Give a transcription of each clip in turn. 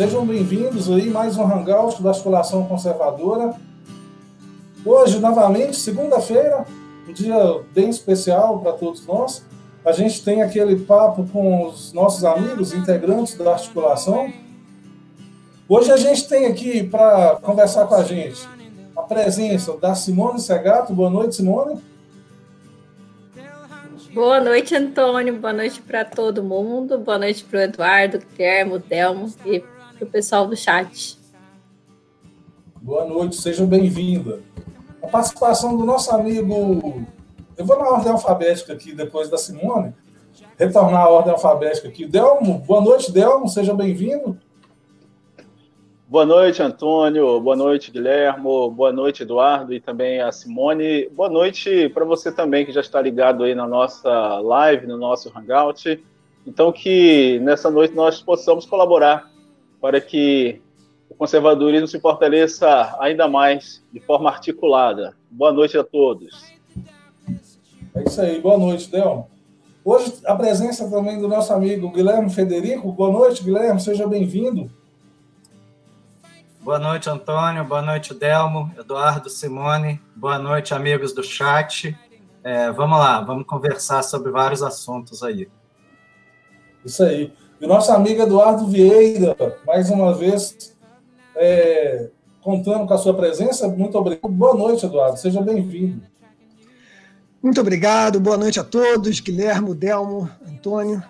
Sejam bem-vindos aí mais um Hangout da Articulação Conservadora. Hoje, novamente, segunda-feira, um dia bem especial para todos nós. A gente tem aquele papo com os nossos amigos, integrantes da articulação. Hoje a gente tem aqui para conversar com a gente a presença da Simone Segato. Boa noite, Simone. Boa noite, Antônio. Boa noite para todo mundo. Boa noite para o Eduardo, Guilherme, Delmo e para o pessoal do chat. Boa noite, seja bem-vinda. A participação do nosso amigo. Eu vou na ordem alfabética aqui, depois da Simone. Retornar à ordem alfabética aqui. Delmo, boa noite, Delmo, seja bem-vindo. Boa noite, Antônio. Boa noite, Guilherme. Boa noite, Eduardo e também a Simone. Boa noite para você também que já está ligado aí na nossa live, no nosso Hangout. Então, que nessa noite nós possamos colaborar para que o conservadorismo se fortaleça ainda mais de forma articulada. Boa noite a todos. É isso aí. Boa noite, Del. Hoje a presença também do nosso amigo Guilherme Federico. Boa noite, Guilherme. Seja bem-vindo. Boa noite, Antônio. Boa noite, Delmo, Eduardo, Simone. Boa noite, amigos do chat. É, vamos lá, vamos conversar sobre vários assuntos aí. Isso aí. E o nosso amigo Eduardo Vieira, mais uma vez, é, contando com a sua presença. Muito obrigado. Boa noite, Eduardo. Seja bem-vindo. Muito obrigado. Boa noite a todos. Guilherme, Delmo, Antônio,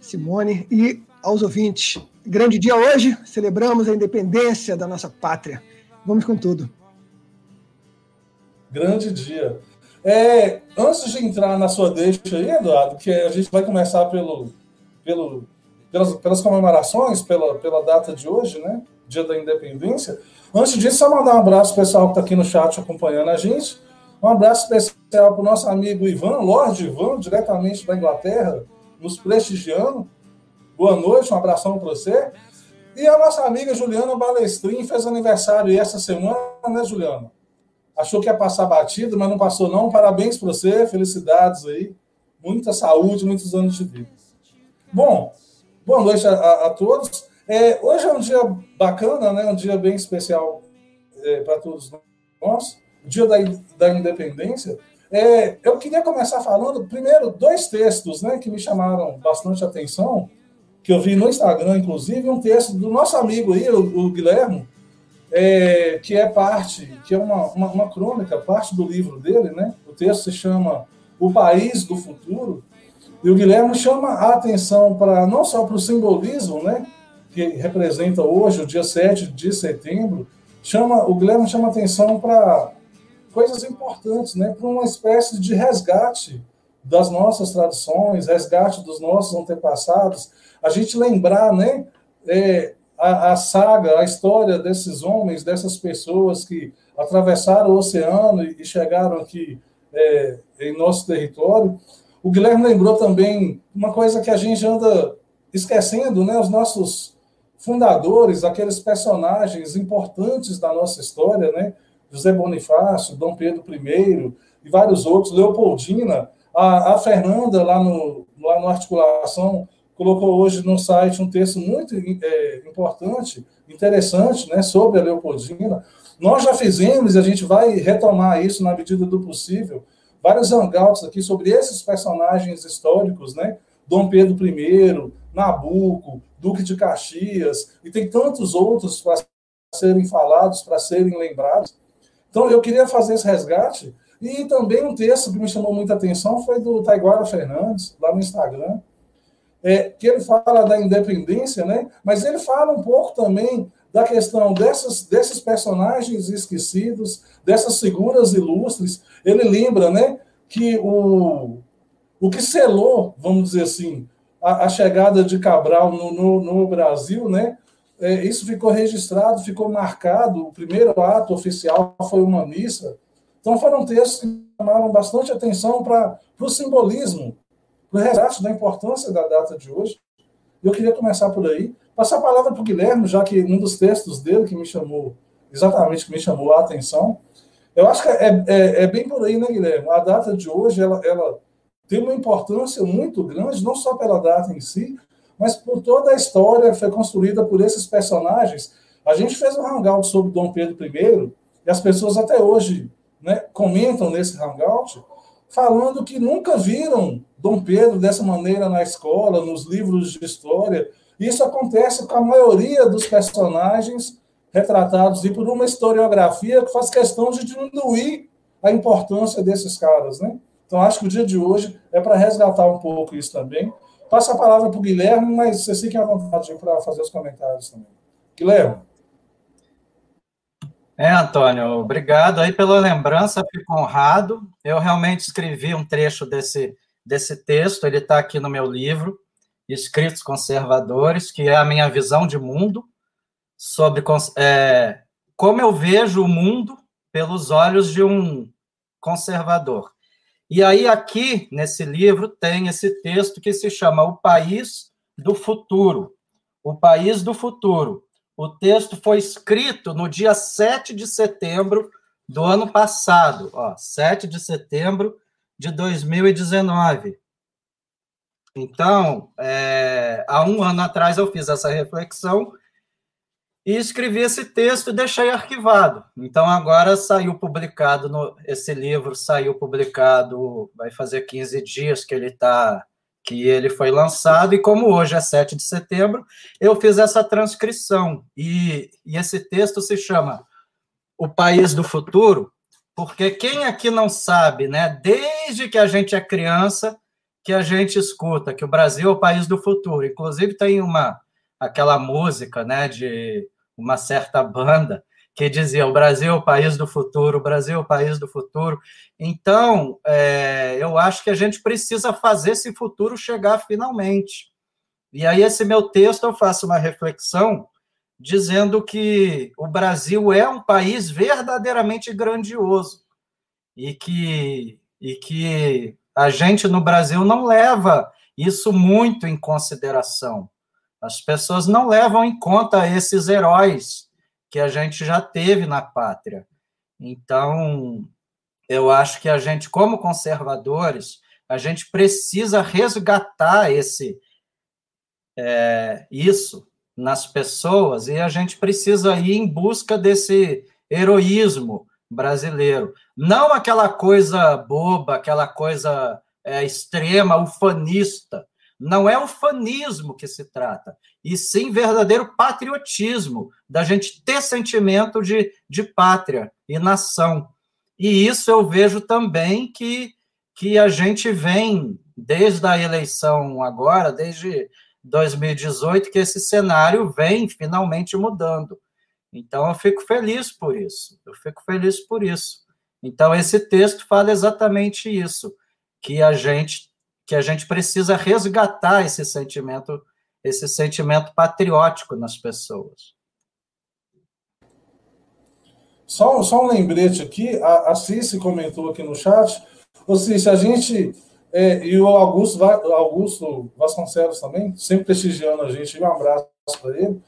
Simone e aos ouvintes. Grande dia hoje, celebramos a independência da nossa pátria. Vamos com tudo. Grande dia. É, antes de entrar na sua deixa aí, Eduardo, que a gente vai começar pelo, pelo, pelas, pelas comemorações, pela, pela data de hoje, né? Dia da Independência. Antes disso, só mandar um abraço pro pessoal que está aqui no chat acompanhando a gente. Um abraço especial para o nosso amigo Ivan, Lorde Ivan, diretamente da Inglaterra, nos prestigiando. Boa noite, um abração para você. E a nossa amiga Juliana Balestrin fez aniversário essa semana, né, Juliana? Achou que ia passar batido, mas não passou, não. Parabéns para você, felicidades aí. Muita saúde, muitos anos de vida. Bom, boa noite a, a, a todos. É, hoje é um dia bacana, né? um dia bem especial é, para todos nós, dia da, da independência. É, eu queria começar falando, primeiro, dois textos né, que me chamaram bastante atenção que eu vi no Instagram, inclusive, um texto do nosso amigo aí, o, o Guilherme, é, que é parte, que é uma, uma, uma, crônica, parte do livro dele, né? O texto se chama O País do Futuro, e o Guilherme chama a atenção para não só para o simbolismo, né? Que representa hoje, o dia 7 de setembro, chama, o Guilherme chama atenção para coisas importantes, né? Para uma espécie de resgate das nossas tradições, resgate dos nossos antepassados, a gente lembrar, né, é, a, a, saga, a história desses homens, dessas pessoas que atravessaram o oceano e, e chegaram aqui é, em nosso território. O Guilherme lembrou também uma coisa que a gente anda esquecendo, né, os nossos fundadores, aqueles personagens importantes da nossa história, né, José Bonifácio, Dom Pedro I e vários outros, Leopoldina, a, a Fernanda lá no, lá no Articulação colocou hoje no site um texto muito é, importante, interessante, né, sobre a Leopoldina. Nós já fizemos, e a gente vai retomar isso na medida do possível, vários hangouts aqui sobre esses personagens históricos, né? Dom Pedro I, Nabucco, Duque de Caxias, e tem tantos outros para serem falados, para serem lembrados. Então, eu queria fazer esse resgate. E também um texto que me chamou muita atenção foi do Taiguara Fernandes, lá no Instagram, é, que ele fala da independência, né? mas ele fala um pouco também da questão dessas, desses personagens esquecidos, dessas figuras ilustres. Ele lembra né, que o, o que selou, vamos dizer assim, a, a chegada de Cabral no, no, no Brasil, né, é, isso ficou registrado, ficou marcado. O primeiro ato oficial foi uma missa. Então, foram textos que chamaram bastante atenção para o simbolismo para o resgate da importância da data de hoje. Eu queria começar por aí, passar a palavra para o Guilherme, já que um dos textos dele que me chamou, exatamente que me chamou a atenção, eu acho que é, é, é bem por aí, né, Guilherme? A data de hoje, ela, ela tem uma importância muito grande, não só pela data em si, mas por toda a história que foi construída por esses personagens. A gente fez um hangout sobre Dom Pedro I, e as pessoas até hoje né, comentam nesse hangout, falando que nunca viram Dom Pedro dessa maneira na escola, nos livros de história. Isso acontece com a maioria dos personagens retratados e por uma historiografia que faz questão de diminuir a importância desses caras, né? Então, acho que o dia de hoje é para resgatar um pouco isso também. Passo a palavra para o Guilherme, mas vocês fiquem à vontade para fazer os comentários também. Guilherme. É, Antônio, obrigado aí pela lembrança, fico honrado. Eu realmente escrevi um trecho desse, desse texto, ele está aqui no meu livro, Escritos Conservadores, que é a minha visão de mundo sobre é, como eu vejo o mundo pelos olhos de um conservador. E aí, aqui, nesse livro, tem esse texto que se chama O País do Futuro. O País do Futuro. O texto foi escrito no dia 7 de setembro do ano passado, ó, 7 de setembro de 2019. Então, é, há um ano atrás eu fiz essa reflexão e escrevi esse texto e deixei arquivado. Então agora saiu publicado no, esse livro saiu publicado, vai fazer 15 dias que ele tá que ele foi lançado e como hoje é 7 de setembro, eu fiz essa transcrição e, e esse texto se chama O País do Futuro, porque quem aqui não sabe, né, desde que a gente é criança, que a gente escuta que o Brasil é o país do futuro. Inclusive tem uma aquela música, né, de uma certa banda que dizia o Brasil é o país do futuro, o Brasil é o país do futuro. Então, é, eu acho que a gente precisa fazer esse futuro chegar finalmente. E aí, esse meu texto, eu faço uma reflexão dizendo que o Brasil é um país verdadeiramente grandioso e que, e que a gente no Brasil não leva isso muito em consideração. As pessoas não levam em conta esses heróis que a gente já teve na pátria. Então, eu acho que a gente, como conservadores, a gente precisa resgatar esse é, isso nas pessoas e a gente precisa ir em busca desse heroísmo brasileiro. Não aquela coisa boba, aquela coisa é, extrema, ufanista, não é o fanismo que se trata, e sim verdadeiro patriotismo, da gente ter sentimento de, de pátria e nação. E isso eu vejo também que, que a gente vem, desde a eleição agora, desde 2018, que esse cenário vem finalmente mudando. Então eu fico feliz por isso, eu fico feliz por isso. Então esse texto fala exatamente isso, que a gente que a gente precisa resgatar esse sentimento, esse sentimento patriótico nas pessoas. Só, só um lembrete aqui, a, a Cici comentou aqui no chat, ou seja, a gente, é, e o Augusto, Augusto Vasconcelos também, sempre prestigiando a gente, um abraço para ele,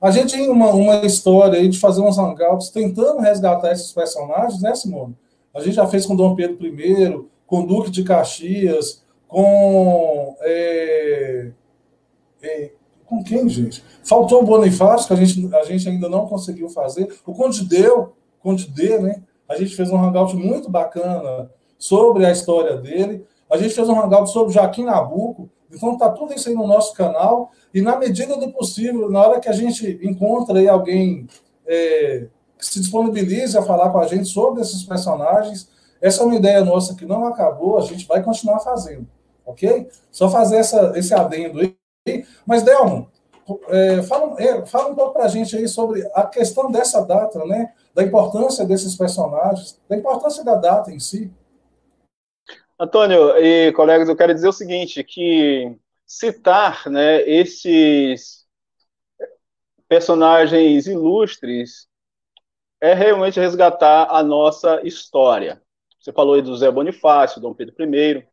a gente tem uma, uma história aí de fazer uns hangouts tentando resgatar esses personagens, né, Simone? A gente já fez com Dom Pedro I, com Duque de Caxias, com. É, é, com quem, gente? Faltou o Bonifácio, que a gente, a gente ainda não conseguiu fazer. O Conde Deu, Conde D, né? A gente fez um hangout muito bacana sobre a história dele. A gente fez um hangout sobre Joaquim Nabuco. Então tá tudo isso aí no nosso canal. E na medida do possível, na hora que a gente encontra aí alguém é, que se disponibilize a falar com a gente sobre esses personagens, essa é uma ideia nossa que não acabou, a gente vai continuar fazendo ok? Só fazer essa, esse adendo aí. Mas, Delmo, é, fala, é, fala um pouco para a gente aí sobre a questão dessa data, né? Da importância desses personagens, da importância da data em si. Antônio e colegas, eu quero dizer o seguinte, que citar né, esses personagens ilustres é realmente resgatar a nossa história. Você falou aí do Zé Bonifácio, Dom Pedro I,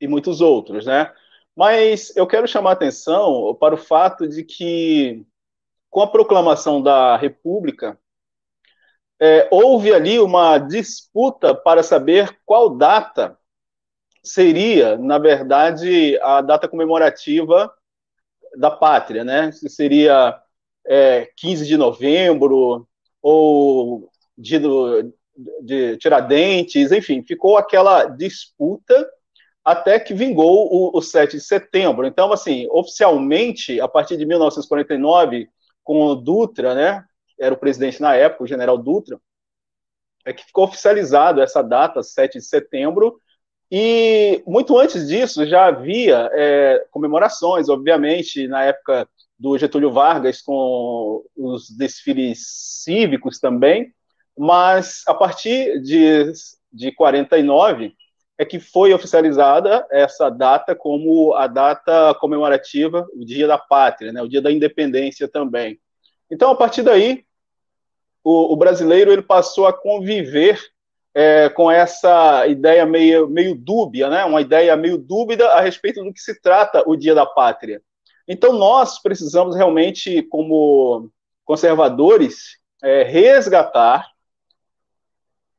e muitos outros, né? Mas eu quero chamar atenção para o fato de que, com a proclamação da República, é, houve ali uma disputa para saber qual data seria, na verdade, a data comemorativa da pátria, né? Se seria é, 15 de novembro ou do, de Tiradentes, enfim, ficou aquela disputa até que vingou o, o 7 de setembro. Então, assim, oficialmente, a partir de 1949, com o Dutra, né, era o presidente na época, o general Dutra, é que ficou oficializado essa data, 7 de setembro, e muito antes disso já havia é, comemorações, obviamente, na época do Getúlio Vargas, com os desfiles cívicos também, mas a partir de, de 49 é que foi oficializada essa data como a data comemorativa, o Dia da Pátria, né, o Dia da Independência também. Então, a partir daí, o, o brasileiro ele passou a conviver é, com essa ideia meio, meio dúbia, né, uma ideia meio dúbida a respeito do que se trata o Dia da Pátria. Então, nós precisamos realmente, como conservadores, é, resgatar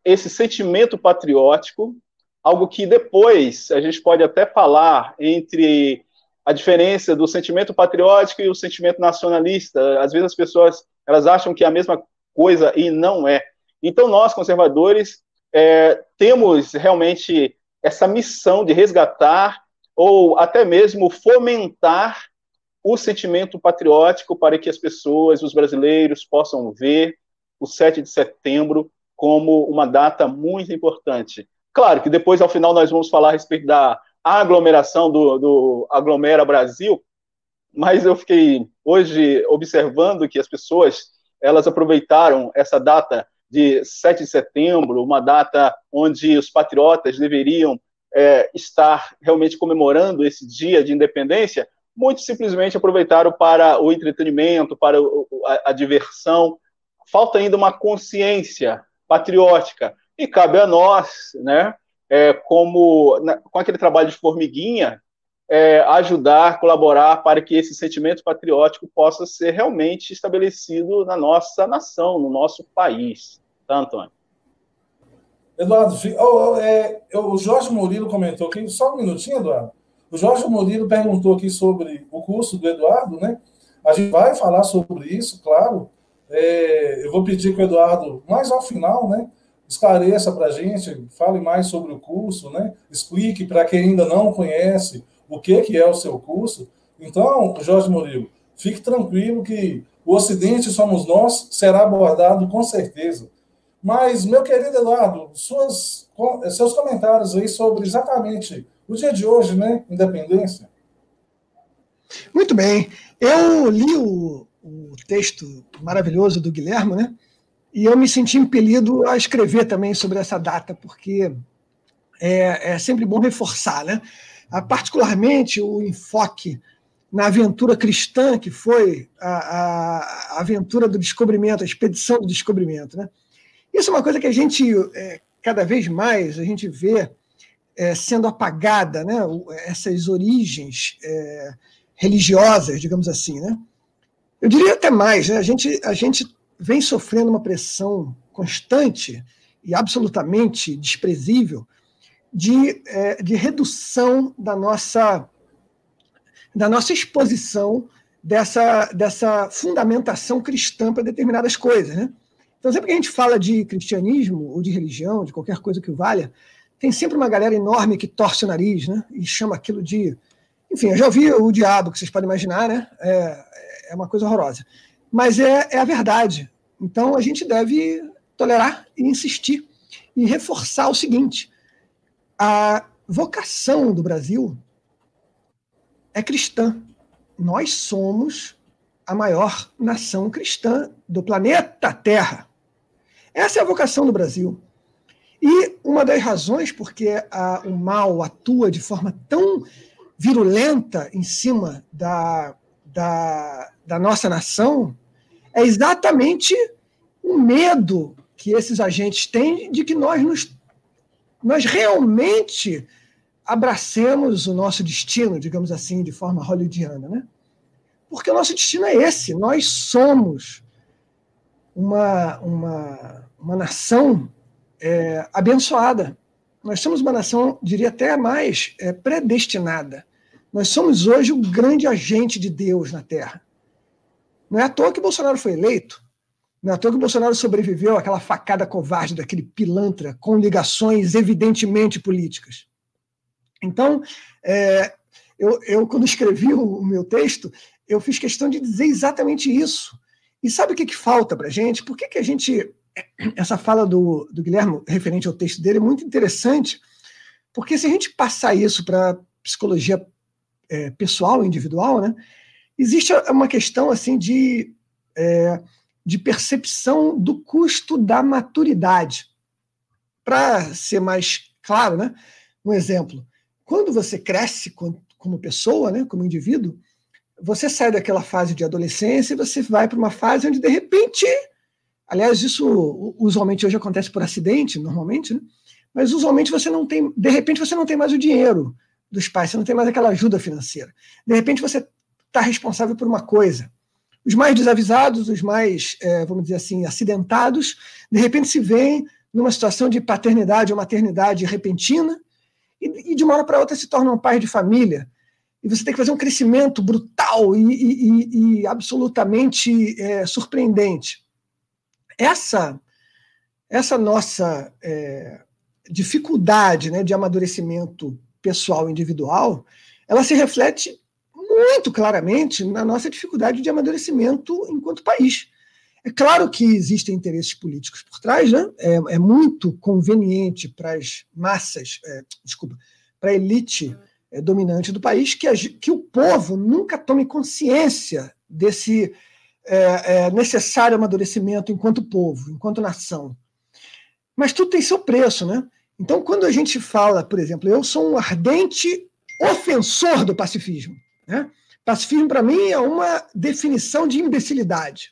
esse sentimento patriótico, algo que depois a gente pode até falar entre a diferença do sentimento patriótico e o sentimento nacionalista. Às vezes as pessoas elas acham que é a mesma coisa e não é. Então nós conservadores é, temos realmente essa missão de resgatar ou até mesmo fomentar o sentimento patriótico para que as pessoas, os brasileiros, possam ver o 7 de setembro como uma data muito importante. Claro que depois, ao final, nós vamos falar a respeito da aglomeração do, do Aglomera Brasil, mas eu fiquei hoje observando que as pessoas elas aproveitaram essa data de 7 de setembro, uma data onde os patriotas deveriam é, estar realmente comemorando esse dia de independência, muito simplesmente aproveitaram para o entretenimento, para a, a diversão. Falta ainda uma consciência patriótica. E cabe a nós, né, é, como na, com aquele trabalho de formiguinha, é, ajudar, colaborar para que esse sentimento patriótico possa ser realmente estabelecido na nossa nação, no nosso país. Tá, Antônio? Eduardo, oh, oh, é, o Jorge Murilo comentou aqui, só um minutinho, Eduardo. O Jorge Murilo perguntou aqui sobre o curso do Eduardo, né? A gente vai falar sobre isso, claro, é, eu vou pedir que o Eduardo, mais ao final, né, esclareça para a gente, fale mais sobre o curso, né, explique para quem ainda não conhece o que, que é o seu curso. Então, Jorge Murilo, fique tranquilo que o Ocidente somos nós será abordado com certeza. Mas, meu querido Eduardo, suas, seus comentários aí sobre exatamente o dia de hoje, né, independência. Muito bem. Eu li o, o texto maravilhoso do Guilherme, né? E eu me senti impelido a escrever também sobre essa data, porque é, é sempre bom reforçar, né? Ah, particularmente o enfoque na aventura cristã, que foi a, a, aventura do descobrimento, a expedição do descobrimento. Né? Isso é uma coisa que a gente, é, cada vez mais, a gente vê é, sendo apagada, né? essas origens é, religiosas, digamos assim. Né? Eu diria até mais, né? a, gente, a gente vem sofrendo uma pressão constante e absolutamente desprezível de, é, de redução da nossa, da nossa exposição dessa, dessa fundamentação cristã para determinadas coisas. Né? Então, sempre que a gente fala de cristianismo ou de religião, de qualquer coisa que valha, tem sempre uma galera enorme que torce o nariz né? e chama aquilo de. Enfim, eu já ouvi o diabo, que vocês podem imaginar, né? É, é uma coisa horrorosa. Mas é, é a verdade. Então a gente deve tolerar e insistir e reforçar o seguinte: a vocação do Brasil é cristã. Nós somos a maior nação cristã do planeta Terra. Essa é a vocação do Brasil. E uma das razões porque a, o mal atua de forma tão virulenta em cima da, da, da nossa nação é exatamente o medo que esses agentes têm de que nós nos, nós realmente abracemos o nosso destino, digamos assim, de forma hollywoodiana, né? Porque o nosso destino é esse, nós somos uma, uma, uma nação é, abençoada. Nós somos uma nação, diria até mais, é, predestinada. Nós somos hoje o grande agente de Deus na Terra. Não é à toa que Bolsonaro foi eleito. Não é à toa que Bolsonaro sobreviveu àquela facada covarde daquele pilantra com ligações evidentemente políticas. Então, é, eu, eu, quando escrevi o, o, meu texto, eu fiz questão de dizer exatamente isso. E sabe o que, que falta para a gente? Por que, que a gente. Essa fala do, do Guilherme, referente ao texto dele, é muito interessante, porque se a gente passar isso para psicologia é, pessoal, individual, né, existe uma questão assim de, é, de percepção do custo da maturidade. Para ser mais claro, né, um exemplo, quando você cresce como pessoa, né, como indivíduo, você sai daquela fase de adolescência e você vai para uma fase onde, de repente, aliás, isso usualmente hoje acontece por acidente, normalmente, né? mas usualmente você não tem, de repente, você não tem mais o dinheiro dos pais, você não tem mais aquela ajuda financeira. De repente, você está responsável por uma coisa. Os mais desavisados, os mais, é, vamos dizer assim, acidentados, de repente se veem numa situação de paternidade ou maternidade repentina e, e de uma hora para outra se tornam pais de família e você tem que fazer um crescimento brutal e, e, e absolutamente é, surpreendente. Essa, essa nossa é, dificuldade né, de amadurecimento pessoal individual, ela se reflete muito claramente na nossa dificuldade de amadurecimento enquanto país. É claro que existem interesses políticos por trás, né? é, é muito conveniente para as massas, é, desculpa, para a elite é, dominante do país, que, que o povo nunca tome consciência desse é, é, necessário amadurecimento enquanto povo, enquanto nação. Mas tudo tem seu preço, né? Então, quando a gente fala, por exemplo, eu sou um ardente ofensor do pacifismo. Né? Pacifismo, para mim, é uma definição de imbecilidade.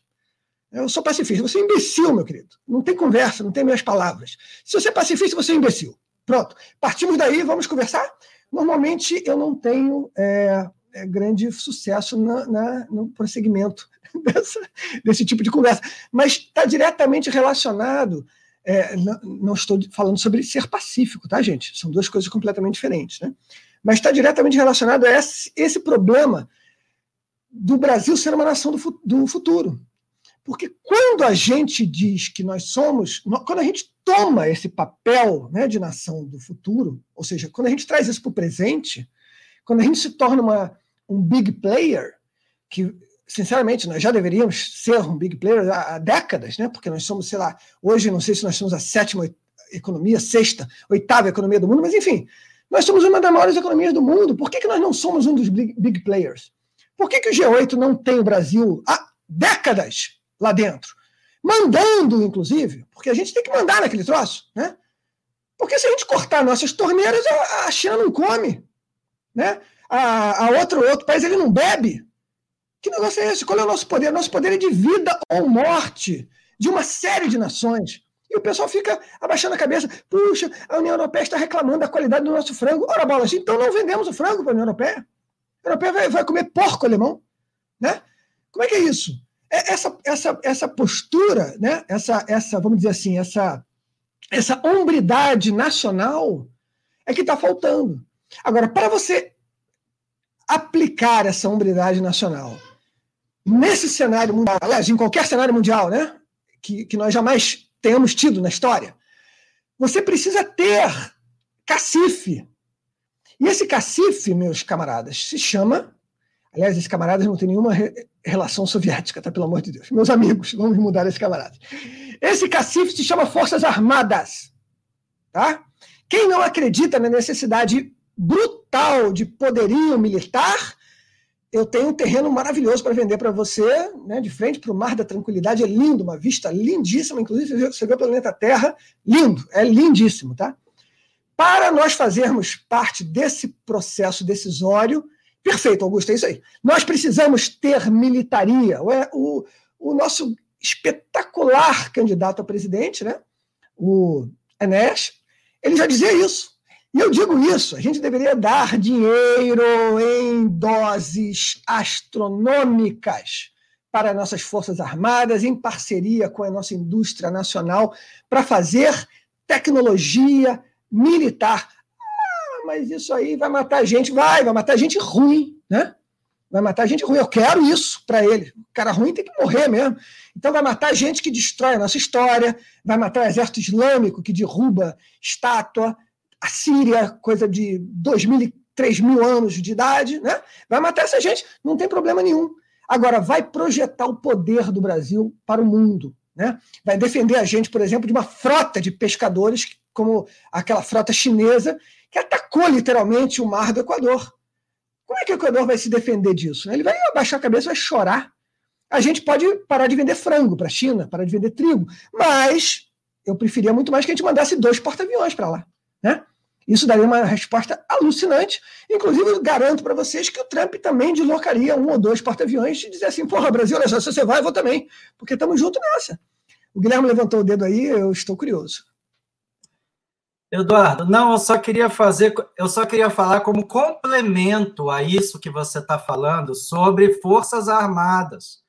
Eu sou pacifista. Você é imbecil, meu querido. Não tem conversa, não tem minhas palavras. Se você é pacifista, você é imbecil. Pronto. Partimos daí, vamos conversar? Normalmente eu não tenho é, é, grande sucesso na, na, no prosseguimento dessa, desse tipo de conversa, mas está diretamente relacionado. É, não, não, estou falando sobre ser pacífico, tá, gente? São duas coisas completamente diferentes, né? Mas está diretamente relacionado a esse, esse, problema do Brasil ser uma nação do, do futuro. Porque quando a gente diz que nós somos, quando a gente toma esse papel né, de nação do futuro, ou seja, quando a gente traz isso para o presente, quando a gente se torna uma, um big player, que, sinceramente, nós já deveríamos ser um big player há, há décadas, né, porque nós somos, sei lá, hoje não sei se nós somos a sétima economia, sexta, oitava economia do mundo, mas enfim, nós somos uma das maiores economias do mundo. Por que, que nós não somos um dos big, big players? Por que, que o G8 não tem o Brasil há décadas lá dentro? mandando, inclusive, porque a gente tem que mandar naquele troço, né? Porque se a gente cortar nossas torneiras, a, China não come, né? A, a outro, outro país ele não bebe. Que negócio é esse? Qual é o nosso poder? Nosso poder é de vida ou morte de uma série de nações. E o pessoal fica abaixando a cabeça. Puxa, a União Europeia está reclamando da qualidade do nosso frango. Ora, bolas, então não vendemos o frango para a União Europeia. A Europeia vai, vai comer porco alemão. Né? Como é que é isso? É, essa, essa, essa postura, né? essa, essa, vamos dizer assim, essa, essa hombridade nacional é que está faltando. Agora, para você aplicar essa hombridade nacional nesse cenário mundial, aliás, em qualquer cenário mundial, né? Que, que nós jamais tenhamos tido na história, você precisa ter cacife. E esse cacife, meus camaradas, se chama Aliás, esses camaradas não têm nenhuma re relação soviética, tá? Pelo amor de Deus. Meus amigos, vamos mudar esse camarada. Esse cacife se chama Forças Armadas. Tá? Quem não acredita na necessidade brutal de poderio militar, eu tenho um terreno maravilhoso para vender para você, né, de frente para o Mar da Tranquilidade. É lindo, uma vista lindíssima. Inclusive, você vê o planeta Terra, lindo, é lindíssimo. Tá? Para nós fazermos parte desse processo decisório, Perfeito, Augusto, é isso aí. Nós precisamos ter militaria. O, o nosso espetacular candidato a presidente, né, o Enéas, ele já dizia isso. E eu digo isso, a gente deveria dar dinheiro em doses astronômicas para nossas Forças Armadas, em parceria com a nossa indústria nacional, para fazer tecnologia militar mas isso aí vai matar gente. Vai, vai matar gente ruim, né? Vai matar gente ruim. Eu quero isso para ele. O cara ruim tem que morrer mesmo. Então vai matar gente que destrói a nossa história, vai matar o exército islâmico que derruba estátua, a Síria, coisa de 2.000, 3 mil anos de idade, né? Vai matar essa gente, não tem problema nenhum. Agora, vai projetar o poder do Brasil para o mundo. Né? Vai defender a gente, por exemplo, de uma frota de pescadores, como aquela frota chinesa, que atacou literalmente o mar do Equador. Como é que o Equador vai se defender disso? Ele vai abaixar a cabeça, vai chorar. A gente pode parar de vender frango para a China, parar de vender trigo, mas eu preferia muito mais que a gente mandasse dois porta-aviões para lá. Né? Isso daria uma resposta alucinante. Inclusive, eu garanto para vocês que o Trump também deslocaria um ou dois porta-aviões e dizer assim: porra, Brasil, olha só, se você vai, eu vou também, porque estamos juntos nessa. O Guilherme levantou o dedo aí, eu estou curioso. Eduardo, não, eu só queria fazer, eu só queria falar como complemento a isso que você está falando sobre Forças Armadas.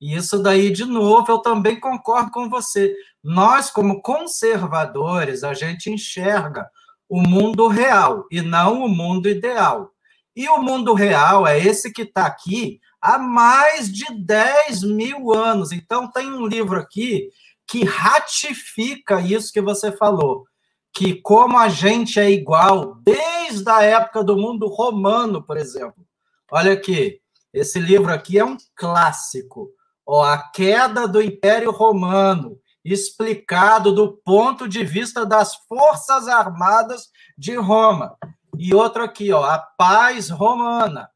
E isso daí, de novo, eu também concordo com você. Nós, como conservadores, a gente enxerga o mundo real e não o mundo ideal. E o mundo real é esse que está aqui há mais de 10 mil anos. Então, tem um livro aqui que ratifica isso que você falou, que como a gente é igual desde a época do mundo romano, por exemplo. Olha aqui, esse livro aqui é um clássico. Ó, a queda do Império Romano explicado do ponto de vista das Forças Armadas de Roma. E outro aqui, ó, a paz romana.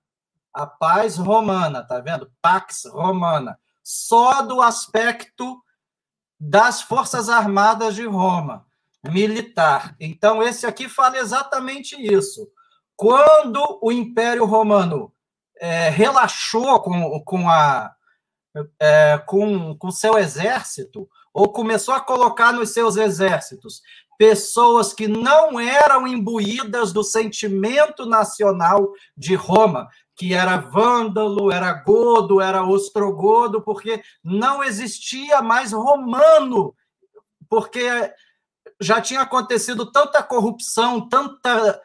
A paz romana, tá vendo? Pax Romana. Só do aspecto das Forças Armadas de Roma, militar. Então, esse aqui fala exatamente isso. Quando o Império Romano é, relaxou com, com, a, é, com, com seu exército, ou começou a colocar nos seus exércitos pessoas que não eram imbuídas do sentimento nacional de Roma, que era vândalo, era godo, era ostrogodo, porque não existia mais romano, porque já tinha acontecido tanta corrupção, tanta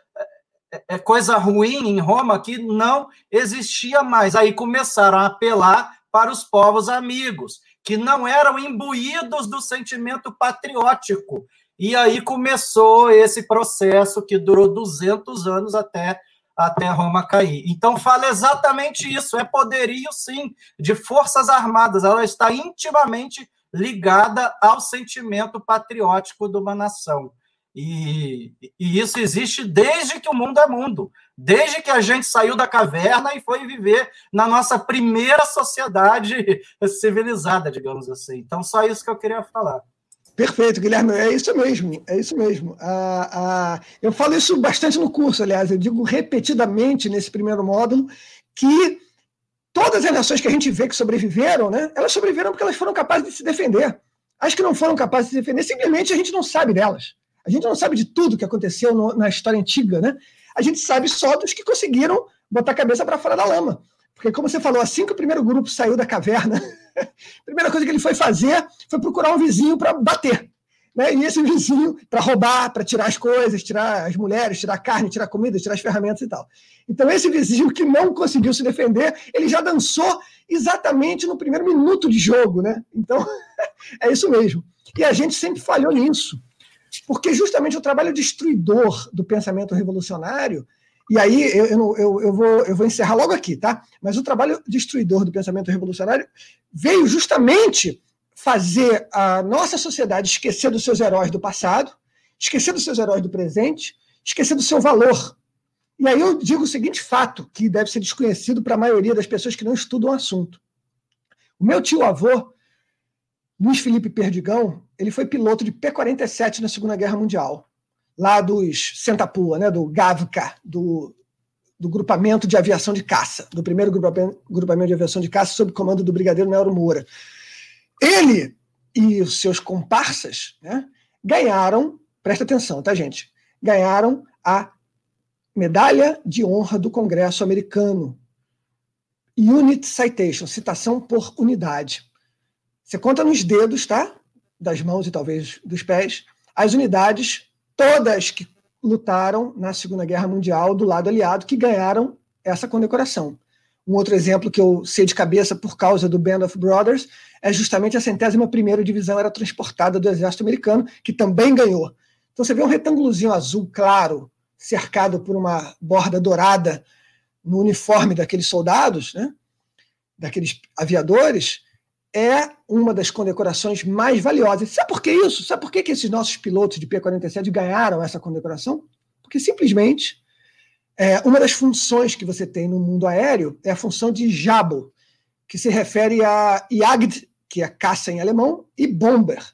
é, é, coisa ruim em Roma que não existia mais. Aí começaram a apelar para os povos amigos que não eram imbuídos do sentimento patriótico. E aí começou esse processo que durou 200 anos até até Roma cair. Então fala exatamente isso, é poderio sim de forças armadas, ela está intimamente ligada ao sentimento patriótico de uma nação. E, e, isso existe desde que o mundo é mundo, desde que a gente saiu da caverna e foi viver na nossa primeira sociedade civilizada, digamos assim. Então, só isso que eu queria falar. Perfeito, Guilherme, é isso mesmo, é isso mesmo. Ah, ah, eu falo isso bastante no curso, aliás, eu digo repetidamente nesse primeiro módulo que todas as nações que a gente vê que sobreviveram, né, elas sobreviveram porque elas foram capazes de se defender. As que não foram capazes de se defender, simplesmente a gente não sabe delas. A gente não sabe de tudo que aconteceu no, na história antiga, né? A gente sabe só dos que conseguiram botar a cabeça para fora da lama. Porque, como você falou, assim que o primeiro grupo saiu da caverna, a primeira coisa que ele foi fazer foi procurar um vizinho para bater. Né? E esse vizinho, para roubar, para tirar as coisas, tirar as mulheres, tirar a carne, tirar a comida, tirar as ferramentas e tal. Então, esse vizinho que não conseguiu se defender, ele já dançou exatamente no primeiro minuto de jogo. Né? Então, é isso mesmo. E a gente sempre falhou nisso. Porque justamente o trabalho destruidor do pensamento revolucionário, e aí eu, eu, eu, vou, eu vou encerrar logo aqui, tá? Mas o trabalho destruidor do pensamento revolucionário veio justamente fazer a nossa sociedade esquecer dos seus heróis do passado, esquecer dos seus heróis do presente, esquecer do seu valor. E aí eu digo o seguinte fato, que deve ser desconhecido para a maioria das pessoas que não estudam o assunto. O meu tio-avô, Luiz Felipe Perdigão, ele foi piloto de P-47 na Segunda Guerra Mundial, lá dos Sentapua, né, do GAVCA, do, do grupamento de aviação de caça, do primeiro grupamento, de aviação de caça sob comando do brigadeiro Nero Moura. Ele e os seus comparsas né, ganharam, presta atenção, tá, gente? Ganharam a Medalha de Honra do Congresso Americano. Unit Citation, citação por unidade. Você conta nos dedos, tá? Das mãos e talvez dos pés, as unidades todas que lutaram na Segunda Guerra Mundial do lado aliado, que ganharam essa condecoração. Um outro exemplo que eu sei de cabeça por causa do Band of Brothers é justamente a centésima primeira divisão era transportada do exército americano, que também ganhou. Então você vê um retângulozinho azul claro, cercado por uma borda dourada no uniforme daqueles soldados, né? daqueles aviadores, é uma das condecorações mais valiosas. Sabe por que isso? Sabe por que, que esses nossos pilotos de P-47 ganharam essa condecoração? Porque simplesmente é, uma das funções que você tem no mundo aéreo é a função de Jabo, que se refere a Jagd, que é caça em alemão, e Bomber.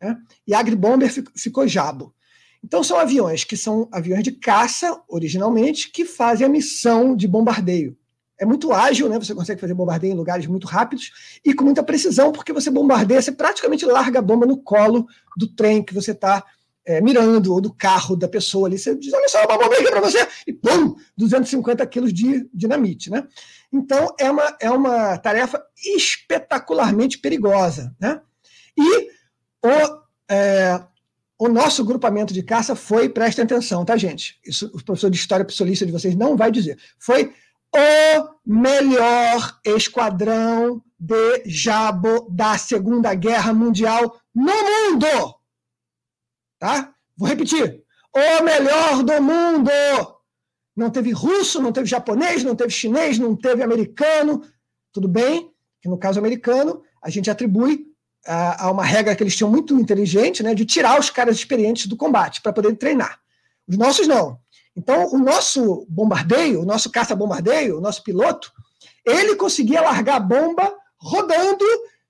Né? Jagd Bomber ficou Jabo. Então são aviões que são aviões de caça, originalmente, que fazem a missão de bombardeio é muito ágil, né? Você consegue fazer bombardeio em lugares muito rápidos e com muita precisão, porque você bombardeia, você praticamente larga a bomba no colo do trem que você está é, mirando, ou do carro da pessoa ali. Você diz, olha só, uma bomba aqui para você, e pum, 250 quilos de dinamite, né? Então, é uma, é uma tarefa espetacularmente perigosa, né? E o, é, o nosso grupamento de caça foi, prestem atenção, tá, gente? Isso o professor de História Psolista de vocês não vai dizer. Foi o melhor esquadrão de Jabo da Segunda Guerra Mundial no mundo. Tá? Vou repetir. O melhor do mundo. Não teve russo, não teve japonês, não teve chinês, não teve americano. Tudo bem que no caso americano a gente atribui a, a uma regra que eles tinham muito inteligente, né, de tirar os caras experientes do combate para poder treinar. Os nossos não. Então, o nosso bombardeio, o nosso caça-bombardeio, o nosso piloto, ele conseguia largar a bomba rodando,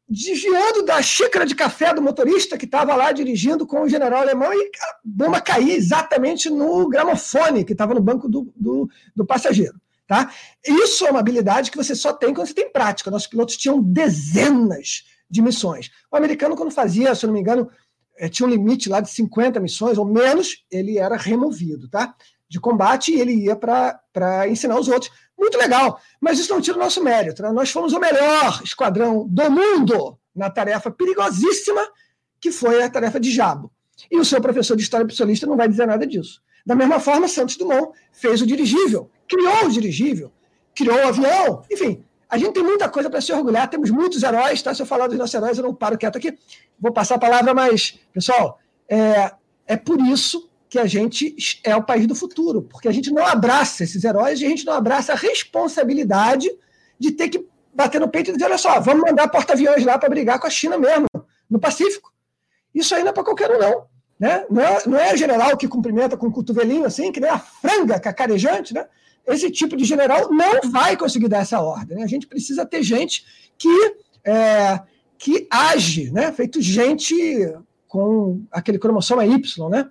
desviando da xícara de café do motorista que estava lá dirigindo com o general alemão e a bomba caía exatamente no gramofone que estava no banco do, do, do passageiro. Tá? Isso é uma habilidade que você só tem quando você tem prática. Nossos pilotos tinham dezenas de missões. O americano, quando fazia, se eu não me engano, eh, tinha um limite lá de 50 missões ou menos, ele era removido. Tá? De combate e ele ia para ensinar os outros. Muito legal, mas isso não tira o nosso mérito. Né? Nós fomos o melhor esquadrão do mundo na tarefa perigosíssima que foi a tarefa de Jabo. E o seu professor de História Psolista não vai dizer nada disso. Da mesma forma, Santos Dumont fez o dirigível, criou o dirigível, criou o avião, enfim. A gente tem muita coisa para se orgulhar, temos muitos heróis, tá? Se eu falar dos nossos heróis, eu não paro quieto aqui. Vou passar a palavra, mas, pessoal, é, é por isso que a gente é o país do futuro, porque a gente não abraça esses heróis e a gente não abraça a responsabilidade de ter que bater no peito e dizer: olha só, vamos mandar porta-aviões lá para brigar com a China mesmo, no Pacífico. Isso aí não é para qualquer um, não. Né? Não, é, não é general que cumprimenta com um cotovelinho assim, que nem a franga cacarejante, né? Esse tipo de general não vai conseguir dar essa ordem. Né? A gente precisa ter gente que, é, que age, né? feito gente com aquele cromossomo Y, né?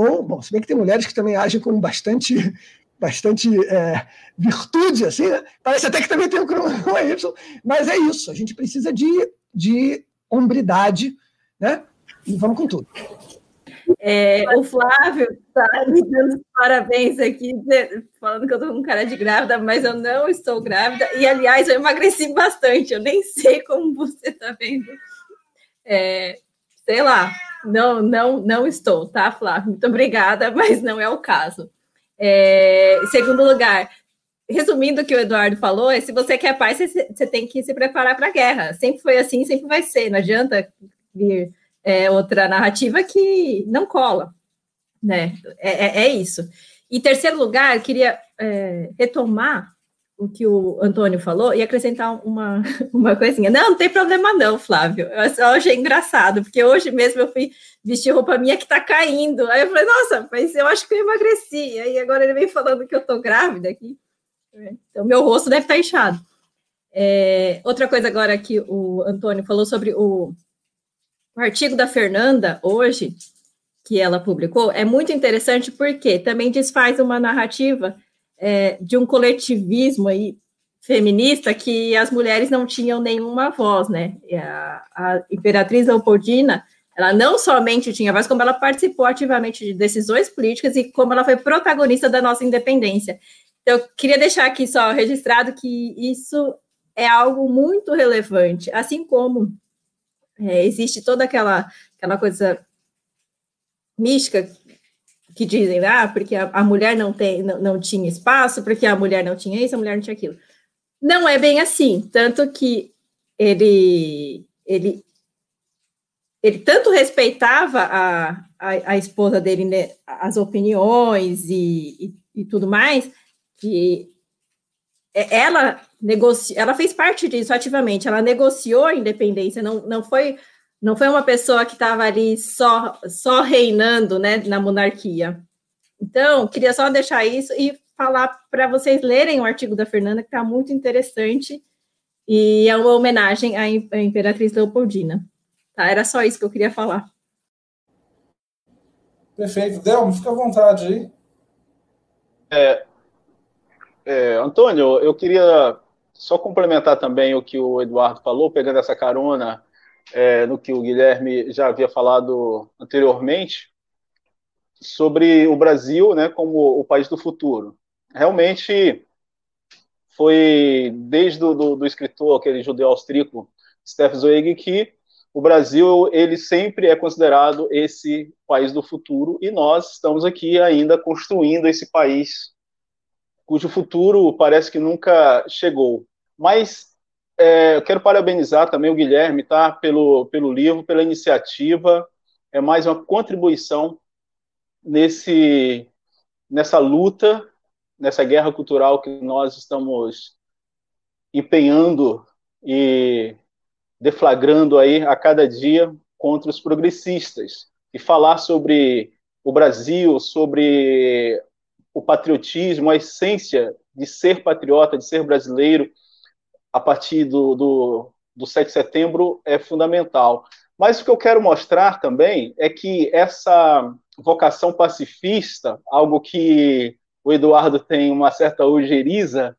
Ou, bom, se bem que tem mulheres que também agem com bastante, bastante é, virtude, assim, né? Parece até que também tem um cromossomo Y, mas é isso. A gente precisa de, de hombridade, né? E vamos com tudo. É, o Flávio está me dando parabéns aqui, falando que eu estou com cara de grávida, mas eu não estou grávida. E, aliás, eu emagreci bastante. Eu nem sei como você está vendo. É, sei lá, não, não, não estou, tá, Flávio? Muito obrigada, mas não é o caso. É, segundo lugar, resumindo o que o Eduardo falou, é se você quer paz, você, você tem que se preparar para a guerra. Sempre foi assim, sempre vai ser. Não adianta vir é, outra narrativa que não cola, né? É, é, é isso. E terceiro lugar, queria é, retomar o que o Antônio falou e acrescentar uma, uma coisinha. Não, não tem problema não, Flávio. Eu só achei engraçado, porque hoje mesmo eu fui vestir roupa minha que tá caindo. Aí eu falei, nossa, mas eu acho que eu emagreci. Aí agora ele vem falando que eu tô grávida aqui. Então, meu rosto deve estar tá inchado. É, outra coisa agora que o Antônio falou sobre o, o artigo da Fernanda hoje, que ela publicou, é muito interessante porque também desfaz uma narrativa é, de um coletivismo aí feminista que as mulheres não tinham nenhuma voz, né? A, a Imperatriz Leopoldina, ela não somente tinha voz, como ela participou ativamente de decisões políticas e como ela foi protagonista da nossa independência. Então, eu queria deixar aqui só registrado que isso é algo muito relevante, assim como é, existe toda aquela, aquela coisa mística que dizem, ah, porque a, a mulher não, tem, não, não tinha espaço, porque a mulher não tinha isso, a mulher não tinha aquilo. Não é bem assim, tanto que ele, ele, ele tanto respeitava a, a, a esposa dele, né, as opiniões e, e, e, tudo mais, que ela negocia, ela fez parte disso ativamente, ela negociou a independência, não, não foi não foi uma pessoa que estava ali só, só reinando né, na monarquia. Então, queria só deixar isso e falar para vocês lerem o artigo da Fernanda, que está muito interessante, e é uma homenagem à Imperatriz Leopoldina. Tá, era só isso que eu queria falar. Perfeito. Delmo, fica à vontade aí. É, é, Antônio, eu queria só complementar também o que o Eduardo falou, pegando essa carona é, no que o Guilherme já havia falado anteriormente, sobre o Brasil né, como o país do futuro. Realmente foi desde do, do, do escritor, aquele judeu austríaco, Steph Zweig, que o Brasil ele sempre é considerado esse país do futuro e nós estamos aqui ainda construindo esse país cujo futuro parece que nunca chegou. Mas é, eu quero parabenizar também o Guilherme, tá, pelo pelo livro, pela iniciativa. É mais uma contribuição nesse nessa luta, nessa guerra cultural que nós estamos empenhando e deflagrando aí a cada dia contra os progressistas. E falar sobre o Brasil, sobre o patriotismo, a essência de ser patriota, de ser brasileiro, a partir do, do, do 7 de setembro é fundamental. Mas o que eu quero mostrar também é que essa vocação pacifista, algo que o Eduardo tem uma certa ojeriza,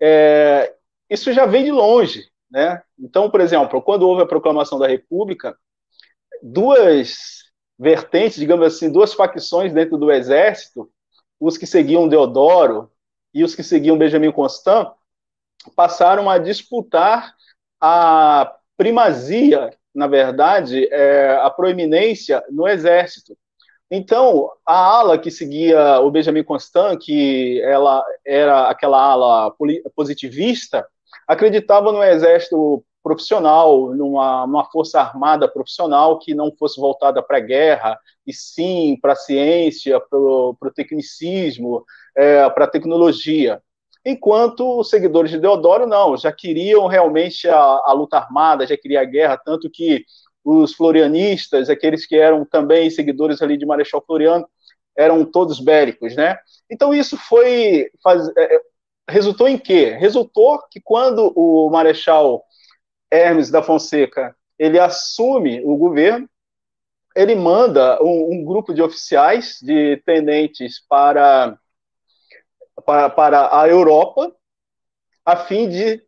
é, isso já vem de longe. Né? Então, por exemplo, quando houve a proclamação da República, duas vertentes, digamos assim, duas facções dentro do Exército, os que seguiam Deodoro e os que seguiam Benjamin Constant, passaram a disputar a primazia, na verdade, é, a proeminência no Exército. Então, a ala que seguia o Benjamin Constant, que ela era aquela ala positivista, acreditava no exército profissional, numa, numa força armada profissional que não fosse voltada para a guerra, e sim para a ciência, para o tecnicismo, é, para a tecnologia. Enquanto os seguidores de Deodoro não, já queriam realmente a, a luta armada, já queria a guerra, tanto que os florianistas, aqueles que eram também seguidores ali de Marechal Floriano, eram todos bélicos, né? Então isso foi faz, é, resultou em quê? Resultou que quando o Marechal Hermes da Fonseca ele assume o governo, ele manda um, um grupo de oficiais, de tenentes para, para, para a Europa, a fim de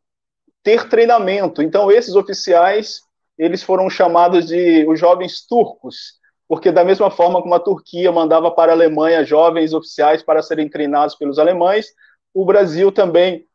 ter treinamento. Então esses oficiais eles foram chamados de os jovens turcos, porque da mesma forma como a Turquia mandava para a Alemanha jovens oficiais para serem treinados pelos alemães, o Brasil também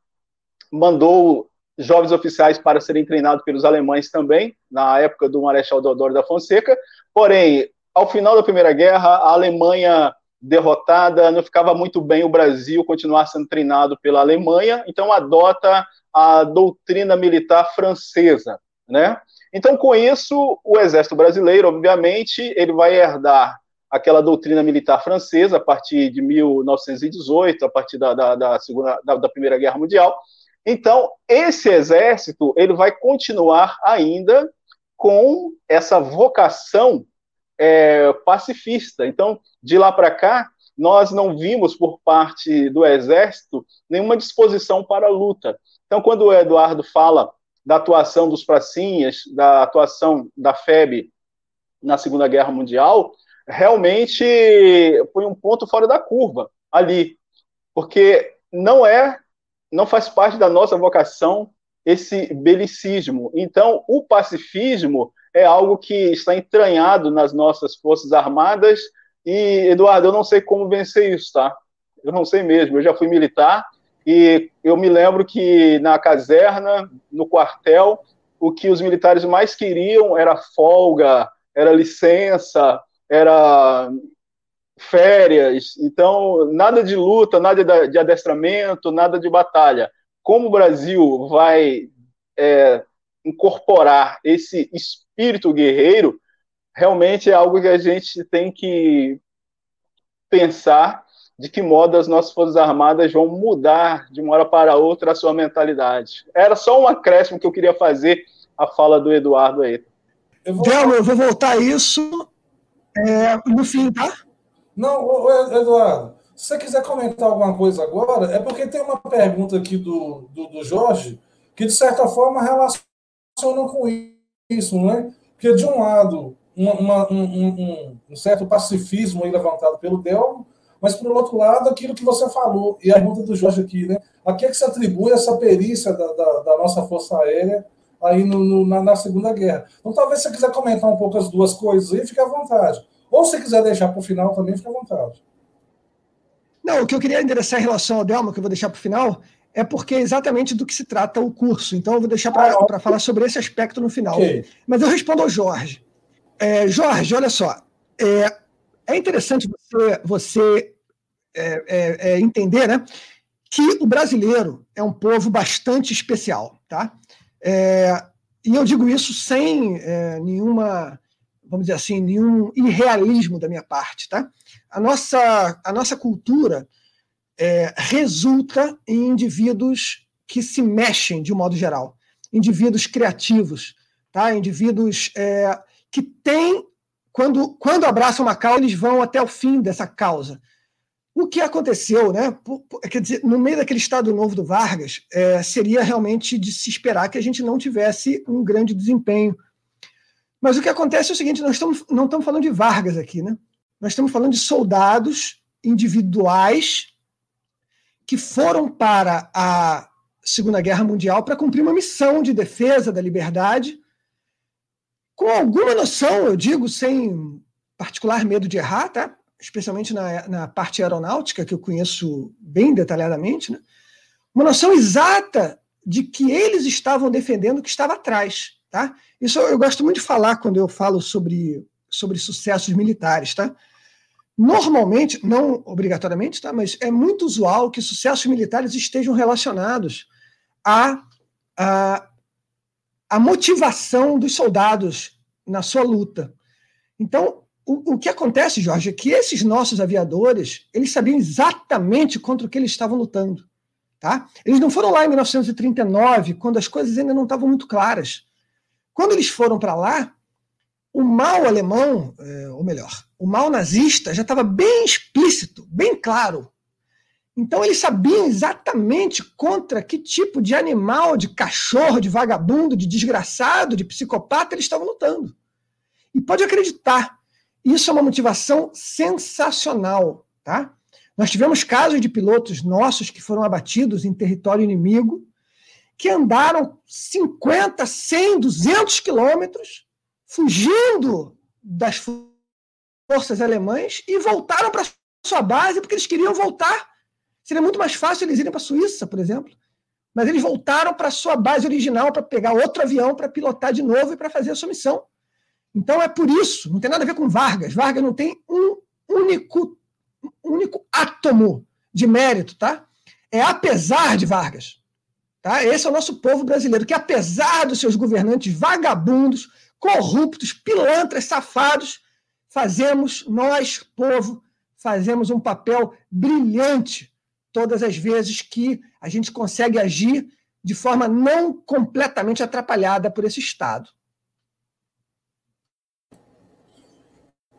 mandou jovens oficiais para serem treinados pelos alemães também, na época do Marechal Deodoro da Fonseca. Porém, ao final da Primeira Guerra, a Alemanha derrotada, não ficava muito bem o Brasil continuar sendo treinado pela Alemanha, então adota a doutrina militar francesa, né? Então, com isso, o exército brasileiro, obviamente, ele vai herdar aquela doutrina militar francesa a partir de 1918, a partir da, da, da segunda, da, da, Primeira Guerra Mundial. Então, esse exército ele vai continuar ainda com essa vocação é, pacifista. Então, de lá para cá, nós não vimos por parte do exército nenhuma disposição para a luta. Então, quando o Eduardo fala da atuação dos pracinhas, da atuação da FEB na Segunda Guerra Mundial, realmente foi um ponto fora da curva ali, porque não é, não faz parte da nossa vocação esse belicismo. Então, o pacifismo é algo que está entranhado nas nossas forças armadas e, Eduardo, eu não sei como vencer isso, tá? Eu não sei mesmo. Eu já fui militar e eu me lembro que na caserna, no quartel, o que os militares mais queriam era folga, era licença, era férias, então nada de luta, nada de adestramento, nada de batalha. Como o Brasil vai é, incorporar esse espírito guerreiro, realmente é algo que a gente tem que pensar de que modo as nossas Forças Armadas vão mudar de uma hora para outra a sua mentalidade. Era só um acréscimo que eu queria fazer à fala do Eduardo aí. Eu vou, eu vou voltar a isso é, no fim, tá? Não, Eduardo, se você quiser comentar alguma coisa agora, é porque tem uma pergunta aqui do, do, do Jorge que, de certa forma, relaciona com isso, né? Porque, de um lado, uma, um, um, um, certo pacifismo levantado pelo Delmo, mas, por outro lado, aquilo que você falou, e a pergunta do Jorge aqui, né? A que, é que se atribui essa perícia da, da, da nossa Força Aérea aí no, no, na, na, Segunda Guerra? Então, talvez você quiser comentar um pouco as duas coisas aí, fique à vontade. Ou se quiser deixar para o final também, fique à vontade. Não, o que eu queria endereçar em relação ao Delma, que eu vou deixar para o final, é porque é exatamente do que se trata o curso. Então, eu vou deixar para ah, falar sobre esse aspecto no final. Okay. Mas eu respondo ao Jorge. É, Jorge, olha só. É, é interessante você, você é, é, é, entender né, que o brasileiro é um povo bastante especial. Tá? É, e eu digo isso sem nenhuma, vamos dizer assim, nenhum irrealismo da minha parte. Tá? A, nossa, a nossa cultura resulta em indivíduos que se mexem de modo geral, indivíduos criativos, tá? indivíduos é, que têm, quando, quando abraçam uma causa, eles vão até o fim dessa causa. O que aconteceu, né? Quer dizer, no meio daquele estado novo do Vargas, é, seria realmente de se esperar que a gente não tivesse um grande desempenho. Mas o que acontece é o seguinte: nós estamos, não estamos falando de Vargas aqui, né? Nós estamos falando de soldados individuais que foram para a Segunda Guerra Mundial para cumprir uma missão de defesa da liberdade com alguma noção, eu digo, sem particular medo de errar, tá? especialmente na, na parte aeronáutica, que eu conheço bem detalhadamente, né? uma noção exata de que eles estavam defendendo o que estava atrás. Tá? Isso eu gosto muito de falar quando eu falo sobre, sobre sucessos militares. Tá? Normalmente, não obrigatoriamente, tá? mas é muito usual que sucessos militares estejam relacionados à, à, a motivação dos soldados na sua luta. Então, o, o que acontece, Jorge, é que esses nossos aviadores, eles sabiam exatamente contra o que eles estavam lutando. Tá? Eles não foram lá em 1939, quando as coisas ainda não estavam muito claras. Quando eles foram para lá, o mal alemão, é, ou melhor, o mal nazista já estava bem explícito, bem claro então eles sabiam exatamente contra que tipo de animal, de cachorro, de vagabundo, de desgraçado, de psicopata eles estavam lutando. E pode acreditar, isso é uma motivação sensacional, tá? Nós tivemos casos de pilotos nossos que foram abatidos em território inimigo, que andaram 50, 100, 200 quilômetros, fugindo das forças alemãs e voltaram para sua base porque eles queriam voltar Seria muito mais fácil eles irem para a Suíça, por exemplo. Mas eles voltaram para sua base original para pegar outro avião para pilotar de novo e para fazer a sua missão. Então é por isso, não tem nada a ver com Vargas. Vargas não tem um único, único átomo de mérito, tá? É apesar de Vargas. Tá? Esse é o nosso povo brasileiro, que apesar dos seus governantes vagabundos, corruptos, pilantras, safados, fazemos, nós, povo, fazemos um papel brilhante todas as vezes que a gente consegue agir de forma não completamente atrapalhada por esse Estado.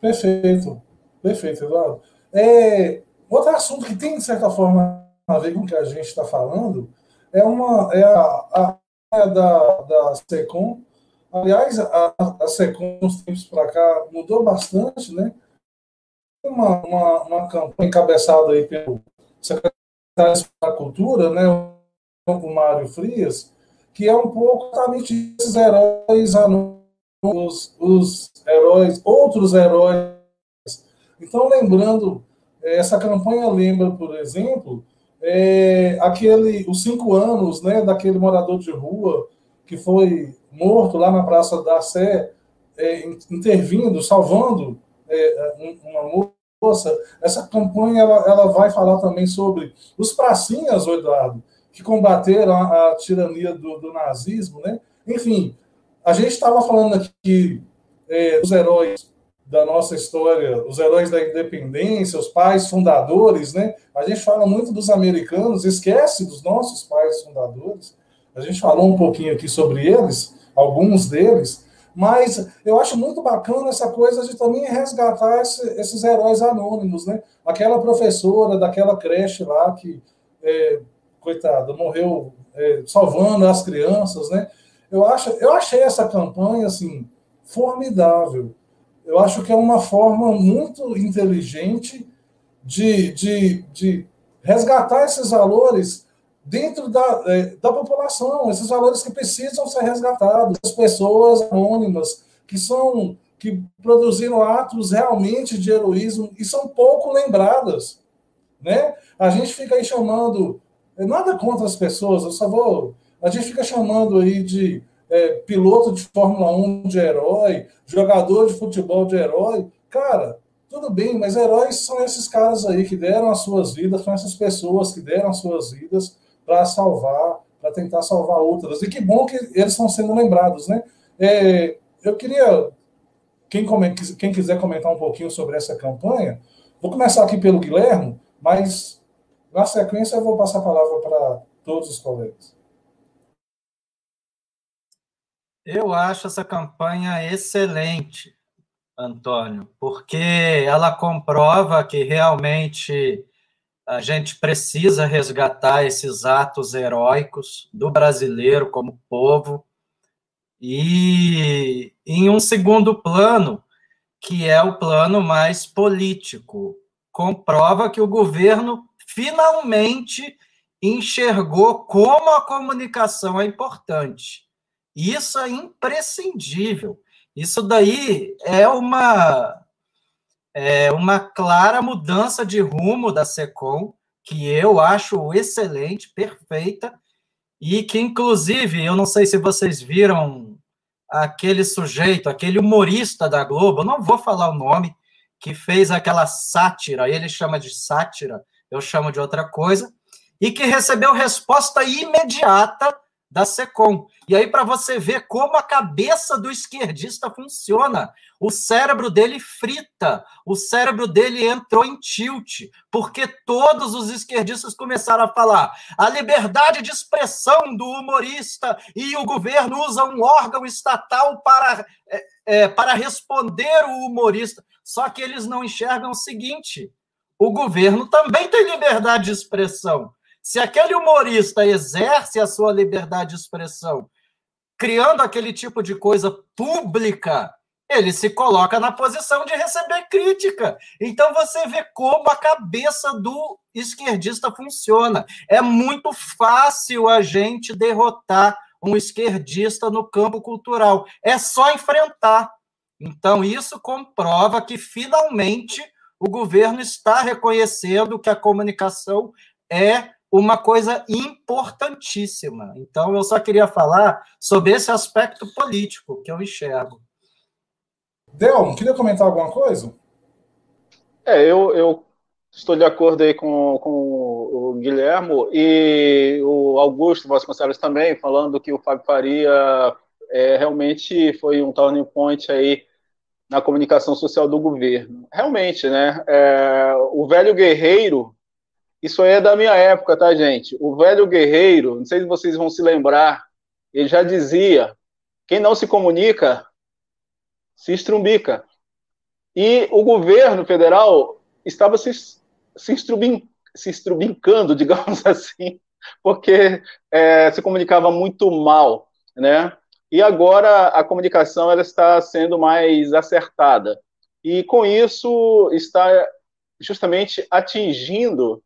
Perfeito, perfeito, Eduardo. É, outro assunto que tem, de certa forma, a ver com o que a gente está falando é, uma, é a, a da, da SECOM. Aliás, a, a SECOM, uns tempos para cá, mudou bastante, né? Uma, uma, uma campanha encabeçada aí pelo secretário da cultura, né, o Mário Frias, que é um pouco exatamente esses heróis os, os heróis, outros heróis. Então, lembrando, essa campanha lembra, por exemplo, é, aquele, os cinco anos né, daquele morador de rua que foi morto lá na Praça da Sé, é, intervindo, salvando é, uma força. Essa campanha ela, ela vai falar também sobre os pracinhas, Eduardo, que combateram a, a tirania do, do, nazismo, né? Enfim, a gente estava falando aqui é, dos heróis da nossa história, os heróis da independência, os pais fundadores, né? A gente fala muito dos americanos, esquece dos nossos pais fundadores. A gente falou um pouquinho aqui sobre eles, alguns deles, mas eu acho muito bacana essa coisa de também resgatar esse, esses heróis anônimos, né? Aquela professora daquela creche lá que, é, coitada, morreu é, salvando as crianças, né? Eu, acho, eu achei essa campanha, assim, formidável eu acho que é uma forma muito inteligente de, de, de resgatar esses valores dentro da, é, da população, esses valores que precisam ser resgatados, as pessoas anônimas que são que produziram atos realmente de heroísmo e são pouco lembradas, né? A gente fica aí chamando é, nada contra as pessoas, eu só vou a gente fica chamando aí de é, piloto de Fórmula 1 de herói, jogador de futebol de herói. Cara, tudo bem, mas heróis são esses caras aí que deram as suas vidas, são essas pessoas que deram as suas vidas para salvar, para tentar salvar outras. E que bom que eles estão sendo lembrados, né? É, eu queria, quem, quem quiser comentar um pouquinho sobre essa campanha, vou começar aqui pelo Guilherme, mas na sequência eu vou passar a palavra para todos os colegas. Eu acho essa campanha excelente, Antônio, porque ela comprova que realmente a gente precisa resgatar esses atos heróicos do brasileiro como povo. E em um segundo plano, que é o plano mais político, comprova que o governo finalmente enxergou como a comunicação é importante isso é imprescindível. Isso daí é uma é uma clara mudança de rumo da SECOM, que eu acho excelente, perfeita, e que, inclusive, eu não sei se vocês viram aquele sujeito, aquele humorista da Globo, não vou falar o nome, que fez aquela sátira, ele chama de sátira, eu chamo de outra coisa, e que recebeu resposta imediata da SECOM. E aí, para você ver como a cabeça do esquerdista funciona, o cérebro dele frita, o cérebro dele entrou em tilt, porque todos os esquerdistas começaram a falar a liberdade de expressão do humorista e o governo usa um órgão estatal para, é, é, para responder o humorista. Só que eles não enxergam o seguinte: o governo também tem liberdade de expressão. Se aquele humorista exerce a sua liberdade de expressão, criando aquele tipo de coisa pública, ele se coloca na posição de receber crítica. Então você vê como a cabeça do esquerdista funciona. É muito fácil a gente derrotar um esquerdista no campo cultural. É só enfrentar. Então isso comprova que finalmente o governo está reconhecendo que a comunicação é uma coisa importantíssima. Então, eu só queria falar sobre esse aspecto político que eu enxergo. Del, queria comentar alguma coisa? É, eu, eu estou de acordo aí com, com o Guilhermo e o Augusto Vasconcelos também, falando que o Fábio Faria é, realmente foi um turning point aí na comunicação social do governo. Realmente, né? É, o velho guerreiro isso aí é da minha época, tá, gente? O velho guerreiro, não sei se vocês vão se lembrar, ele já dizia: quem não se comunica, se estrumbica. E o governo federal estava se, se, estrubin, se estrubincando, digamos assim, porque é, se comunicava muito mal, né? E agora a comunicação ela está sendo mais acertada. E com isso está justamente atingindo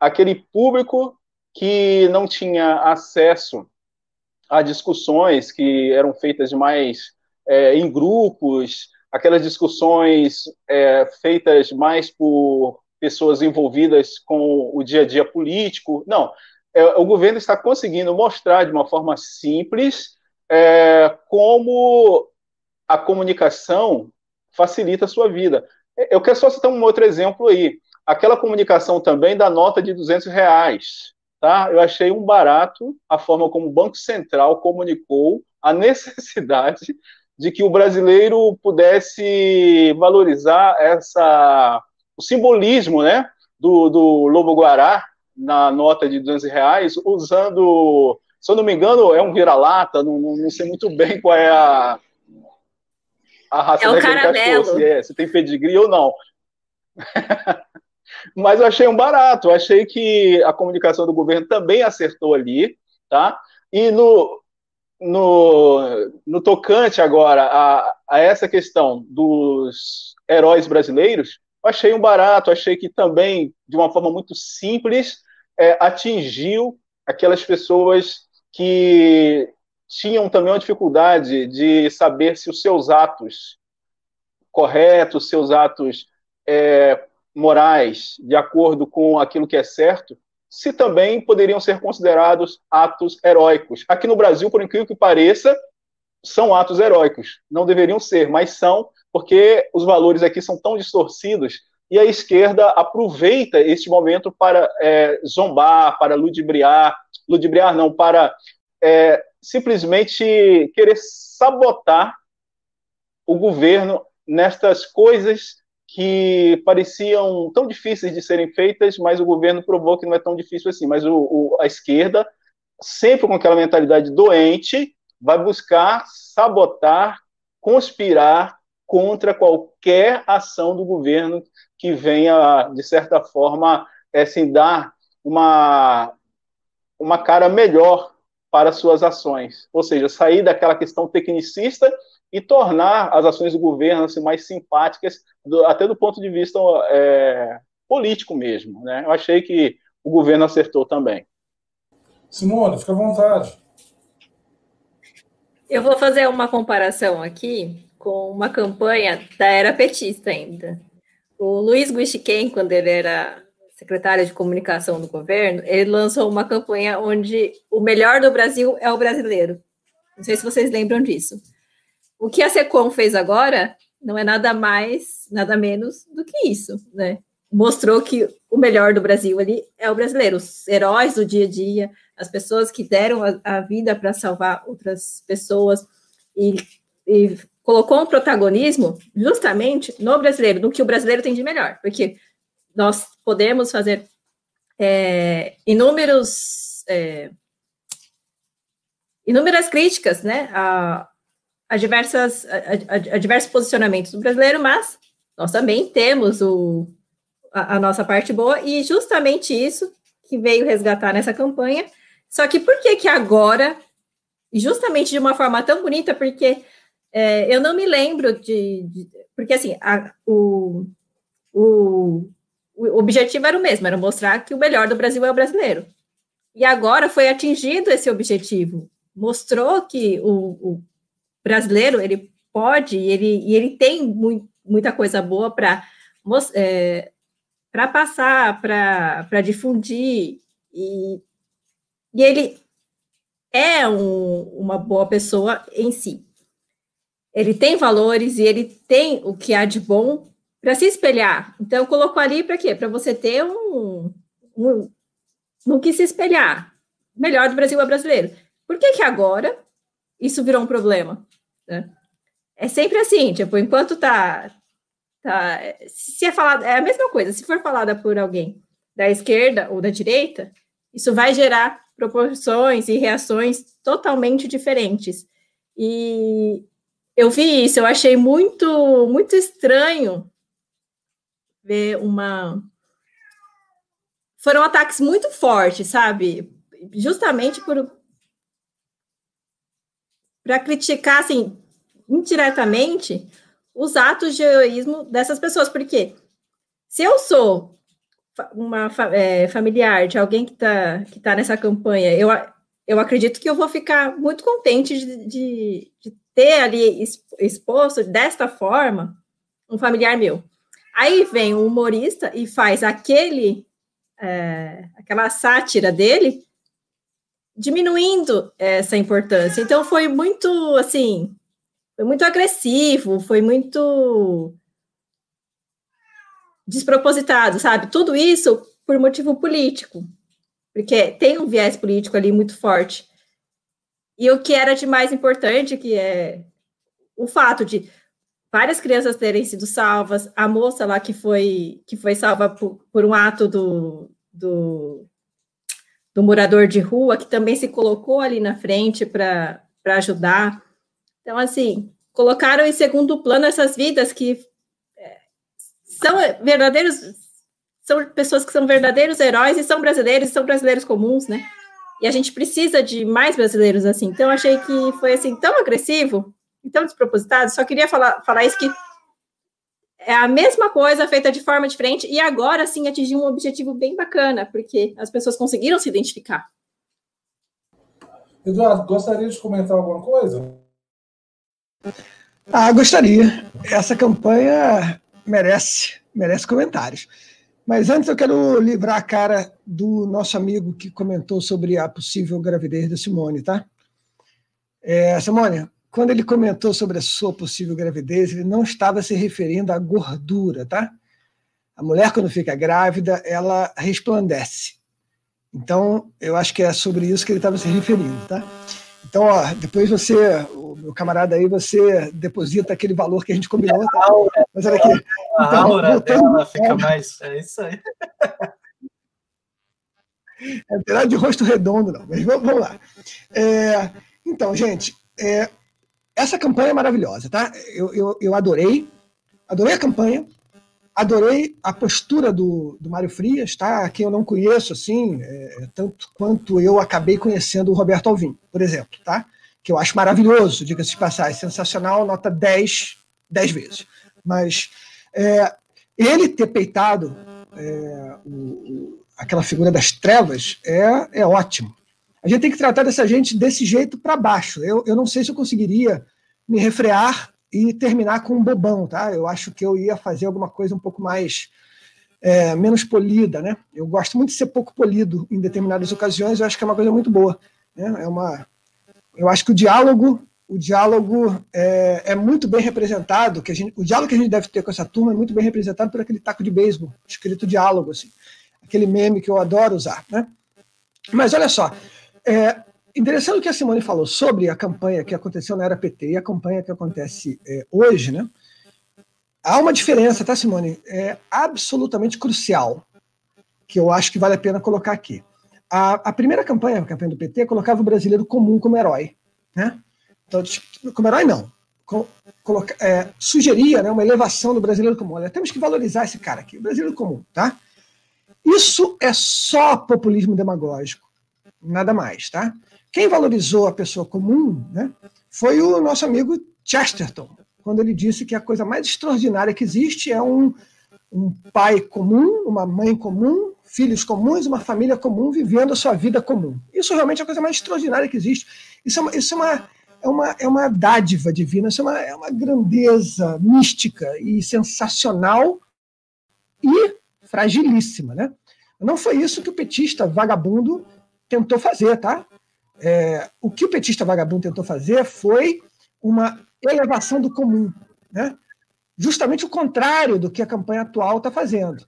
aquele público que não tinha acesso a discussões que eram feitas mais é, em grupos, aquelas discussões é, feitas mais por pessoas envolvidas com o dia a dia político. Não, é, o governo está conseguindo mostrar de uma forma simples é, como a comunicação facilita a sua vida. Eu quero só citar um outro exemplo aí. Aquela comunicação também da nota de 200 reais. Tá? Eu achei um barato a forma como o Banco Central comunicou a necessidade de que o brasileiro pudesse valorizar essa, o simbolismo né, do, do Lobo Guará na nota de 200 reais, usando, se eu não me engano, é um vira-lata, não, não, sei muito bem qual é a, a raça é o caramelo. se, é, se tem pedigree ou não. Mas eu achei um barato, achei que a comunicação do governo também acertou ali, tá? E no, no, no tocante agora a, a essa questão dos heróis brasileiros, eu achei um barato, achei que também, de uma forma muito simples, é, atingiu aquelas pessoas que tinham também uma dificuldade de saber se os seus atos corretos, seus atos é, morais, de acordo com aquilo que é certo, se também poderiam ser considerados atos heróicos. Aqui no Brasil, por incrível que pareça, são atos heróicos. Não deveriam ser, mas são, porque os valores aqui são tão distorcidos e a esquerda aproveita este momento para é, zombar, para ludibriar, ludibriar não, para é, simplesmente querer sabotar o governo nestas coisas que pareciam tão difíceis de serem feitas, mas o governo provou que não é tão difícil assim. Mas o, o, a esquerda, sempre com aquela mentalidade doente, vai buscar sabotar, conspirar contra qualquer ação do governo que venha, de certa forma, assim, dar uma, uma cara melhor para suas ações. Ou seja, sair daquela questão tecnicista e tornar as ações do governo assim, mais simpáticas, do, até do ponto de vista é, político mesmo. Né? Eu achei que o governo acertou também. Simone, fica à vontade. Eu vou fazer uma comparação aqui com uma campanha da era petista ainda. O Luiz Guichiquem, quando ele era secretário de comunicação do governo, ele lançou uma campanha onde o melhor do Brasil é o brasileiro. Não sei se vocês lembram disso. O que a Secom fez agora não é nada mais, nada menos do que isso, né? Mostrou que o melhor do Brasil ali é o brasileiro, os heróis do dia a dia, as pessoas que deram a, a vida para salvar outras pessoas e, e colocou um protagonismo justamente no brasileiro, no que o brasileiro tem de melhor, porque nós podemos fazer é, inúmeros é, inúmeras críticas, né, a, diversas, a, a, a, diversos posicionamentos do brasileiro, mas nós também temos o, a, a, nossa parte boa, e justamente isso que veio resgatar nessa campanha. Só que por que que agora, justamente de uma forma tão bonita, porque é, eu não me lembro de, de porque assim, o, o, o objetivo era o mesmo, era mostrar que o melhor do Brasil é o brasileiro. E agora foi atingido esse objetivo. Mostrou que o, o brasileiro ele pode ele, e ele tem muita coisa boa para é, para passar, para difundir, e, e ele é um, uma boa pessoa em si. Ele tem valores e ele tem o que há de bom para se espelhar. Então, colocou ali para quê? Para você ter um, um no que se espelhar. Melhor do Brasil é brasileiro. Por que, que agora isso virou um problema? Né? É sempre assim, tipo, enquanto tá, tá. Se é falado, é a mesma coisa, se for falada por alguém da esquerda ou da direita, isso vai gerar proporções e reações totalmente diferentes. E eu vi isso, eu achei muito, muito estranho ver uma. Foram ataques muito fortes, sabe? Justamente por, para criticar, assim, indiretamente, os atos de heroísmo dessas pessoas. Porque se eu sou uma é, familiar de alguém que está que tá nessa campanha, eu, eu acredito que eu vou ficar muito contente de, de, de ter ali exposto desta forma um familiar meu. Aí vem o humorista e faz aquele é, aquela sátira dele diminuindo essa importância. Então foi muito assim, foi muito agressivo, foi muito despropositado, sabe? Tudo isso por motivo político, porque tem um viés político ali muito forte. E o que era de mais importante, que é o fato de várias crianças terem sido salvas, a moça lá que foi que foi salva por, por um ato do, do, do, morador de rua, que também se colocou ali na frente para ajudar. Então, assim, colocaram em segundo plano essas vidas que é, são verdadeiros, são pessoas que são verdadeiros heróis e são brasileiros, e são brasileiros comuns, né? E a gente precisa de mais brasileiros assim. Então, achei que foi assim tão agressivo, tão despropositado. Só queria falar, falar isso que é a mesma coisa feita de forma diferente e agora sim atingiu um objetivo bem bacana, porque as pessoas conseguiram se identificar. Eduardo, gostaria de comentar alguma coisa? Ah, gostaria. Essa campanha merece, merece comentários. Mas antes eu quero livrar a cara do nosso amigo que comentou sobre a possível gravidez da Simone, tá? É, Simone, quando ele comentou sobre a sua possível gravidez, ele não estava se referindo à gordura, tá? A mulher, quando fica grávida, ela resplandece. Então, eu acho que é sobre isso que ele estava se referindo, tá? Então, ó, depois você, o meu camarada aí, você deposita aquele valor que a gente combinou, tá? Mas olha aqui. A então, aura dela fica mais. É isso aí. É, nada de rosto redondo, não, mas vamos, vamos lá. É, então, gente, é, essa campanha é maravilhosa, tá? Eu, eu, eu adorei, adorei a campanha, adorei a postura do, do Mário Frias, tá? Quem eu não conheço, assim, é, tanto quanto eu acabei conhecendo o Roberto Alvim, por exemplo, tá? Que eu acho maravilhoso, diga-se de passagem, sensacional, nota 10, 10 vezes. Mas é, ele ter peitado é, o, aquela figura das trevas é, é ótimo. A gente tem que tratar dessa gente desse jeito para baixo. Eu, eu não sei se eu conseguiria me refrear e terminar com um bobão, tá? Eu acho que eu ia fazer alguma coisa um pouco mais é, menos polida, né? Eu gosto muito de ser pouco polido em determinadas ocasiões. Eu acho que é uma coisa muito boa. Né? É uma, eu acho que o diálogo, o diálogo é, é muito bem representado. Que a gente, o diálogo que a gente deve ter com essa turma é muito bem representado por aquele taco de beisebol escrito diálogo, assim, aquele meme que eu adoro usar, né? Mas olha só, é, interessante o que a Simone falou sobre a campanha que aconteceu na era PT e a campanha que acontece é, hoje, né? Há uma diferença, tá, Simone? É absolutamente crucial, que eu acho que vale a pena colocar aqui. A, a primeira campanha, a campanha do PT, colocava o brasileiro comum como herói, né? Então, tipo, como herói, não. coloca, é, sugeria né, uma elevação do brasileiro comum. Olha, temos que valorizar esse cara aqui, o brasileiro comum, tá? Isso é só populismo demagógico nada mais, tá? Quem valorizou a pessoa comum né, foi o nosso amigo Chesterton, quando ele disse que a coisa mais extraordinária que existe é um, um pai comum, uma mãe comum, filhos comuns, uma família comum vivendo a sua vida comum. Isso realmente é a coisa mais extraordinária que existe. Isso é uma, isso é uma, é uma, é uma dádiva divina, isso é uma, é uma grandeza mística e sensacional e fragilíssima. Né? Não foi isso que o petista vagabundo tentou fazer, tá? É, o que o petista vagabundo tentou fazer foi uma elevação do comum, né? Justamente o contrário do que a campanha atual está fazendo.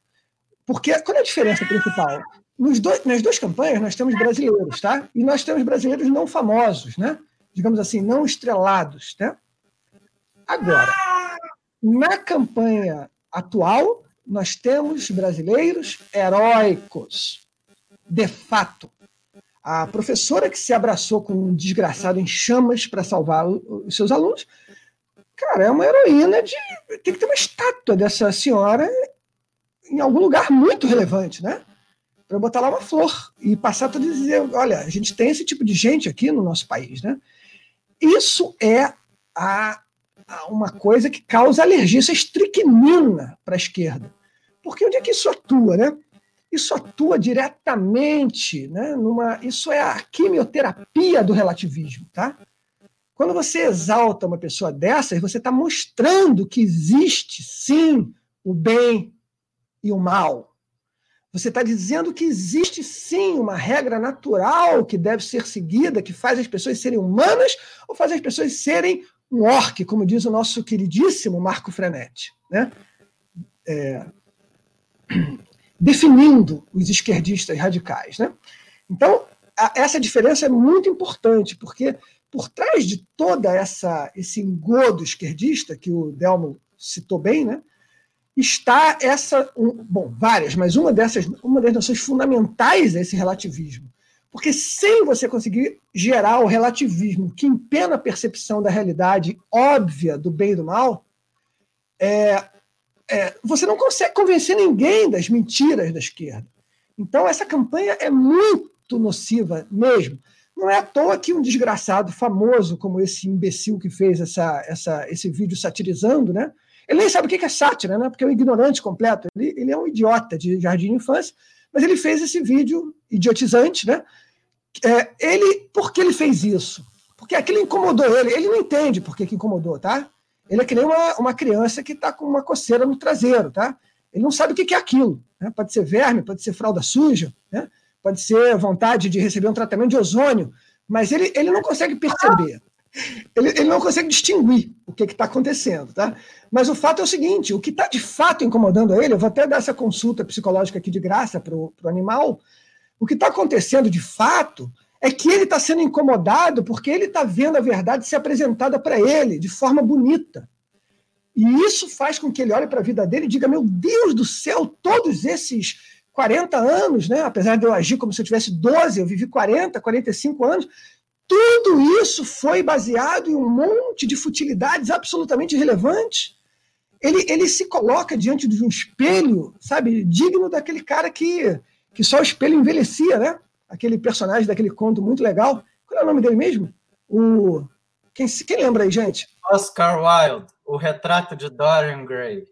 Porque qual é a diferença principal? Nos dois, nas duas campanhas nós temos brasileiros, tá? E nós temos brasileiros não famosos, né? Digamos assim, não estrelados, né? Agora, na campanha atual, nós temos brasileiros heróicos, de fato. A professora que se abraçou com um desgraçado em chamas para salvar os seus alunos, cara, é uma heroína de. Tem que ter uma estátua dessa senhora em algum lugar muito relevante, né? Para botar lá uma flor e passar a dizer: olha, a gente tem esse tipo de gente aqui no nosso país, né? Isso é a, a uma coisa que causa alergia, isso é estricnina para a esquerda. Porque onde é que isso atua, né? Isso atua diretamente, né, numa, isso é a quimioterapia do relativismo, tá? Quando você exalta uma pessoa dessas, você está mostrando que existe sim o bem e o mal. Você está dizendo que existe sim uma regra natural que deve ser seguida, que faz as pessoas serem humanas ou faz as pessoas serem um orc, como diz o nosso queridíssimo Marco Frenetti. Né? É, definindo os esquerdistas radicais. Né? Então, a, essa diferença é muito importante, porque por trás de toda essa esse engodo esquerdista que o Delmo citou bem, né, está essa, um, bom, várias, mas uma dessas, uma das noções fundamentais é esse relativismo. Porque sem você conseguir gerar o relativismo que empena a percepção da realidade óbvia do bem e do mal, é, é, você não consegue convencer ninguém das mentiras da esquerda. Então, essa campanha é muito nociva mesmo. Não é à toa que um desgraçado famoso como esse imbecil que fez essa, essa, esse vídeo satirizando, né? Ele nem sabe o que é sátira, né? Porque é um ignorante completo. Ele, ele é um idiota de jardim de infância, mas ele fez esse vídeo idiotizante, né? É, ele, por que ele fez isso? Porque aquilo incomodou ele. Ele não entende por que, que incomodou, tá? Ele é que nem uma, uma criança que está com uma coceira no traseiro, tá? Ele não sabe o que, é aquilo. Né? Pode ser verme, pode ser fralda suja, né? pode ser vontade de receber um tratamento de ozônio, mas ele, ele não consegue perceber. Ele, ele não consegue distinguir o que está acontecendo, tá? Mas o fato é o seguinte: o que está de fato incomodando ele, eu vou até dar essa consulta psicológica aqui de graça para o animal. O que está acontecendo de fato é que ele está sendo incomodado porque ele está vendo a verdade ser apresentada para ele de forma bonita. E isso faz com que ele olhe para a vida dele e diga: Meu Deus do céu, todos esses 40 anos, né? apesar de eu agir como se eu tivesse 12, eu vivi 40, 45 anos, tudo isso foi baseado em um monte de futilidades absolutamente irrelevantes. Ele, ele se coloca diante de um espelho, sabe, digno daquele cara que, que só o espelho envelhecia, né? Aquele personagem daquele conto muito legal. Qual é o nome dele mesmo? O quem, quem lembra aí, gente? Oscar Wilde, o retrato de Dorian Gray.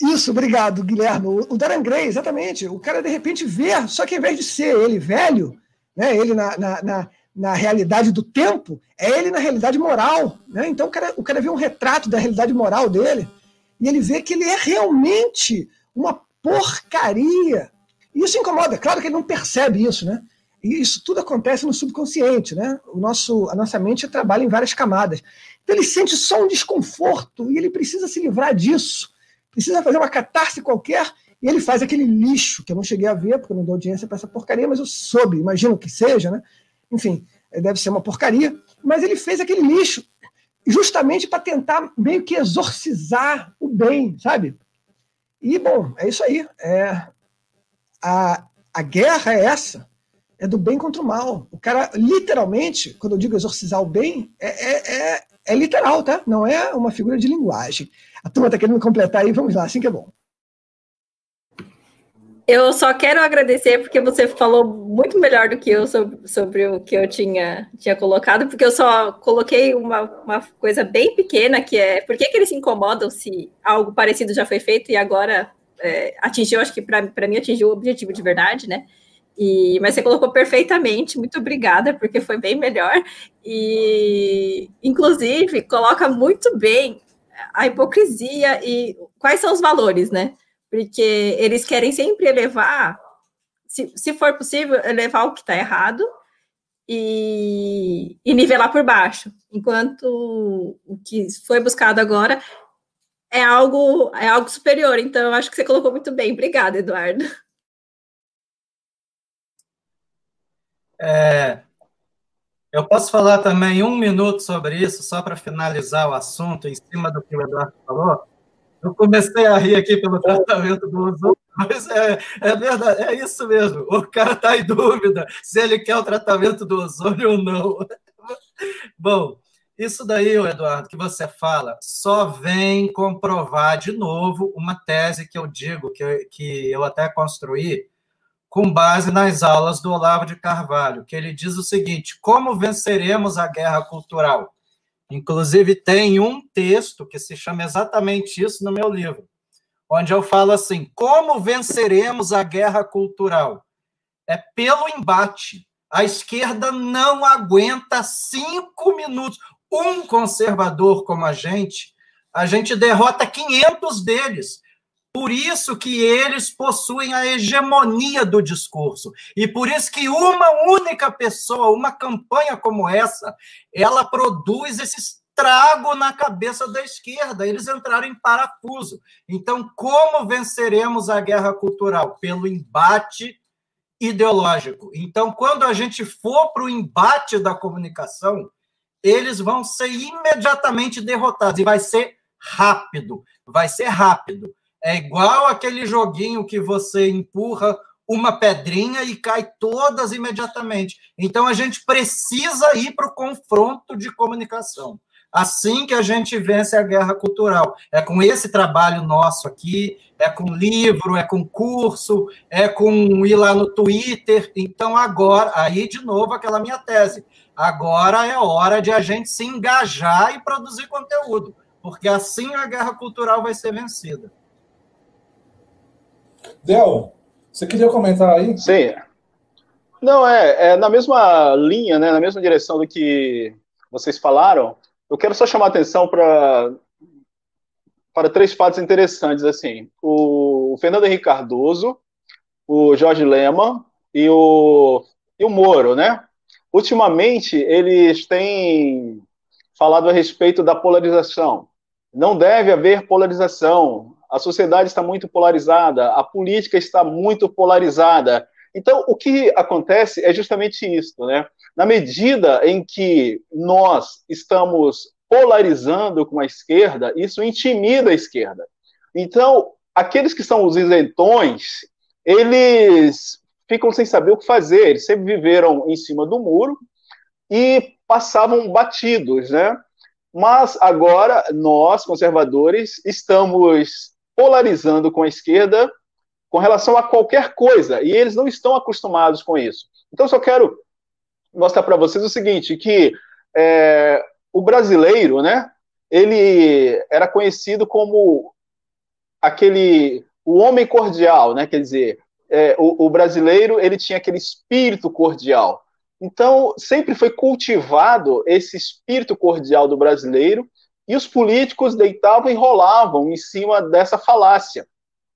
Isso, obrigado, Guilherme. O Dorian Gray, exatamente. O cara, de repente, vê, só que ao invés de ser ele velho, né, ele na, na, na na realidade do tempo, é ele na realidade moral. Né? Então o cara, o cara vê um retrato da realidade moral dele e ele vê que ele é realmente uma porcaria. E isso incomoda, claro que ele não percebe isso, né? E isso tudo acontece no subconsciente, né? O nosso, a nossa mente trabalha em várias camadas. Então ele sente só um desconforto e ele precisa se livrar disso. Precisa fazer uma catarse qualquer e ele faz aquele lixo que eu não cheguei a ver, porque eu não dou audiência para essa porcaria, mas eu soube, imagino que seja, né? enfim, deve ser uma porcaria, mas ele fez aquele lixo justamente para tentar meio que exorcizar o bem, sabe? E, bom, é isso aí. É, a, a guerra é essa. É do bem contra o mal. O cara, literalmente, quando eu digo exorcizar o bem, é, é, é, é literal, tá? Não é uma figura de linguagem. A turma está querendo completar aí, vamos lá, assim que é bom. Eu só quero agradecer porque você falou muito melhor do que eu sobre, sobre o que eu tinha, tinha colocado, porque eu só coloquei uma, uma coisa bem pequena, que é por que, que eles se incomodam se algo parecido já foi feito e agora é, atingiu, acho que para mim atingiu o objetivo de verdade, né? E, mas você colocou perfeitamente, muito obrigada, porque foi bem melhor. E, inclusive, coloca muito bem a hipocrisia e quais são os valores, né? porque eles querem sempre elevar, se, se for possível, elevar o que está errado e, e nivelar por baixo, enquanto o que foi buscado agora é algo é algo superior. Então, eu acho que você colocou muito bem. Obrigada, Eduardo. É, eu posso falar também um minuto sobre isso, só para finalizar o assunto, em cima do que o Eduardo falou. Eu comecei a rir aqui pelo tratamento do ozônio, mas é, é verdade, é isso mesmo. O cara está em dúvida se ele quer o tratamento do ozônio ou não. Bom, isso daí, Eduardo, que você fala, só vem comprovar de novo uma tese que eu digo, que, que eu até construí, com base nas aulas do Olavo de Carvalho, que ele diz o seguinte: como venceremos a guerra cultural? Inclusive, tem um texto que se chama exatamente isso no meu livro, onde eu falo assim: como venceremos a guerra cultural? É pelo embate. A esquerda não aguenta cinco minutos. Um conservador como a gente, a gente derrota 500 deles. Por isso que eles possuem a hegemonia do discurso. E por isso que uma única pessoa, uma campanha como essa, ela produz esses trago na cabeça da esquerda. Eles entraram em parafuso. Então, como venceremos a guerra cultural? Pelo embate ideológico. Então, quando a gente for para o embate da comunicação, eles vão ser imediatamente derrotados e vai ser rápido. Vai ser rápido. É igual aquele joguinho que você empurra uma pedrinha e cai todas imediatamente. Então a gente precisa ir para o confronto de comunicação. Assim que a gente vence a guerra cultural. É com esse trabalho nosso aqui, é com livro, é com curso, é com ir lá no Twitter. Então, agora, aí de novo aquela minha tese. Agora é hora de a gente se engajar e produzir conteúdo, porque assim a guerra cultural vai ser vencida. Del, você queria comentar aí? Sim. Não, é, é na mesma linha, né, na mesma direção do que vocês falaram. Eu quero só chamar a atenção para para três fatos interessantes assim. O Fernando Henrique Cardoso, o Jorge Lema e o, e o Moro, né? Ultimamente, eles têm falado a respeito da polarização. Não deve haver polarização a sociedade está muito polarizada, a política está muito polarizada. Então, o que acontece é justamente isso, né? Na medida em que nós estamos polarizando com a esquerda, isso intimida a esquerda. Então, aqueles que são os isentões, eles ficam sem saber o que fazer, eles sempre viveram em cima do muro e passavam batidos, né? Mas agora nós, conservadores, estamos polarizando com a esquerda com relação a qualquer coisa, e eles não estão acostumados com isso. Então, só quero mostrar para vocês o seguinte, que é, o brasileiro, né, ele era conhecido como aquele, o homem cordial, né, quer dizer, é, o, o brasileiro, ele tinha aquele espírito cordial. Então, sempre foi cultivado esse espírito cordial do brasileiro, e os políticos deitavam e rolavam em cima dessa falácia.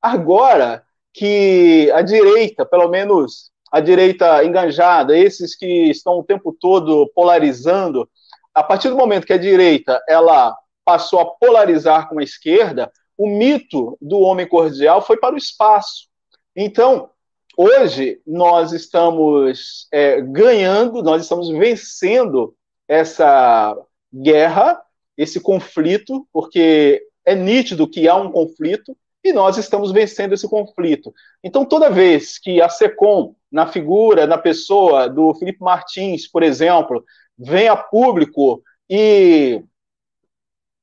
Agora que a direita, pelo menos a direita enganjada, esses que estão o tempo todo polarizando, a partir do momento que a direita ela passou a polarizar com a esquerda, o mito do homem cordial foi para o espaço. Então, hoje nós estamos é, ganhando, nós estamos vencendo essa guerra esse conflito, porque é nítido que há um conflito e nós estamos vencendo esse conflito. Então, toda vez que a SECOM, na figura, na pessoa do Felipe Martins, por exemplo, vem a público e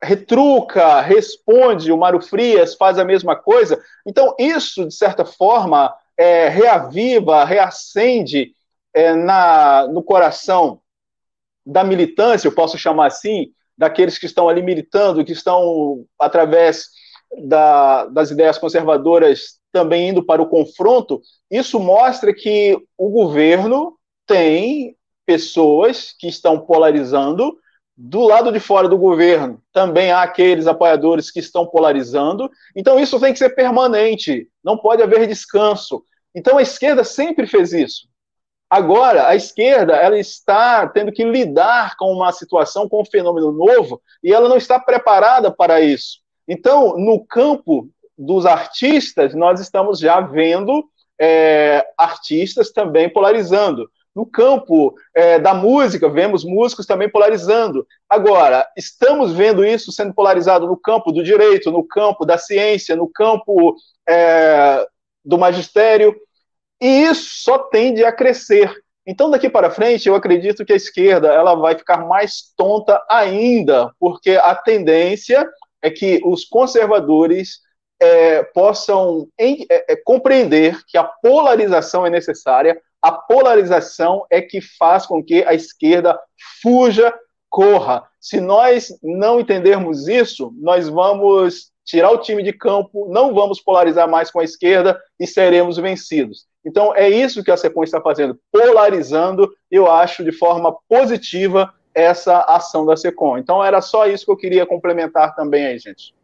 retruca, responde, o Mário Frias faz a mesma coisa, então isso, de certa forma, é, reaviva, reacende é, na, no coração da militância, eu posso chamar assim, daqueles que estão ali militando, que estão, através da, das ideias conservadoras, também indo para o confronto, isso mostra que o governo tem pessoas que estão polarizando. Do lado de fora do governo, também há aqueles apoiadores que estão polarizando. Então, isso tem que ser permanente, não pode haver descanso. Então, a esquerda sempre fez isso. Agora, a esquerda ela está tendo que lidar com uma situação, com um fenômeno novo, e ela não está preparada para isso. Então, no campo dos artistas, nós estamos já vendo é, artistas também polarizando. No campo é, da música, vemos músicos também polarizando. Agora, estamos vendo isso sendo polarizado no campo do direito, no campo da ciência, no campo é, do magistério. E isso só tende a crescer. Então, daqui para frente, eu acredito que a esquerda ela vai ficar mais tonta ainda, porque a tendência é que os conservadores é, possam em, é, é, compreender que a polarização é necessária, a polarização é que faz com que a esquerda fuja, corra. Se nós não entendermos isso, nós vamos tirar o time de campo, não vamos polarizar mais com a esquerda e seremos vencidos. Então, é isso que a SECOM está fazendo, polarizando, eu acho, de forma positiva essa ação da SECOM. Então, era só isso que eu queria complementar também aí, gente.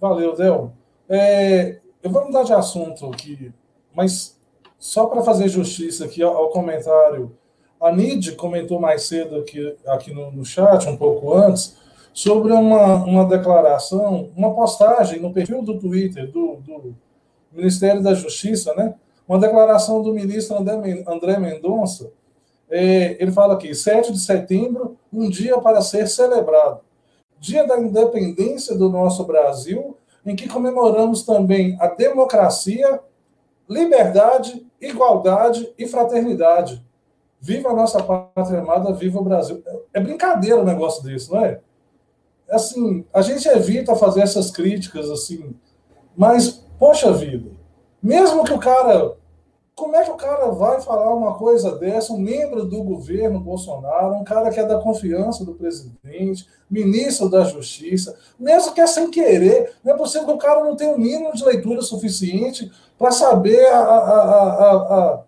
Valeu, Del. É, eu vou mudar de assunto aqui, mas só para fazer justiça aqui ao, ao comentário A Nid comentou mais cedo aqui, aqui no, no chat, um pouco antes, sobre uma, uma declaração, uma postagem no perfil do Twitter do, do Ministério da Justiça, né? Uma declaração do ministro André Mendonça. É, ele fala aqui: 7 de setembro, um dia para ser celebrado. Dia da independência do nosso Brasil, em que comemoramos também a democracia, liberdade, igualdade e fraternidade. Viva a nossa pátria amada, viva o Brasil. É brincadeira um negócio desse, não é? Assim, a gente evita fazer essas críticas assim, mas, poxa vida, mesmo que o cara. Como é que o cara vai falar uma coisa dessa, um membro do governo Bolsonaro, um cara que é da confiança do presidente, ministro da Justiça, mesmo que é sem querer, não é possível que o cara não tenha um mínimo de leitura suficiente para saber a, a, a,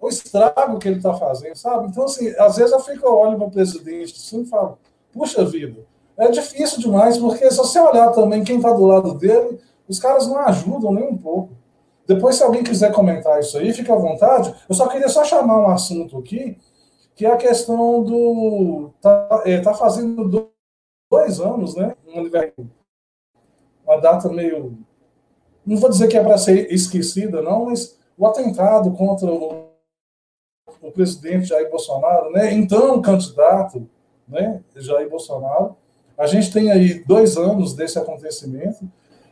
o estrago que ele está fazendo, sabe? Então, assim, às vezes eu fico, olho para o presidente assim, e falo, puxa vida, é difícil demais, porque se você olhar também quem está do lado dele, os caras não ajudam nem um pouco. Depois, se alguém quiser comentar isso aí, fica à vontade. Eu só queria só chamar um assunto aqui, que é a questão do. Tá, é, tá fazendo dois anos, né? Uma data meio. Não vou dizer que é para ser esquecida, não, mas o atentado contra o o presidente Jair Bolsonaro, né, então candidato, né, Jair Bolsonaro. A gente tem aí dois anos desse acontecimento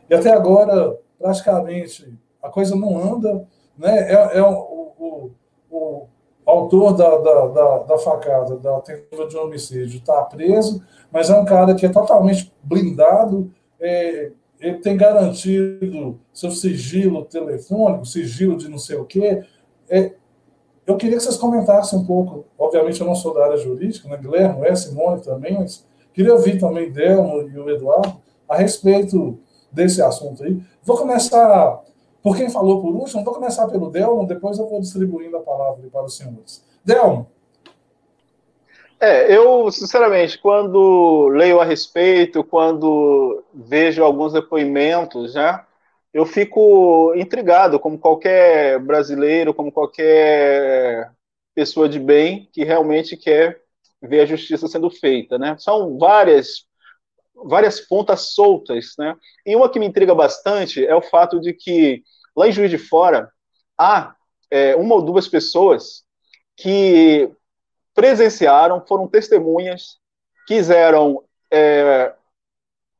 e até agora praticamente a coisa não anda, né? É, é o, o, o, autor da, da, da, da, facada, da tentativa de homicídio, está preso, mas é um cara que é totalmente blindado, é, ele tem garantido seu sigilo telefônico, sigilo de não sei o quê. É, eu queria que vocês comentassem um pouco, obviamente eu não sou da área jurídica, né? Guilherme é, Simone também, mas queria ouvir também Delmo e o Eduardo a respeito desse assunto aí. Vou começar, por quem falou por último, vou começar pelo Delmo, depois eu vou distribuindo a palavra para os senhores. Delmo. É, eu, sinceramente, quando leio a respeito, quando vejo alguns depoimentos, né, eu fico intrigado, como qualquer brasileiro, como qualquer pessoa de bem que realmente quer ver a justiça sendo feita, né? São várias várias pontas soltas, né? E uma que me intriga bastante é o fato de que lá em Juiz de Fora há é, uma ou duas pessoas que presenciaram, foram testemunhas, quiseram é,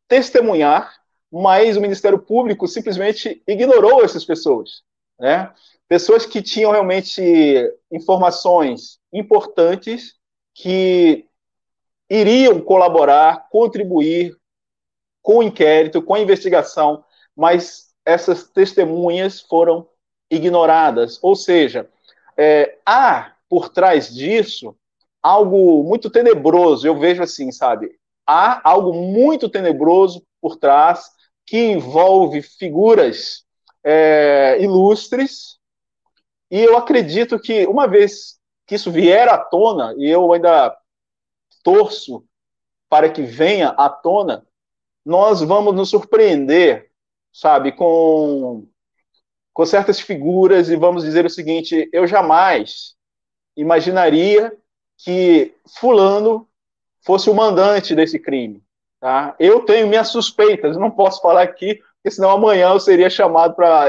testemunhar mas o Ministério Público simplesmente ignorou essas pessoas, né? Pessoas que tinham realmente informações importantes que iriam colaborar, contribuir com o inquérito, com a investigação, mas essas testemunhas foram ignoradas. Ou seja, é, há por trás disso algo muito tenebroso. Eu vejo assim, sabe? Há algo muito tenebroso por trás que envolve figuras é, ilustres, e eu acredito que uma vez que isso vier à tona, e eu ainda torço para que venha à tona, nós vamos nos surpreender, sabe, com, com certas figuras e vamos dizer o seguinte: eu jamais imaginaria que Fulano fosse o mandante desse crime. Tá? Eu tenho minhas suspeitas, não posso falar aqui, porque senão amanhã eu seria chamado pra,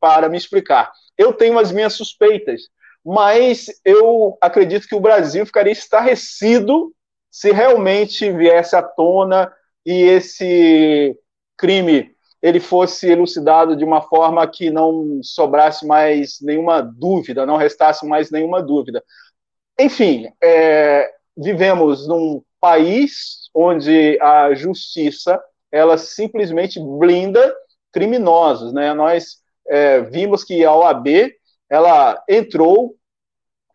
para me explicar. Eu tenho as minhas suspeitas, mas eu acredito que o Brasil ficaria estarrecido se realmente viesse à tona e esse crime ele fosse elucidado de uma forma que não sobrasse mais nenhuma dúvida, não restasse mais nenhuma dúvida. Enfim, é, vivemos num país onde a justiça ela simplesmente blinda criminosos, né? Nós é, vimos que a OAB ela entrou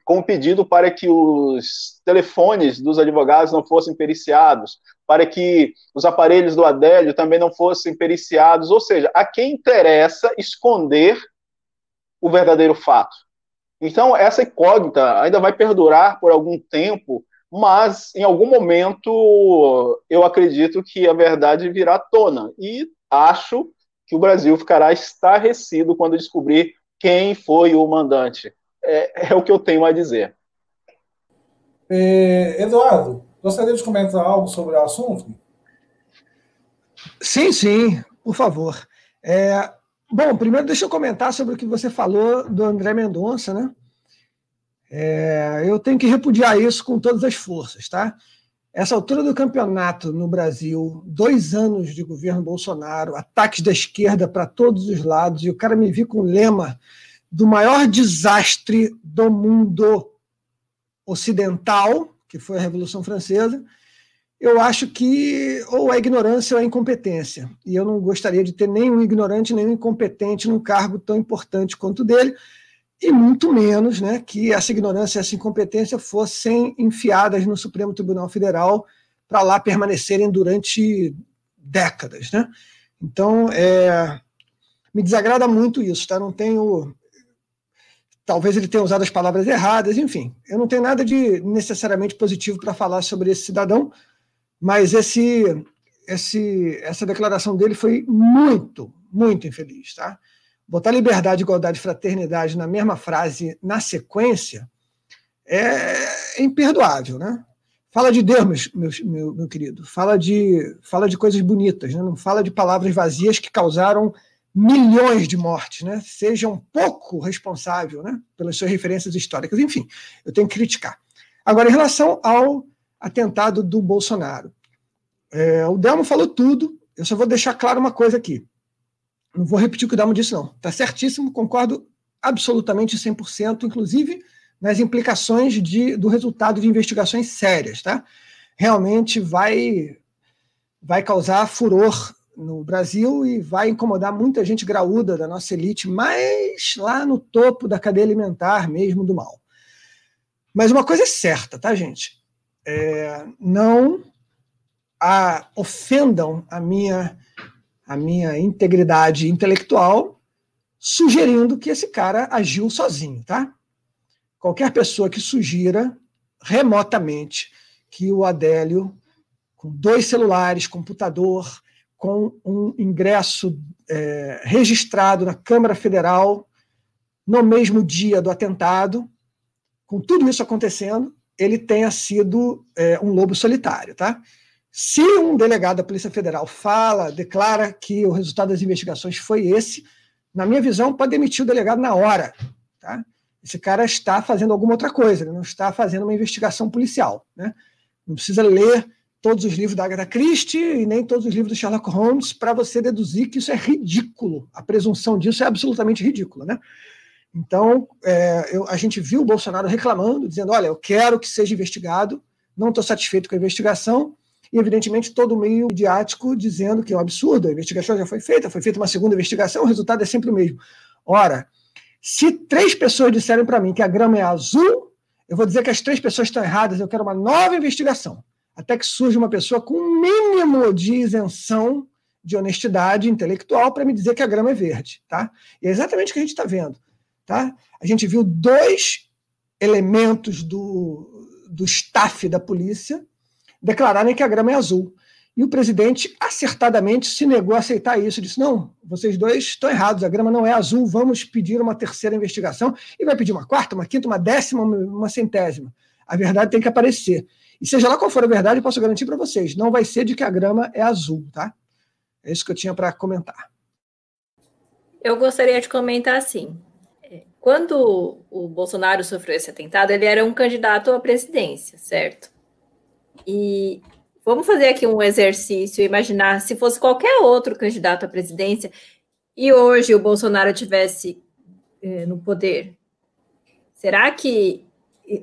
com um pedido para que os telefones dos advogados não fossem periciados, para que os aparelhos do Adélio também não fossem periciados, ou seja, a quem interessa esconder o verdadeiro fato. Então, essa incógnita ainda vai perdurar por algum tempo mas em algum momento eu acredito que a verdade virá à tona e acho que o Brasil ficará estarrecido quando descobrir quem foi o mandante. É, é o que eu tenho a dizer. É, Eduardo, gostaria de comentar algo sobre o assunto? Sim, sim, por favor. É, bom, primeiro deixa eu comentar sobre o que você falou do André Mendonça, né? É, eu tenho que repudiar isso com todas as forças, tá? Essa altura do campeonato no Brasil, dois anos de governo Bolsonaro, ataques da esquerda para todos os lados, e o cara me vi com o lema do maior desastre do mundo ocidental, que foi a Revolução Francesa, eu acho que ou é ignorância ou é incompetência. E eu não gostaria de ter nenhum ignorante, nenhum incompetente num cargo tão importante quanto dele, e muito menos né, que essa ignorância e essa incompetência fossem enfiadas no Supremo Tribunal Federal para lá permanecerem durante décadas. Né? Então, é, me desagrada muito isso. Tá? Não tenho. Talvez ele tenha usado as palavras erradas, enfim. Eu não tenho nada de necessariamente positivo para falar sobre esse cidadão, mas esse, esse, essa declaração dele foi muito, muito infeliz. Tá? botar liberdade, igualdade e fraternidade na mesma frase, na sequência, é imperdoável, né? Fala de Deus, meu, meu, meu querido. Fala de, fala de coisas bonitas, né? não fala de palavras vazias que causaram milhões de mortes, né? Seja um pouco responsável, né? Pelas suas referências históricas. Enfim, eu tenho que criticar. Agora, em relação ao atentado do Bolsonaro, é, o Delmo falou tudo. Eu só vou deixar claro uma coisa aqui. Não vou repetir o que o Dalmo disse, não. Está certíssimo, concordo absolutamente 100%, inclusive nas implicações de, do resultado de investigações sérias. Tá? Realmente vai, vai causar furor no Brasil e vai incomodar muita gente graúda da nossa elite, mas lá no topo da cadeia alimentar mesmo do mal. Mas uma coisa é certa, tá, gente? É, não a, ofendam a minha a minha integridade intelectual, sugerindo que esse cara agiu sozinho, tá? Qualquer pessoa que sugira remotamente que o Adélio, com dois celulares, computador, com um ingresso é, registrado na Câmara Federal no mesmo dia do atentado, com tudo isso acontecendo, ele tenha sido é, um lobo solitário, tá? Se um delegado da Polícia Federal fala, declara que o resultado das investigações foi esse, na minha visão, pode demitir o delegado na hora. Tá? Esse cara está fazendo alguma outra coisa, ele não está fazendo uma investigação policial. Né? Não precisa ler todos os livros da Agatha Christie e nem todos os livros do Sherlock Holmes para você deduzir que isso é ridículo. A presunção disso é absolutamente ridícula. Né? Então, é, eu, a gente viu o Bolsonaro reclamando, dizendo: olha, eu quero que seja investigado, não estou satisfeito com a investigação e, evidentemente, todo o meio midiático dizendo que é um absurdo, a investigação já foi feita, foi feita uma segunda investigação, o resultado é sempre o mesmo. Ora, se três pessoas disserem para mim que a grama é azul, eu vou dizer que as três pessoas estão erradas, eu quero uma nova investigação, até que surja uma pessoa com um mínimo de isenção de honestidade intelectual para me dizer que a grama é verde. Tá? E é exatamente o que a gente está vendo. Tá? A gente viu dois elementos do, do staff da polícia declararem que a grama é azul. E o presidente acertadamente se negou a aceitar isso. Disse: não, vocês dois estão errados, a grama não é azul, vamos pedir uma terceira investigação. E vai pedir uma quarta, uma quinta, uma décima, uma centésima. A verdade tem que aparecer. E seja lá qual for a verdade, eu posso garantir para vocês: não vai ser de que a grama é azul, tá? É isso que eu tinha para comentar. Eu gostaria de comentar assim. Quando o Bolsonaro sofreu esse atentado, ele era um candidato à presidência, certo? E vamos fazer aqui um exercício, imaginar se fosse qualquer outro candidato à presidência e hoje o Bolsonaro tivesse eh, no poder. Será que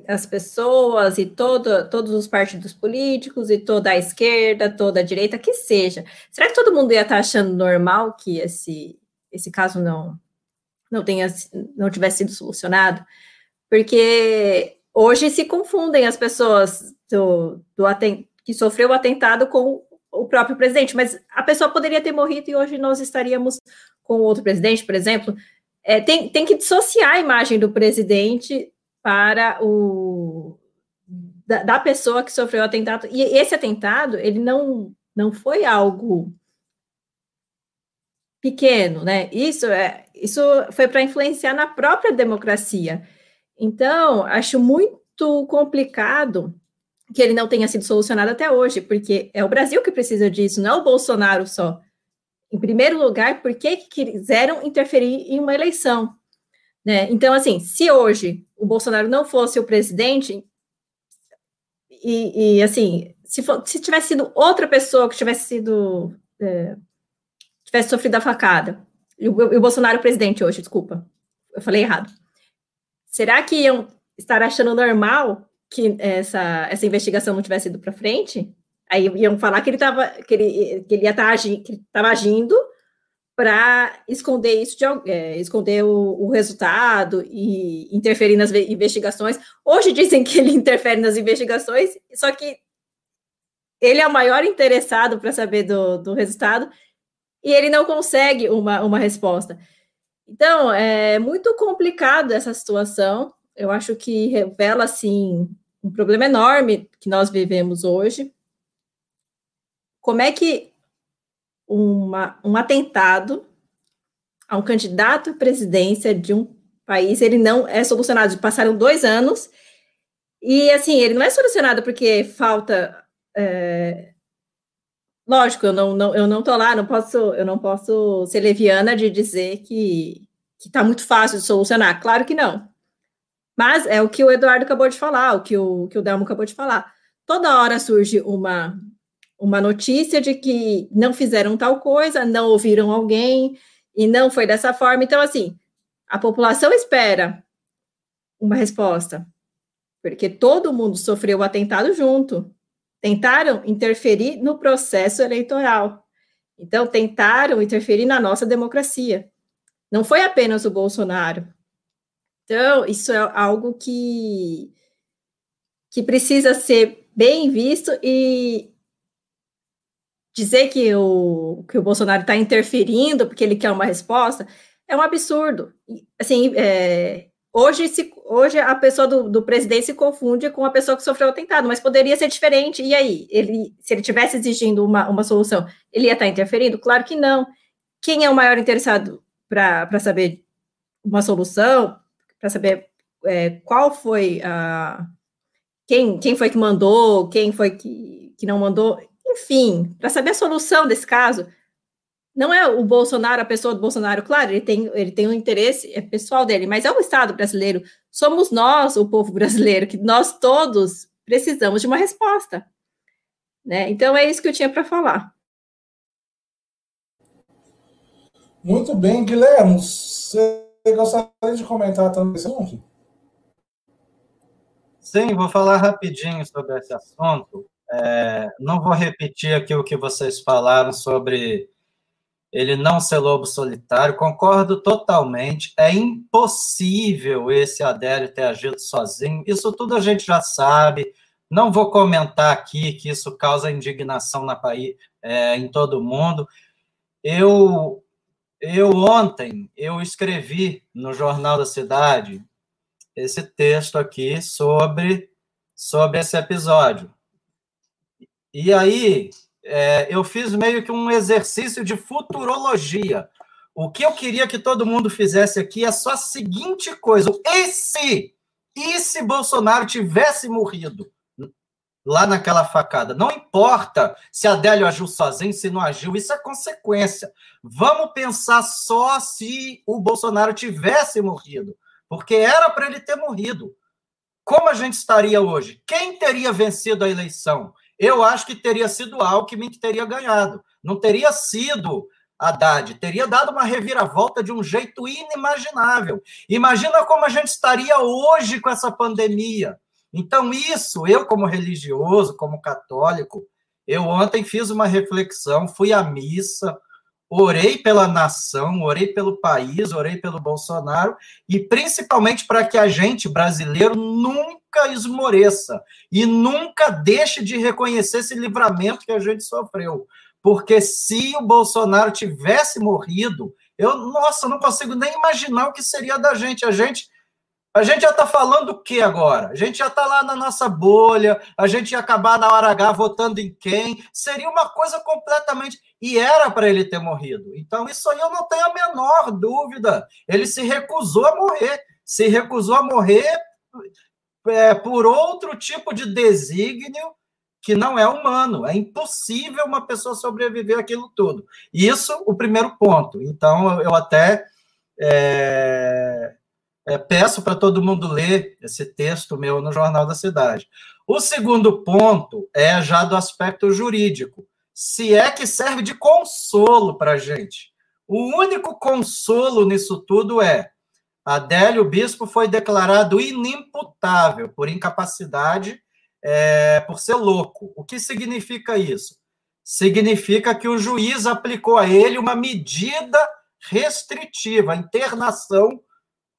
as pessoas e todo, todos os partidos políticos e toda a esquerda, toda a direita, que seja, será que todo mundo ia estar achando normal que esse, esse caso não não tenha não tivesse sido solucionado? Porque hoje se confundem as pessoas do, do que sofreu o atentado com o próprio presidente, mas a pessoa poderia ter morrido e hoje nós estaríamos com outro presidente, por exemplo. É, tem, tem que dissociar a imagem do presidente para o da, da, pessoa que sofreu o atentado. E esse atentado, ele não, não foi algo pequeno, né? Isso é isso foi para influenciar na própria democracia. Então, acho muito complicado que ele não tenha sido solucionado até hoje, porque é o Brasil que precisa disso, não é o Bolsonaro só. Em primeiro lugar, por que quiseram interferir em uma eleição? Né? Então, assim, se hoje o Bolsonaro não fosse o presidente, e, e assim, se, for, se tivesse sido outra pessoa que tivesse sido é, tivesse sofrido a facada, e o, e o Bolsonaro presidente hoje, desculpa, eu falei errado. Será que iam estar achando normal que essa, essa investigação não tivesse ido para frente? Aí iam falar que ele estava que ele, que ele ia estar tá que estava agindo para esconder isso, de, é, esconder o, o, resultado e interferir nas investigações. Hoje dizem que ele interfere nas investigações, só que ele é o maior interessado para saber do, do resultado e ele não consegue uma, uma resposta. Então, é muito complicado essa situação. Eu acho que revela, assim, um problema enorme que nós vivemos hoje. Como é que uma, um atentado a um candidato à presidência de um país, ele não é solucionado. Passaram dois anos e, assim, ele não é solucionado porque falta é, Lógico, eu não, eu não tô lá, não posso, eu não posso ser leviana de dizer que que está muito fácil de solucionar. Claro que não. Mas é o que o Eduardo acabou de falar, o que o, que o Delmo acabou de falar. Toda hora surge uma, uma notícia de que não fizeram tal coisa, não ouviram alguém e não foi dessa forma. Então, assim, a população espera uma resposta, porque todo mundo sofreu o atentado junto tentaram interferir no processo eleitoral. Então, tentaram interferir na nossa democracia. Não foi apenas o Bolsonaro. Então, isso é algo que, que precisa ser bem visto e dizer que o, que o Bolsonaro está interferindo porque ele quer uma resposta é um absurdo. Assim, é, Hoje, se, hoje a pessoa do, do, presidente se confunde com a pessoa que sofreu o atentado, mas poderia ser diferente. E aí, ele, se ele tivesse exigindo uma, uma solução, ele ia estar interferindo? Claro que não. Quem é o maior interessado para saber uma solução, para saber é, qual foi a. Quem, quem foi que mandou, quem foi que, que não mandou, enfim, para saber a solução desse caso, não é o Bolsonaro, a pessoa do Bolsonaro, claro, ele tem, ele tem um interesse é pessoal dele, mas é o Estado brasileiro. Somos nós, o povo brasileiro, que nós todos precisamos de uma resposta. Né? Então é isso que eu tinha para falar. Muito bem, Guilherme. Você gostaria de comentar também esse assunto? Sim, vou falar rapidinho sobre esse assunto. É, não vou repetir aqui o que vocês falaram sobre ele não ser lobo solitário, concordo totalmente. É impossível esse Adélio ter agido sozinho, isso tudo a gente já sabe. Não vou comentar aqui que isso causa indignação na país, é, em todo mundo. Eu, eu ontem eu escrevi no Jornal da Cidade esse texto aqui sobre, sobre esse episódio. E aí é, eu fiz meio que um exercício de futurologia. O que eu queria que todo mundo fizesse aqui é só a seguinte coisa: e se, e se Bolsonaro tivesse morrido lá naquela facada? Não importa se Adélio agiu sozinho, se não agiu, isso é consequência. Vamos pensar só se o Bolsonaro tivesse morrido, porque era para ele ter morrido. Como a gente estaria hoje? Quem teria vencido a eleição? Eu acho que teria sido Alckmin que teria ganhado. Não teria sido Haddad. Teria dado uma reviravolta de um jeito inimaginável. Imagina como a gente estaria hoje com essa pandemia. Então, isso, eu, como religioso, como católico, eu ontem fiz uma reflexão, fui à missa, orei pela nação, orei pelo país, orei pelo Bolsonaro e principalmente para que a gente brasileiro nunca esmoreça e nunca deixe de reconhecer esse livramento que a gente sofreu. Porque se o Bolsonaro tivesse morrido, eu, nossa, não consigo nem imaginar o que seria da gente. A gente a gente já está falando o que agora? A gente já está lá na nossa bolha, a gente ia acabar na hora H votando em quem? Seria uma coisa completamente. E era para ele ter morrido. Então, isso aí eu não tenho a menor dúvida. Ele se recusou a morrer. Se recusou a morrer, é, por outro tipo de desígnio que não é humano. É impossível uma pessoa sobreviver aquilo tudo. Isso, o primeiro ponto. Então, eu até é, é, peço para todo mundo ler esse texto meu no Jornal da Cidade. O segundo ponto é já do aspecto jurídico. Se é que serve de consolo para a gente. O único consolo nisso tudo é Adélio Bispo foi declarado inimputável por incapacidade é, por ser louco. O que significa isso? Significa que o juiz aplicou a ele uma medida restritiva, internação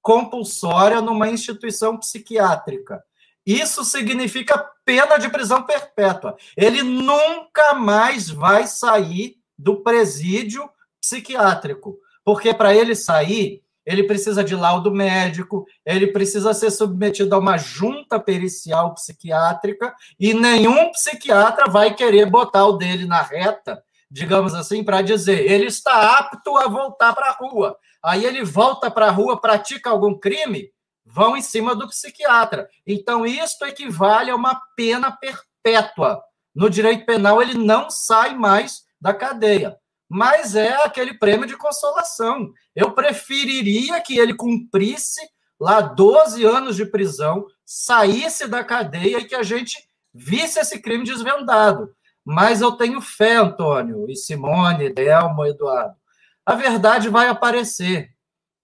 compulsória numa instituição psiquiátrica. Isso significa pena de prisão perpétua. Ele nunca mais vai sair do presídio psiquiátrico, porque para ele sair, ele precisa de laudo médico, ele precisa ser submetido a uma junta pericial psiquiátrica, e nenhum psiquiatra vai querer botar o dele na reta, digamos assim, para dizer ele está apto a voltar para a rua. Aí ele volta para a rua, pratica algum crime, vão em cima do psiquiatra. Então, isto equivale a uma pena perpétua. No direito penal, ele não sai mais da cadeia mas é aquele prêmio de consolação. Eu preferiria que ele cumprisse lá 12 anos de prisão, saísse da cadeia e que a gente visse esse crime desvendado. Mas eu tenho fé, Antônio, e Simone, Delmo, Eduardo. A verdade vai aparecer.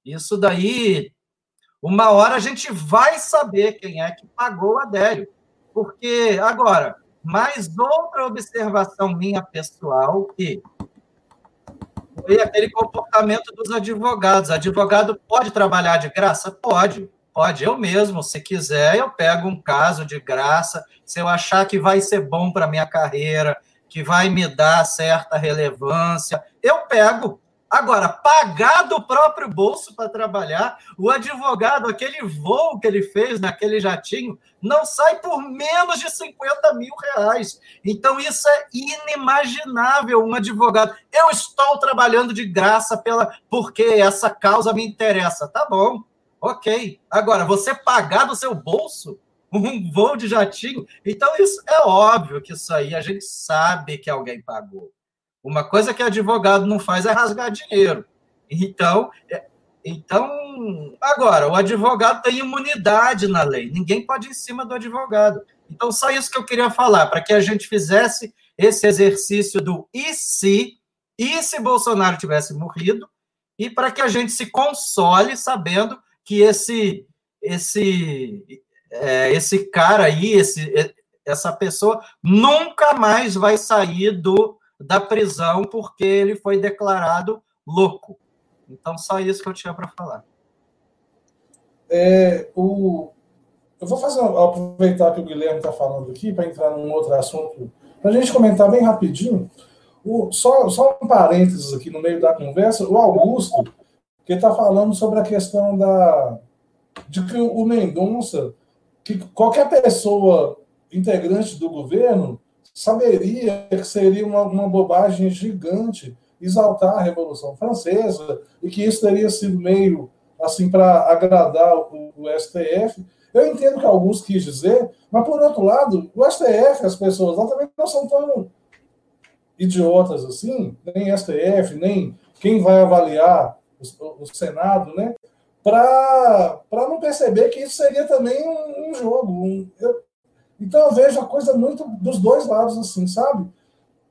Isso daí, uma hora a gente vai saber quem é que pagou o Adélio. Porque, agora, mais outra observação minha pessoal, que foi aquele comportamento dos advogados. Advogado pode trabalhar de graça? Pode, pode. Eu mesmo, se quiser, eu pego um caso de graça, se eu achar que vai ser bom para minha carreira, que vai me dar certa relevância, eu pego. Agora, pagar do próprio bolso para trabalhar, o advogado, aquele voo que ele fez naquele jatinho, não sai por menos de 50 mil reais. Então, isso é inimaginável, um advogado. Eu estou trabalhando de graça pela porque essa causa me interessa. Tá bom, ok. Agora, você pagar do seu bolso um voo de jatinho, então isso é óbvio que isso aí a gente sabe que alguém pagou. Uma coisa que advogado não faz é rasgar dinheiro. Então, é, então, agora, o advogado tem imunidade na lei. Ninguém pode ir em cima do advogado. Então, só isso que eu queria falar, para que a gente fizesse esse exercício do e se, e se Bolsonaro tivesse morrido, e para que a gente se console sabendo que esse esse é, esse cara aí, esse, essa pessoa nunca mais vai sair do da prisão porque ele foi declarado louco. Então, só isso que eu tinha para falar. É, o... Eu vou fazer, aproveitar que o Guilherme está falando aqui para entrar num outro assunto, para a gente comentar bem rapidinho. O, só, só um parênteses aqui no meio da conversa, o Augusto, que está falando sobre a questão da, de que o Mendonça, que qualquer pessoa integrante do governo saberia que seria uma, uma bobagem gigante exaltar a Revolução Francesa e que isso teria sido meio assim para agradar o, o, STF. Eu entendo que alguns quis dizer, mas por outro lado, o STF, as pessoas lá também não são tão idiotas assim, nem STF, nem quem vai avaliar o, o Senado, né? Para não perceber que isso seria também um, um jogo. Um, eu, então eu vejo a coisa muito dos dois lados, assim, sabe?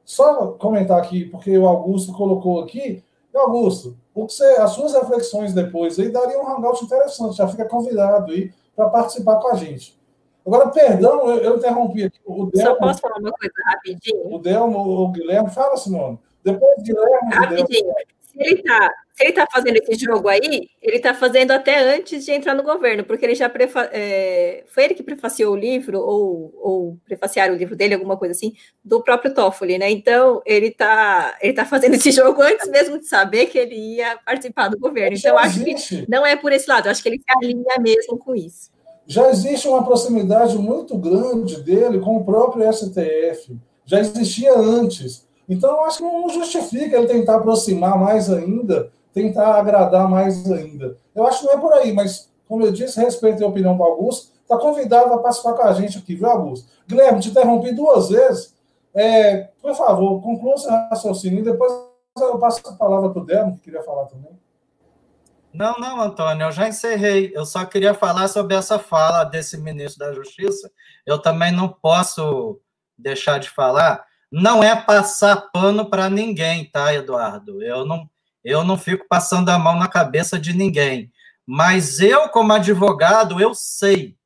Só comentar aqui, porque o Augusto colocou aqui. Augusto, o que você, as suas reflexões depois aí daria um hangout interessante, já fica convidado aí para participar com a gente. Agora, perdão, eu, eu interrompi aqui. O Delmo, Só posso falar uma coisa rapidinho? O Delmo, o Guilherme, fala, Simone. Depois Guilherme. Rapidinho. Se ele está se ele tá fazendo esse jogo aí, ele está fazendo até antes de entrar no governo, porque ele já prefa é, foi ele que prefaciou o livro, ou, ou prefaciaram o livro dele, alguma coisa assim, do próprio Toffoli, né? Então, ele está ele tá fazendo esse jogo antes mesmo de saber que ele ia participar do governo. Então, acho que não é por esse lado, acho que ele se alinha mesmo com isso. Já existe uma proximidade muito grande dele com o próprio STF. Já existia antes. Então, acho que não justifica ele tentar aproximar mais ainda tentar agradar mais ainda. Eu acho que não é por aí, mas, como eu disse, respeito a opinião do Augusto, está convidado a participar com a gente aqui, viu, Augusto? Guilherme, te interrompi duas vezes. É, por favor, conclua seu raciocínio e depois eu passo a palavra para o Delmo, que queria falar também. Não, não, Antônio, eu já encerrei. Eu só queria falar sobre essa fala desse ministro da Justiça. Eu também não posso deixar de falar. Não é passar pano para ninguém, tá, Eduardo? Eu não, eu não fico passando a mão na cabeça de ninguém. Mas eu, como advogado, eu sei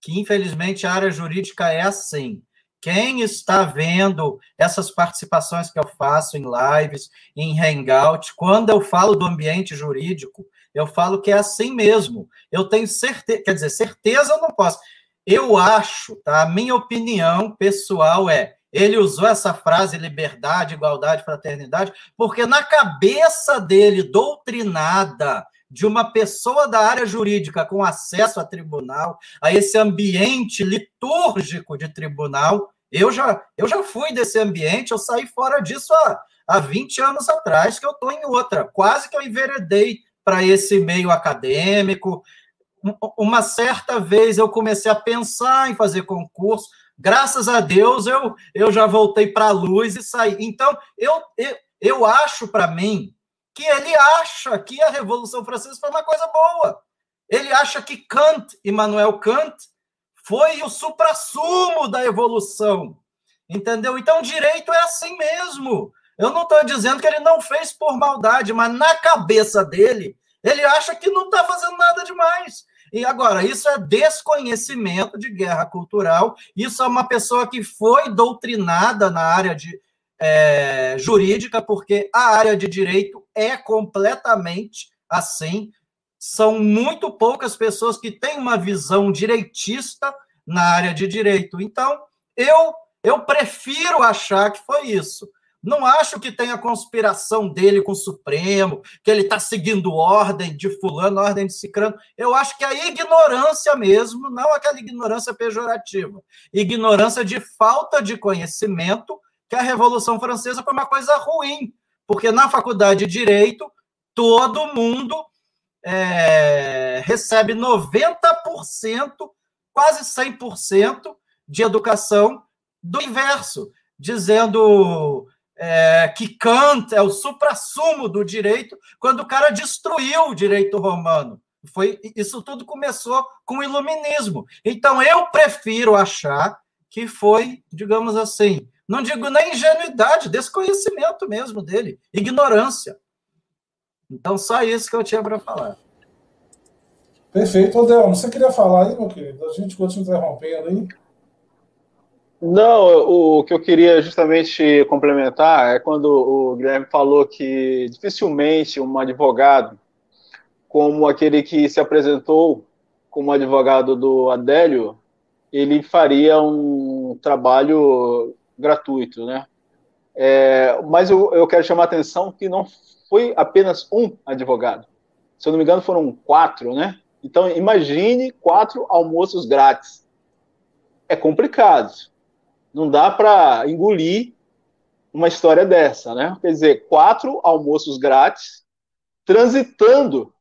que, infelizmente, a área jurídica é assim. Quem está vendo essas participações que eu faço em lives, em hangout, quando eu falo do ambiente jurídico, eu falo que é assim mesmo. Eu tenho certeza, quer dizer, certeza eu não posso. Eu acho, tá? A minha opinião pessoal é: ele usou essa frase liberdade, igualdade, fraternidade, porque na cabeça dele, doutrinada, de uma pessoa da área jurídica com acesso a tribunal, a esse ambiente litúrgico de tribunal. Eu já, eu já fui desse ambiente, eu saí fora disso há, há 20 anos atrás, que eu estou em outra. Quase que eu enveredei para esse meio acadêmico. Uma certa vez eu comecei a pensar em fazer concurso. Graças a Deus eu, eu já voltei para a luz e saí. Então, eu, eu, eu acho para mim que ele acha que a Revolução Francesa foi uma coisa boa. Ele acha que Kant, Immanuel Kant, foi o suprassumo da evolução. Entendeu? Então, direito é assim mesmo. Eu não estou dizendo que ele não fez por maldade, mas na cabeça dele, ele acha que não está fazendo nada demais. E agora, isso é desconhecimento de guerra cultural, isso é uma pessoa que foi doutrinada na área de, é, jurídica, porque a área de direito é completamente assim. São muito poucas pessoas que têm uma visão direitista na área de direito. Então, eu eu prefiro achar que foi isso. Não acho que tenha conspiração dele com o Supremo, que ele está seguindo ordem de fulano, ordem de cicrano. Eu acho que a ignorância mesmo, não aquela ignorância pejorativa, ignorância de falta de conhecimento que a Revolução Francesa foi uma coisa ruim, porque na faculdade de Direito, todo mundo é, recebe 90%, quase 100% de educação do inverso, dizendo é, que Kant é o suprassumo do direito, quando o cara destruiu o direito romano. Foi, isso tudo começou com o iluminismo. Então, eu prefiro achar que foi, digamos assim, não digo nem ingenuidade, desconhecimento mesmo dele, ignorância. Então, só isso que eu tinha para falar. Perfeito, Odelmo. Você queria falar aí, meu querido? A gente continua interrompendo aí. Não, o que eu queria justamente complementar é quando o Guilherme falou que dificilmente um advogado, como aquele que se apresentou como advogado do Adélio, ele faria um trabalho gratuito, né? É, mas eu, eu quero chamar a atenção que não foi apenas um advogado. Se eu não me engano, foram quatro, né? Então, imagine quatro almoços grátis. É complicado. Não dá para engolir uma história dessa, né? Quer dizer, quatro almoços grátis, transitando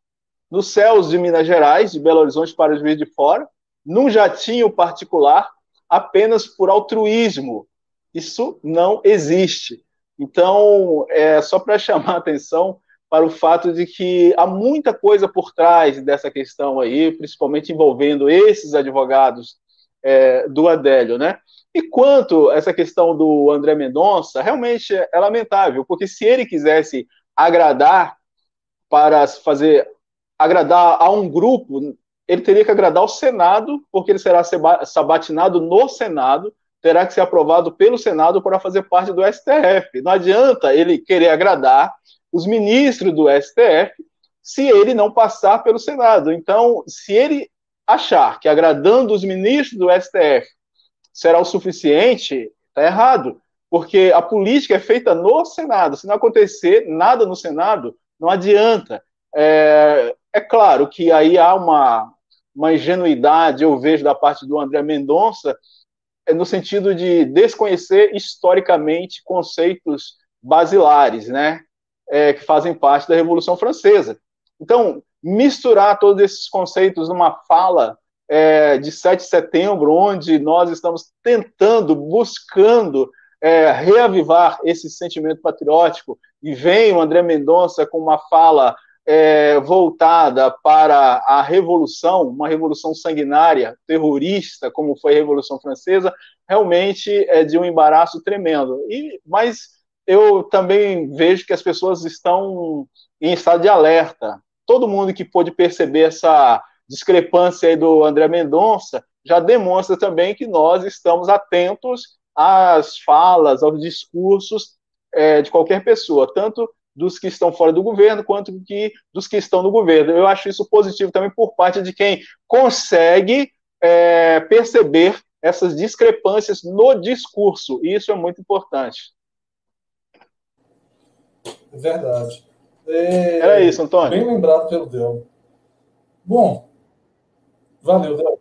nos céus de Minas Gerais, de Belo Horizonte para o Juiz de Fora, num jatinho particular, apenas por altruísmo, isso não existe. Então, é só para chamar a atenção para o fato de que há muita coisa por trás dessa questão aí, principalmente envolvendo esses advogados é, do Adélio, né? E quanto essa questão do André Mendonça, realmente é lamentável, porque se ele quisesse agradar para fazer agradar a um grupo, ele teria que agradar ao Senado, porque ele será sabatinado no Senado, terá que ser aprovado pelo Senado para fazer parte do STF. Não adianta ele querer agradar os ministros do STF se ele não passar pelo Senado. Então, se ele achar que agradando os ministros do STF será o suficiente, está errado, porque a política é feita no Senado. Se não acontecer nada no Senado, não adianta. É, é claro que aí há uma, uma ingenuidade, eu vejo, da parte do André Mendonça, é no sentido de desconhecer historicamente conceitos basilares, né, é, que fazem parte da Revolução Francesa. Então, misturar todos esses conceitos numa fala é, de 7 de setembro, onde nós estamos tentando, buscando é, reavivar esse sentimento patriótico, e vem o André Mendonça com uma fala é, voltada para a revolução, uma revolução sanguinária, terrorista, como foi a Revolução Francesa, realmente é de um embaraço tremendo. E, mas eu também vejo que as pessoas estão em estado de alerta. Todo mundo que pôde perceber essa discrepância aí do André Mendonça já demonstra também que nós estamos atentos às falas, aos discursos é, de qualquer pessoa, tanto dos que estão fora do governo quanto que, dos que estão no governo. Eu acho isso positivo também por parte de quem consegue é, perceber essas discrepâncias no discurso, e isso é muito importante. Verdade. É, Era isso, Antônio. Bem lembrado pelo Del. Bom, valeu, Del.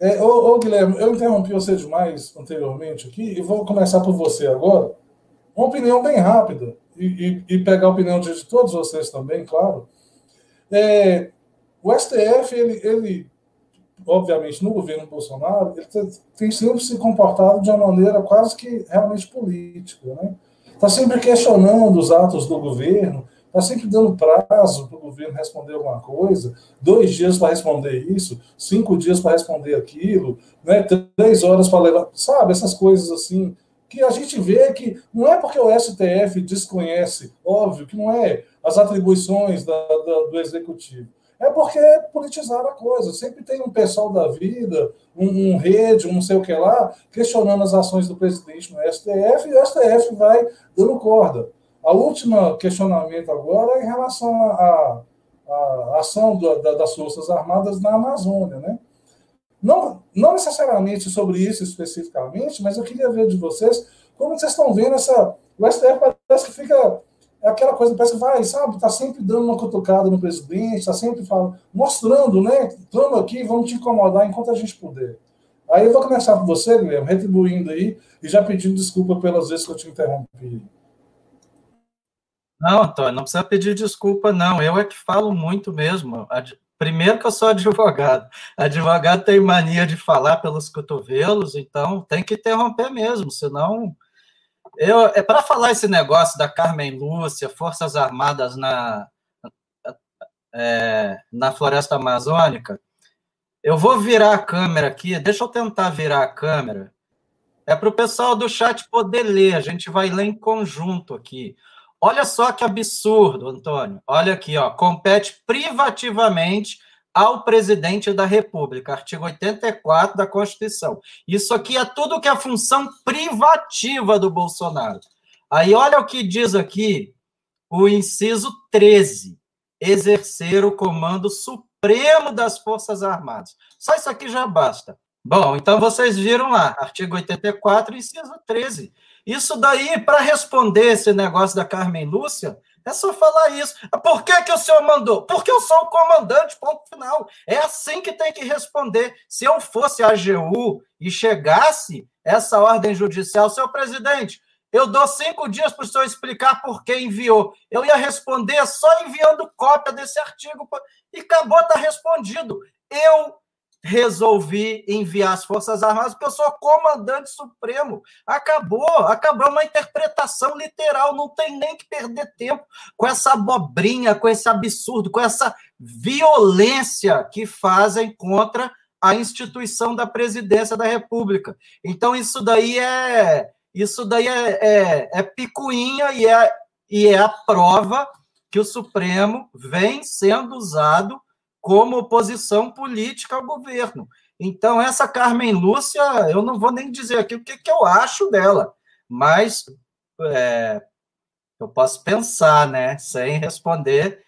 É, ô, ô, Guilherme, eu interrompi você demais anteriormente aqui e vou começar por você agora. Uma opinião bem rápida e, e, e pegar a opinião de todos vocês também, claro. É, o STF, ele, ele, obviamente, no governo Bolsonaro, ele tem sempre se comportado de uma maneira quase que realmente política, né? Está sempre questionando os atos do governo, está sempre dando prazo para o governo responder alguma coisa, dois dias para responder isso, cinco dias para responder aquilo, né, três horas para levar, sabe, essas coisas assim, que a gente vê que não é porque o STF desconhece, óbvio que não é as atribuições da, da, do executivo, é porque politizaram a coisa. Sempre tem um pessoal da vida, um, um, rede, um não sei o que lá, questionando as ações do presidente no STF, e o STF vai dando corda. A última questionamento agora é em relação à ação do, da, das Forças Armadas na Amazônia, né? Não, não necessariamente sobre isso especificamente, mas eu queria ver de vocês como vocês estão vendo essa. O STF parece que fica é aquela coisa, parece que vai, sabe, está sempre dando uma cutucada no presidente, está sempre falando, mostrando, né? Estamos aqui, vamos te incomodar enquanto a gente puder. Aí eu vou começar por você, Guilherme, retribuindo aí e já pedindo desculpa pelas vezes que eu te interrompi. Não, Antônio, não precisa pedir desculpa, não. Eu é que falo muito mesmo. Primeiro que eu sou advogado. Advogado tem mania de falar pelos cotovelos, então tem que interromper mesmo, senão eu, é para falar esse negócio da Carmen Lúcia, Forças Armadas na, é, na Floresta Amazônica. Eu vou virar a câmera aqui, deixa eu tentar virar a câmera. É para o pessoal do chat poder ler, a gente vai ler em conjunto aqui. Olha só que absurdo, Antônio. Olha aqui, ó. Compete privativamente ao presidente da República, artigo 84 da Constituição. Isso aqui é tudo que é função privativa do Bolsonaro. Aí olha o que diz aqui o inciso 13: exercer o comando supremo das Forças Armadas. Só isso aqui já basta. Bom, então vocês viram lá, artigo 84, inciso 13. Isso daí, para responder esse negócio da Carmen Lúcia, é só falar isso. Por que, que o senhor mandou? Porque eu sou o comandante, ponto final. É assim que tem que responder. Se eu fosse a AGU e chegasse essa ordem judicial, senhor presidente, eu dou cinco dias para o senhor explicar por que enviou. Eu ia responder só enviando cópia desse artigo e acabou, está respondido. Eu resolvi enviar as Forças Armadas porque eu sou comandante supremo. Acabou, acabou uma interpretação literal, não tem nem que perder tempo com essa abobrinha, com esse absurdo, com essa violência que fazem contra a instituição da presidência da República. Então isso daí é isso daí é, é, é picuinha e é, e é a prova que o Supremo vem sendo usado como oposição política ao governo. Então, essa Carmen Lúcia, eu não vou nem dizer aqui o que, que eu acho dela, mas é, eu posso pensar, né, sem responder,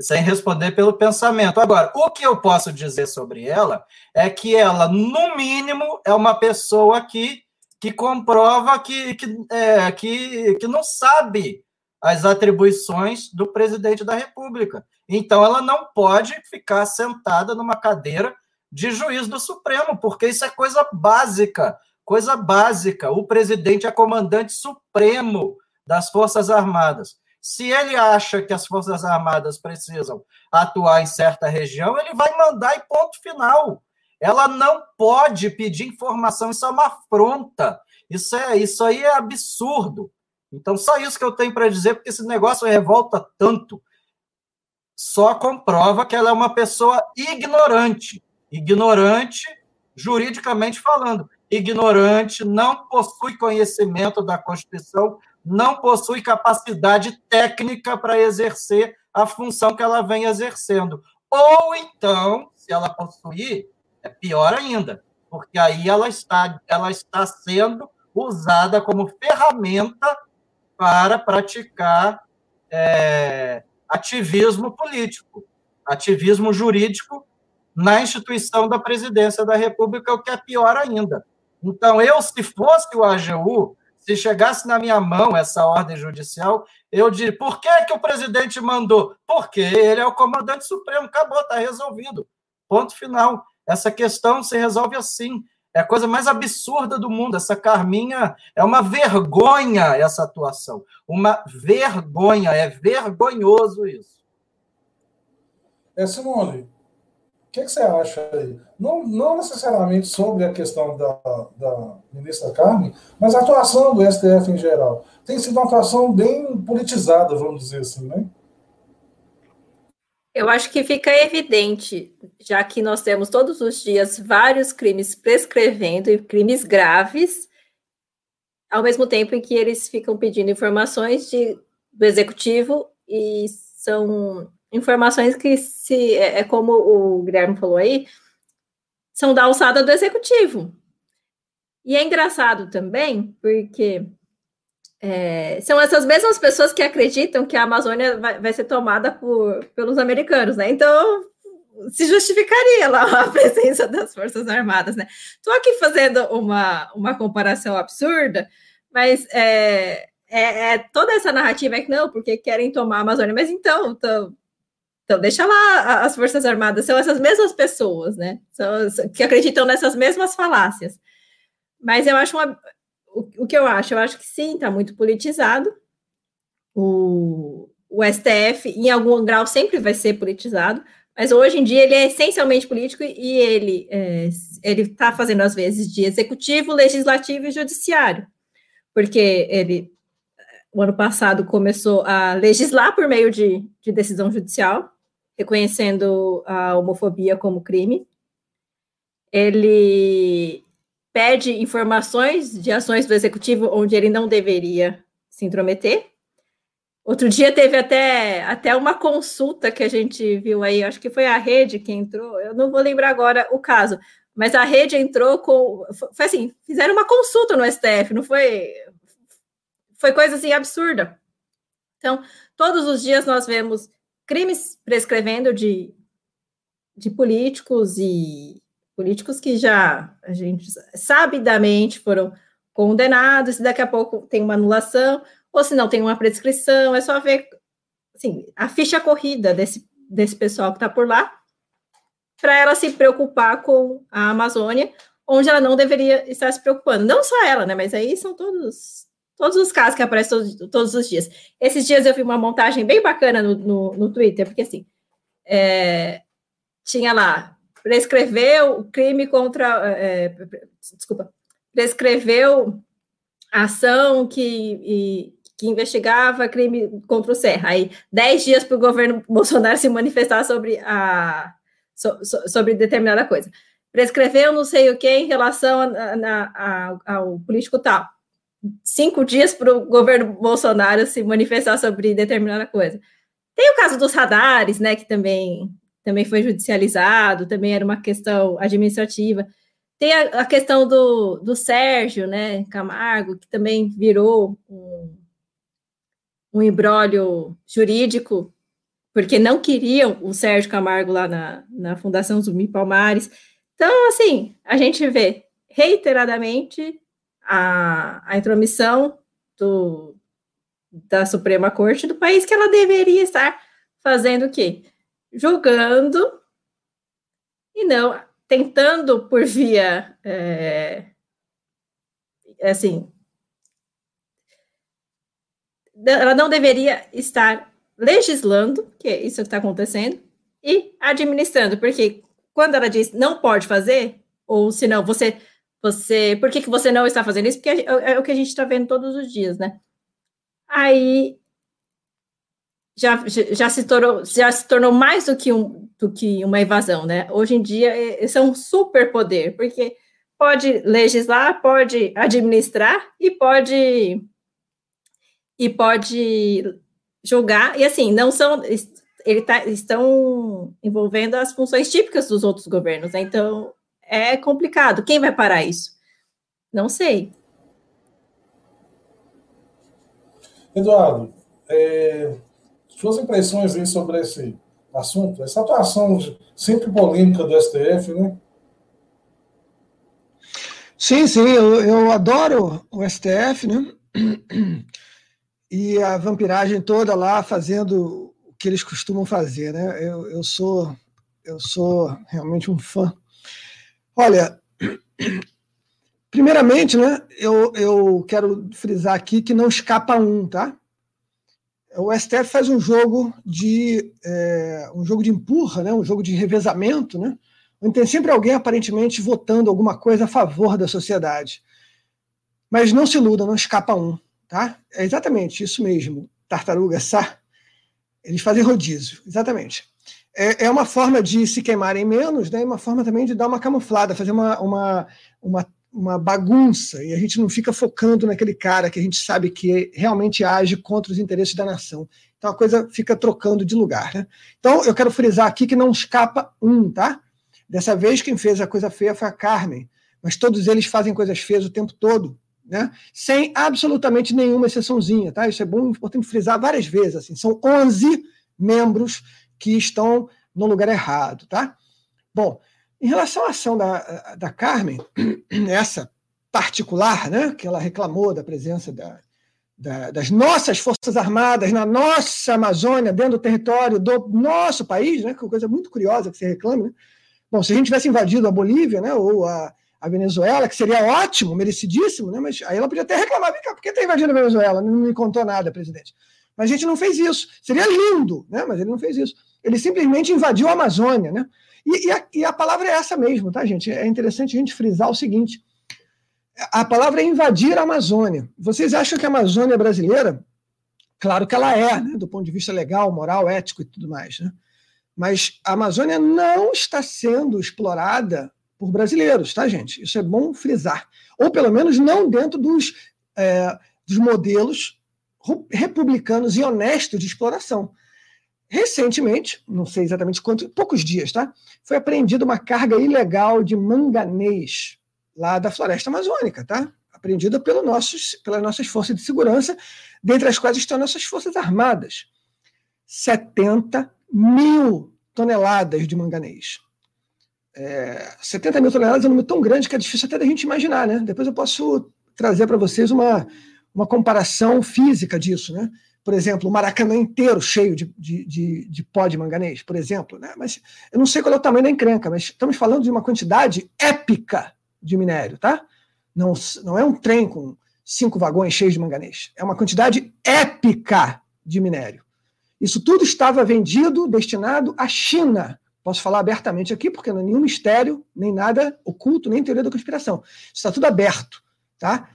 sem responder pelo pensamento. Agora, o que eu posso dizer sobre ela é que ela, no mínimo, é uma pessoa que, que comprova que, que, é, que, que não sabe as atribuições do presidente da República. Então, ela não pode ficar sentada numa cadeira de juiz do Supremo, porque isso é coisa básica. Coisa básica. O presidente é comandante supremo das Forças Armadas. Se ele acha que as Forças Armadas precisam atuar em certa região, ele vai mandar e ponto final. Ela não pode pedir informação, isso é uma afronta. Isso, é, isso aí é absurdo. Então, só isso que eu tenho para dizer, porque esse negócio revolta tanto. Só comprova que ela é uma pessoa ignorante. Ignorante, juridicamente falando. Ignorante, não possui conhecimento da Constituição, não possui capacidade técnica para exercer a função que ela vem exercendo. Ou então, se ela possuir, é pior ainda, porque aí ela está, ela está sendo usada como ferramenta para praticar é, ativismo político, ativismo jurídico na instituição da presidência da República, o que é pior ainda. Então, eu, se fosse o AGU, se chegasse na minha mão essa ordem judicial, eu diria: por que, que o presidente mandou? Porque ele é o comandante supremo, acabou, está resolvido. Ponto final. Essa questão se resolve assim. É a coisa mais absurda do mundo. Essa Carminha é uma vergonha essa atuação. Uma vergonha. É vergonhoso isso. É, Simone, o que, que, você acha aí? Não, não necessariamente sobre a questão da, da ministra Carmen, mas a atuação do STF em geral. Tem sido uma atuação bem politizada, vamos dizer assim, né? Eu acho que fica evidente, já que nós temos todos os dias vários crimes prescrevendo e crimes graves, ao mesmo tempo em que eles ficam pedindo informações de, do executivo e são informações que se é, é como o Guilherme falou aí, são da alçada do executivo. E é engraçado também, porque é, são essas mesmas pessoas que acreditam que a Amazônia vai, vai ser tomada por, pelos americanos, né? Então, se justificaria lá a presença das Forças Armadas, né? Estou aqui fazendo uma, uma comparação absurda, mas é, é, é, toda essa narrativa é que não, porque querem tomar a Amazônia, mas então, então, então deixa lá as Forças Armadas, são essas mesmas pessoas, né? São, que acreditam nessas mesmas falácias. Mas eu acho uma, o, que eu acho? Eu acho que sim, está muito politizado. O, o STF, em algum grau, sempre vai ser politizado, mas hoje em dia ele é essencialmente político e ele é, ele está fazendo às vezes de executivo, legislativo e judiciário, porque ele o ano passado começou a legislar por meio de, de decisão judicial, reconhecendo a homofobia como crime. Ele pede informações de ações do executivo onde ele não deveria se intrometer. Outro dia teve até, até uma consulta que a gente viu aí, acho que foi a rede que entrou, eu não vou lembrar agora o caso, mas a rede entrou com. Foi assim, fizeram uma consulta no STF, não foi. Foi coisa assim absurda. Então, todos os dias nós vemos crimes prescrevendo de, de políticos e, políticos que já a gente sabidamente foram condenados, e daqui a pouco tem uma anulação, ou se não tem uma prescrição, é só ver assim, a ficha corrida desse, desse pessoal que está por lá, para ela se preocupar com a Amazônia, onde ela não deveria estar se preocupando. Não só ela, né? Mas aí são todos todos os casos que aparecem todos, todos os dias. Esses dias eu vi uma montagem bem bacana no, no, no Twitter, porque assim, é, tinha lá prescreveu o crime contra. É, é desculpa, prescreveu a ação que, e, que investigava crime contra o Serra. Aí, dez dias para o governo Bolsonaro se manifestar sobre, a, so, so, sobre determinada coisa. Prescreveu não sei o que em relação a, a, a, ao político tal. Cinco dias para o governo Bolsonaro se manifestar sobre determinada coisa. Tem o caso dos radares, né, que também também foi judicializado, também era uma questão administrativa. Tem a, a questão do, do Sérgio, né, Camargo, que também virou um, um embrólio jurídico, porque não queriam o Sérgio Camargo lá na, na Fundação Zumbi Palmares. Então, assim, a gente vê reiteradamente a, a intromissão do, da Suprema Corte do país que ela deveria estar fazendo o quê? Jogando e não tentando por via é, assim ela não deveria estar legislando, que é isso que está acontecendo, e administrando, porque quando ela diz não pode fazer, ou se não, você, você, por que, que você não está fazendo isso? Porque é, é o que a gente está vendo todos os dias, né? Aí já, já, se tornou, já se tornou mais do que, um, do que uma invasão, né? Hoje em dia, isso é um superpoder, porque pode legislar, pode administrar e pode e pode julgar. E assim, não são ele tá, estão envolvendo as funções típicas dos outros governos, né? Então é complicado. Quem vai parar isso? Não sei. Eduardo, é, suas impressões aí sobre esse assunto, essa atuação sempre polêmica do STF, né? Sim, sim, eu, eu adoro o STF, né? E a vampiragem toda lá fazendo o que eles costumam fazer, né? Eu, eu sou eu sou realmente um fã. Olha, primeiramente, né? Eu, eu quero frisar aqui que não escapa um, tá? O STF faz um jogo de é, um jogo de empurra, né, um jogo de revezamento, né, onde tem sempre alguém aparentemente votando alguma coisa a favor da sociedade. Mas não se iluda, não escapa um, tá? É exatamente isso mesmo. Tartaruga, sa, eles fazem rodízio, exatamente. É, é uma forma de se queimarem menos, né? Uma forma também de dar uma camuflada, fazer uma, uma, uma uma bagunça e a gente não fica focando naquele cara que a gente sabe que realmente age contra os interesses da nação. Então a coisa fica trocando de lugar. Né? Então eu quero frisar aqui que não escapa um, tá? Dessa vez quem fez a coisa feia foi a Carmen, mas todos eles fazem coisas feias o tempo todo, né? Sem absolutamente nenhuma exceçãozinha, tá? Isso é bom, importante frisar várias vezes. Assim, são 11 membros que estão no lugar errado, tá? Bom, em relação à ação da, da Carmen, essa particular, né, que ela reclamou da presença da, da, das nossas Forças Armadas na nossa Amazônia, dentro do território do nosso país, né, que é uma coisa muito curiosa que você reclame. Né? Bom, se a gente tivesse invadido a Bolívia né, ou a, a Venezuela, que seria ótimo, merecidíssimo, né, mas aí ela podia até reclamar, por que está invadindo a Venezuela? Não me contou nada, presidente. Mas a gente não fez isso. Seria lindo, né, mas ele não fez isso. Ele simplesmente invadiu a Amazônia, né? E, e, a, e, a, palavra é essa mesmo, tá, gente? É interessante a gente frisar o seguinte: a palavra é invadir a Amazônia. Vocês acham que a Amazônia é brasileira? Claro que ela é, né, do ponto de vista legal, moral, ético e tudo mais. Né? Mas a Amazônia não está sendo explorada por brasileiros, tá, gente? Isso é bom frisar. Ou pelo menos não dentro dos, é, dos modelos republicanos e honestos de exploração. Recentemente, não sei exatamente quanto, poucos dias, tá? Foi apreendida uma carga ilegal de manganês lá da floresta amazônica, tá? Apreendida pelo nossos, pelas nossas forças de segurança, dentre as quais estão nossas forças armadas. 70 mil toneladas de manganês. É, 70 mil toneladas é um número tão grande que é difícil até da gente imaginar, né? Depois eu posso trazer para vocês uma, uma comparação física disso, né? Por exemplo, o Maracanã inteiro cheio de, de, de, de pó de manganês, por exemplo. Né? Mas eu não sei qual é o tamanho da encrenca, mas estamos falando de uma quantidade épica de minério, tá? Não, não é um trem com cinco vagões cheios de manganês. É uma quantidade épica de minério. Isso tudo estava vendido, destinado à China. Posso falar abertamente aqui, porque não é nenhum mistério, nem nada oculto, nem teoria da conspiração. Está tudo aberto. Tá?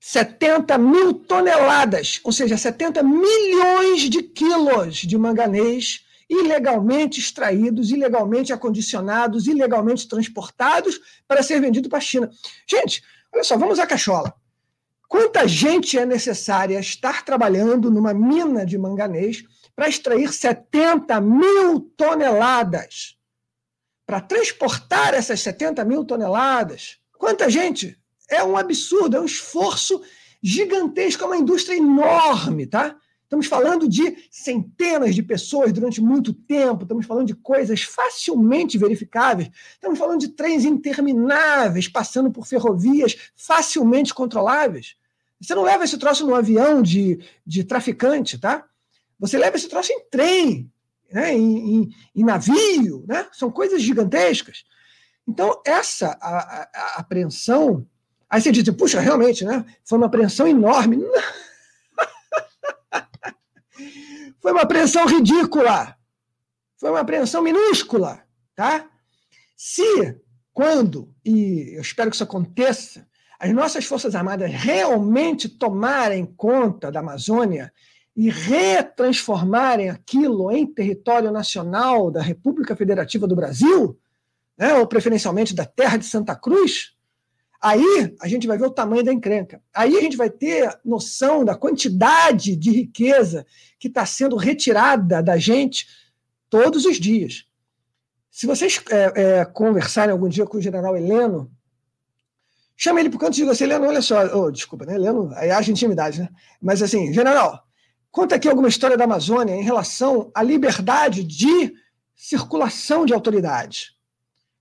70 mil toneladas, ou seja, 70 milhões de quilos de manganês ilegalmente extraídos, ilegalmente acondicionados, ilegalmente transportados para ser vendido para a China. Gente, olha só, vamos à cachola. Quanta gente é necessária estar trabalhando numa mina de manganês para extrair 70 mil toneladas? Para transportar essas 70 mil toneladas? Quanta gente? É um absurdo, é um esforço gigantesco, é uma indústria enorme, tá? Estamos falando de centenas de pessoas durante muito tempo, estamos falando de coisas facilmente verificáveis, estamos falando de trens intermináveis passando por ferrovias facilmente controláveis. Você não leva esse troço num avião de, de traficante, tá? Você leva esse troço em trem, né? em, em, em navio, né? São coisas gigantescas. Então, essa a, a, a apreensão Aí você diz, puxa, realmente, né? Foi uma apreensão enorme. Foi uma apreensão ridícula. Foi uma apreensão minúscula, tá? Se, quando, e eu espero que isso aconteça, as nossas Forças Armadas realmente tomarem conta da Amazônia e retransformarem aquilo em território nacional da República Federativa do Brasil, né, ou preferencialmente da terra de Santa Cruz, aí a gente vai ver o tamanho da encrenca. Aí a gente vai ter noção da quantidade de riqueza que está sendo retirada da gente todos os dias. Se vocês é, é, conversarem algum dia com o general Heleno, chama ele para o canto e diga assim, Heleno, olha só, oh, desculpa, né, Heleno, aí haja intimidade, né? Mas assim, general, conta aqui alguma história da Amazônia em relação à liberdade de circulação de autoridades.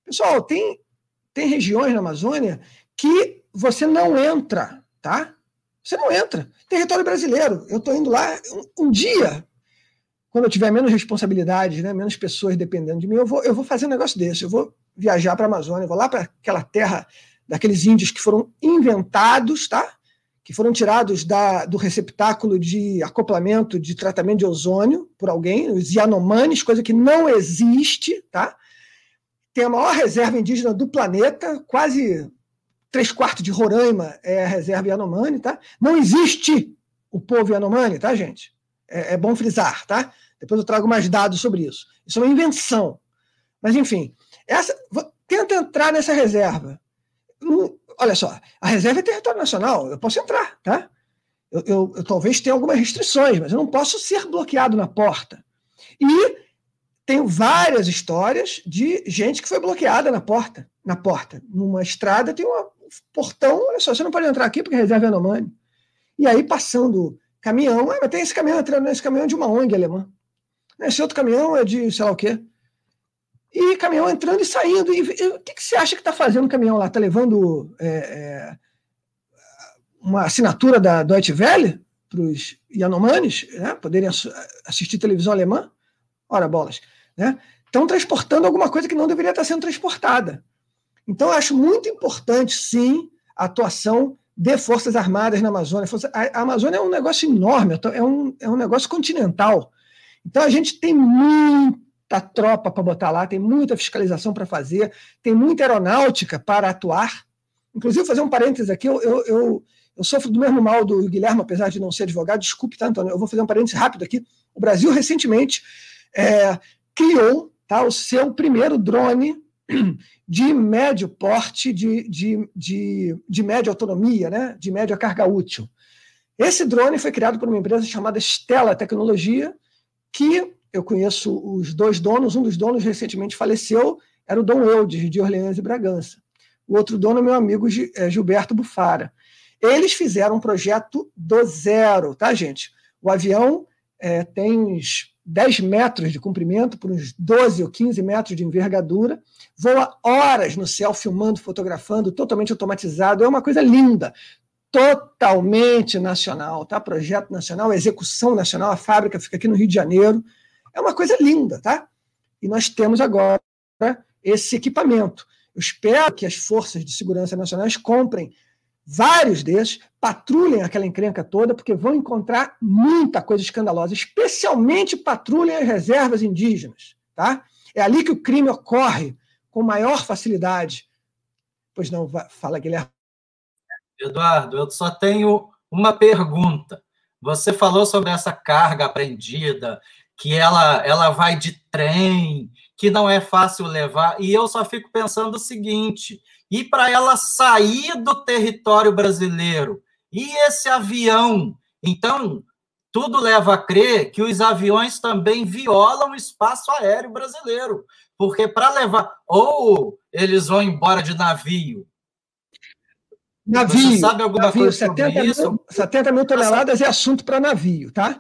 Pessoal, tem, tem regiões na Amazônia que você não entra, tá? Você não entra. Território brasileiro. Eu estou indo lá um, um, dia, quando eu tiver menos responsabilidade, né, menos pessoas dependendo de mim, eu vou, eu vou fazer um negócio desse. Eu vou viajar para a Amazônia, vou lá para aquela terra daqueles índios que foram inventados, tá? Que foram tirados da, do receptáculo de acoplamento de tratamento de ozônio por alguém, os Yanomamis, coisa que não existe, tá? tem a maior reserva indígena do planeta, quase três quartos de Roraima é a reserva Yanomami, tá? Não existe o povo Yanomami, tá, gente? É, é, bom frisar, tá? Depois eu trago mais dados sobre isso. Isso é uma invenção. Mas, enfim, essa, tenta entrar nessa reserva. olha só, a reserva é território nacional, eu posso entrar, tá? Eu, eu, eu talvez tenha algumas restrições, mas eu não posso ser bloqueado na porta. E tenho várias histórias de gente que foi bloqueada na porta. Na porta. Numa estrada tem um portão, olha só, você não pode entrar aqui porque a reserva é Yanomami. E aí, passando caminhão, ah, mas tem esse caminhão entrando, esse caminhão é de uma ONG alemã. Esse outro caminhão é de sei lá o quê. E caminhão entrando e saindo. E, e o que, que, você acha que está fazendo o caminhão lá? Está levando é, é, uma assinatura da Deutsche Welle para os Yanomamis né, poderem assistir televisão alemã? Ora, bolas né, estão transportando alguma coisa que não deveria estar sendo transportada. Então, acho muito importante, sim, a atuação de Forças Armadas na Amazônia. A Amazônia é um negócio enorme, é um, é um negócio continental. Então, a gente tem muita tropa para botar lá, tem muita fiscalização para fazer, tem muita aeronáutica para atuar. Inclusive, fazer um parênteses aqui, eu, eu, eu, eu sofro do mesmo mal do Guilherme, apesar de não ser advogado, desculpe, tá, Antônio? Eu vou fazer um parênteses rápido aqui. O Brasil, recentemente, é, criou tá, o seu primeiro drone de médio porte, de, de, de, de média autonomia, né, de média carga útil. Esse drone foi criado por uma empresa chamada Stella Tecnologia, que eu conheço os dois donos, um dos donos recentemente faleceu, era o Dom Eudes, de Orleans e Bragança. O outro dono é meu amigo é, Gilberto Bufara. Eles fizeram um projeto do zero, tá, gente? O avião é, tem 10 metros de comprimento por uns 12 ou 15 metros de envergadura, voa horas no céu filmando, fotografando, totalmente automatizado, é uma coisa linda, totalmente nacional, tá? Projeto nacional, execução nacional, a fábrica fica aqui no Rio de Janeiro, é uma coisa linda, tá? E nós temos agora esse equipamento. Eu espero que as forças de segurança nacionais comprem vários desses, patrulhem aquela encrenca toda, porque vão encontrar muita coisa escandalosa, especialmente patrulhem as reservas indígenas. Tá? É ali que o crime ocorre com maior facilidade. Pois não, fala, Guilherme. Eduardo, eu só tenho uma pergunta. Você falou sobre essa carga apreendida, que ela, ela vai de trem, que não é fácil levar, e eu só fico pensando o seguinte: e para ela sair do território brasileiro. E esse avião? Então, tudo leva a crer que os aviões também violam o espaço aéreo brasileiro, porque para levar ou eles vão embora de navio. Navio, Você sabe alguma navio, coisa sobre 70 isso? Mil, 70 mil toneladas é assunto para navio, tá?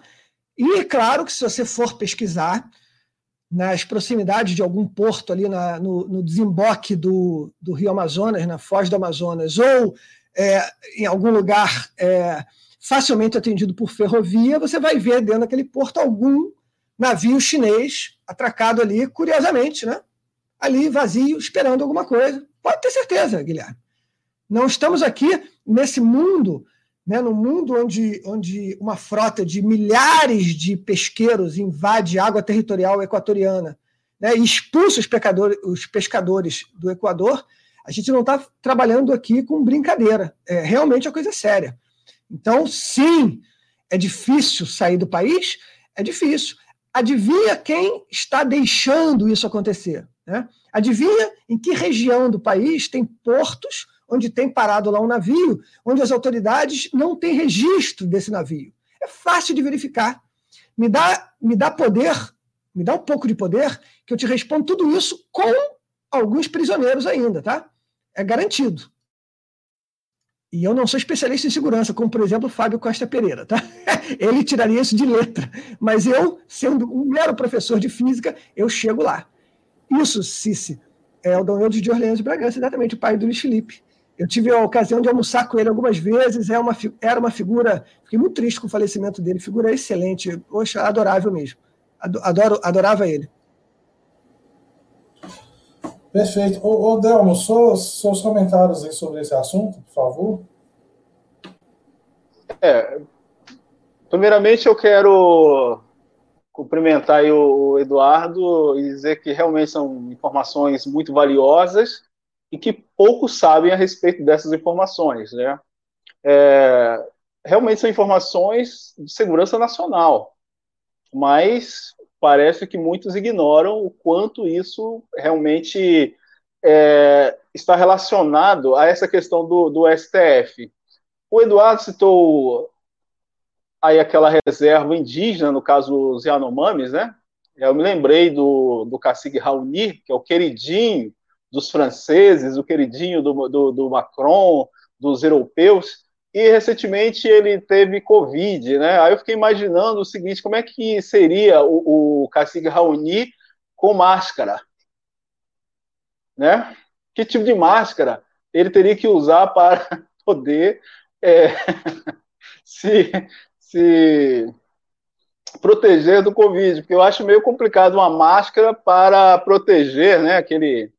E claro que se você for pesquisar, nas proximidades de algum porto ali na, no, no, desemboque do, do Rio Amazonas, na foz do Amazonas, ou é, em algum lugar é, facilmente atendido por ferrovia, você vai ver dentro daquele porto algum navio chinês atracado ali, curiosamente, né? ali vazio, esperando alguma coisa. Pode ter certeza, Guilherme. Não estamos aqui nesse mundo né, no mundo onde, onde uma frota de milhares de pesqueiros invade água territorial equatoriana né, e expulsa os, os pescadores do Equador, a gente não está trabalhando aqui com brincadeira. É realmente a coisa é séria. Então, sim, é difícil sair do país? É difícil. Adivinha quem está deixando isso acontecer? Né? Adivinha em que região do país tem portos onde tem parado lá um navio, onde as autoridades não têm registro desse navio. É fácil de verificar. Me dá, me dá poder, me dá um pouco de poder, que eu te respondo tudo isso com alguns prisioneiros ainda, tá? É garantido. E eu não sou especialista em segurança, como, por exemplo, o Fábio Costa Pereira, tá? Ele tiraria isso de letra. Mas eu, sendo um mero professor de física, eu chego lá. Isso, Cici, é o Dom Eudes de Orleans de Bragança, exatamente, o pai do Luiz Felipe. Eu tive a ocasião de almoçar com ele algumas vezes, é uma, era uma figura, fiquei muito triste com o falecimento dele, figura excelente, poxa, adorável mesmo. Adoro, adorava ele. Perfeito. Ô, ô Delmo, seus, seus comentários aí sobre esse assunto, por favor. É, primeiramente eu quero cumprimentar o Eduardo e dizer que realmente são informações muito valiosas e que poucos sabem a respeito dessas informações, né? É, realmente são informações de segurança nacional, mas parece que muitos ignoram o quanto isso realmente é, está relacionado a essa questão do, do STF. O Eduardo citou aí aquela reserva indígena, no caso os Yanomamis, né? Eu me lembrei do, do cacique Raoni, que é o queridinho dos franceses, o queridinho do, do, do Macron, dos europeus, e recentemente ele teve Covid, né? Aí eu fiquei imaginando o seguinte: como é que seria o, o cacique Raoni com máscara? Né? Que tipo de máscara ele teria que usar para poder é, se, se proteger do Covid? Porque eu acho meio complicado uma máscara para proteger né, aquele,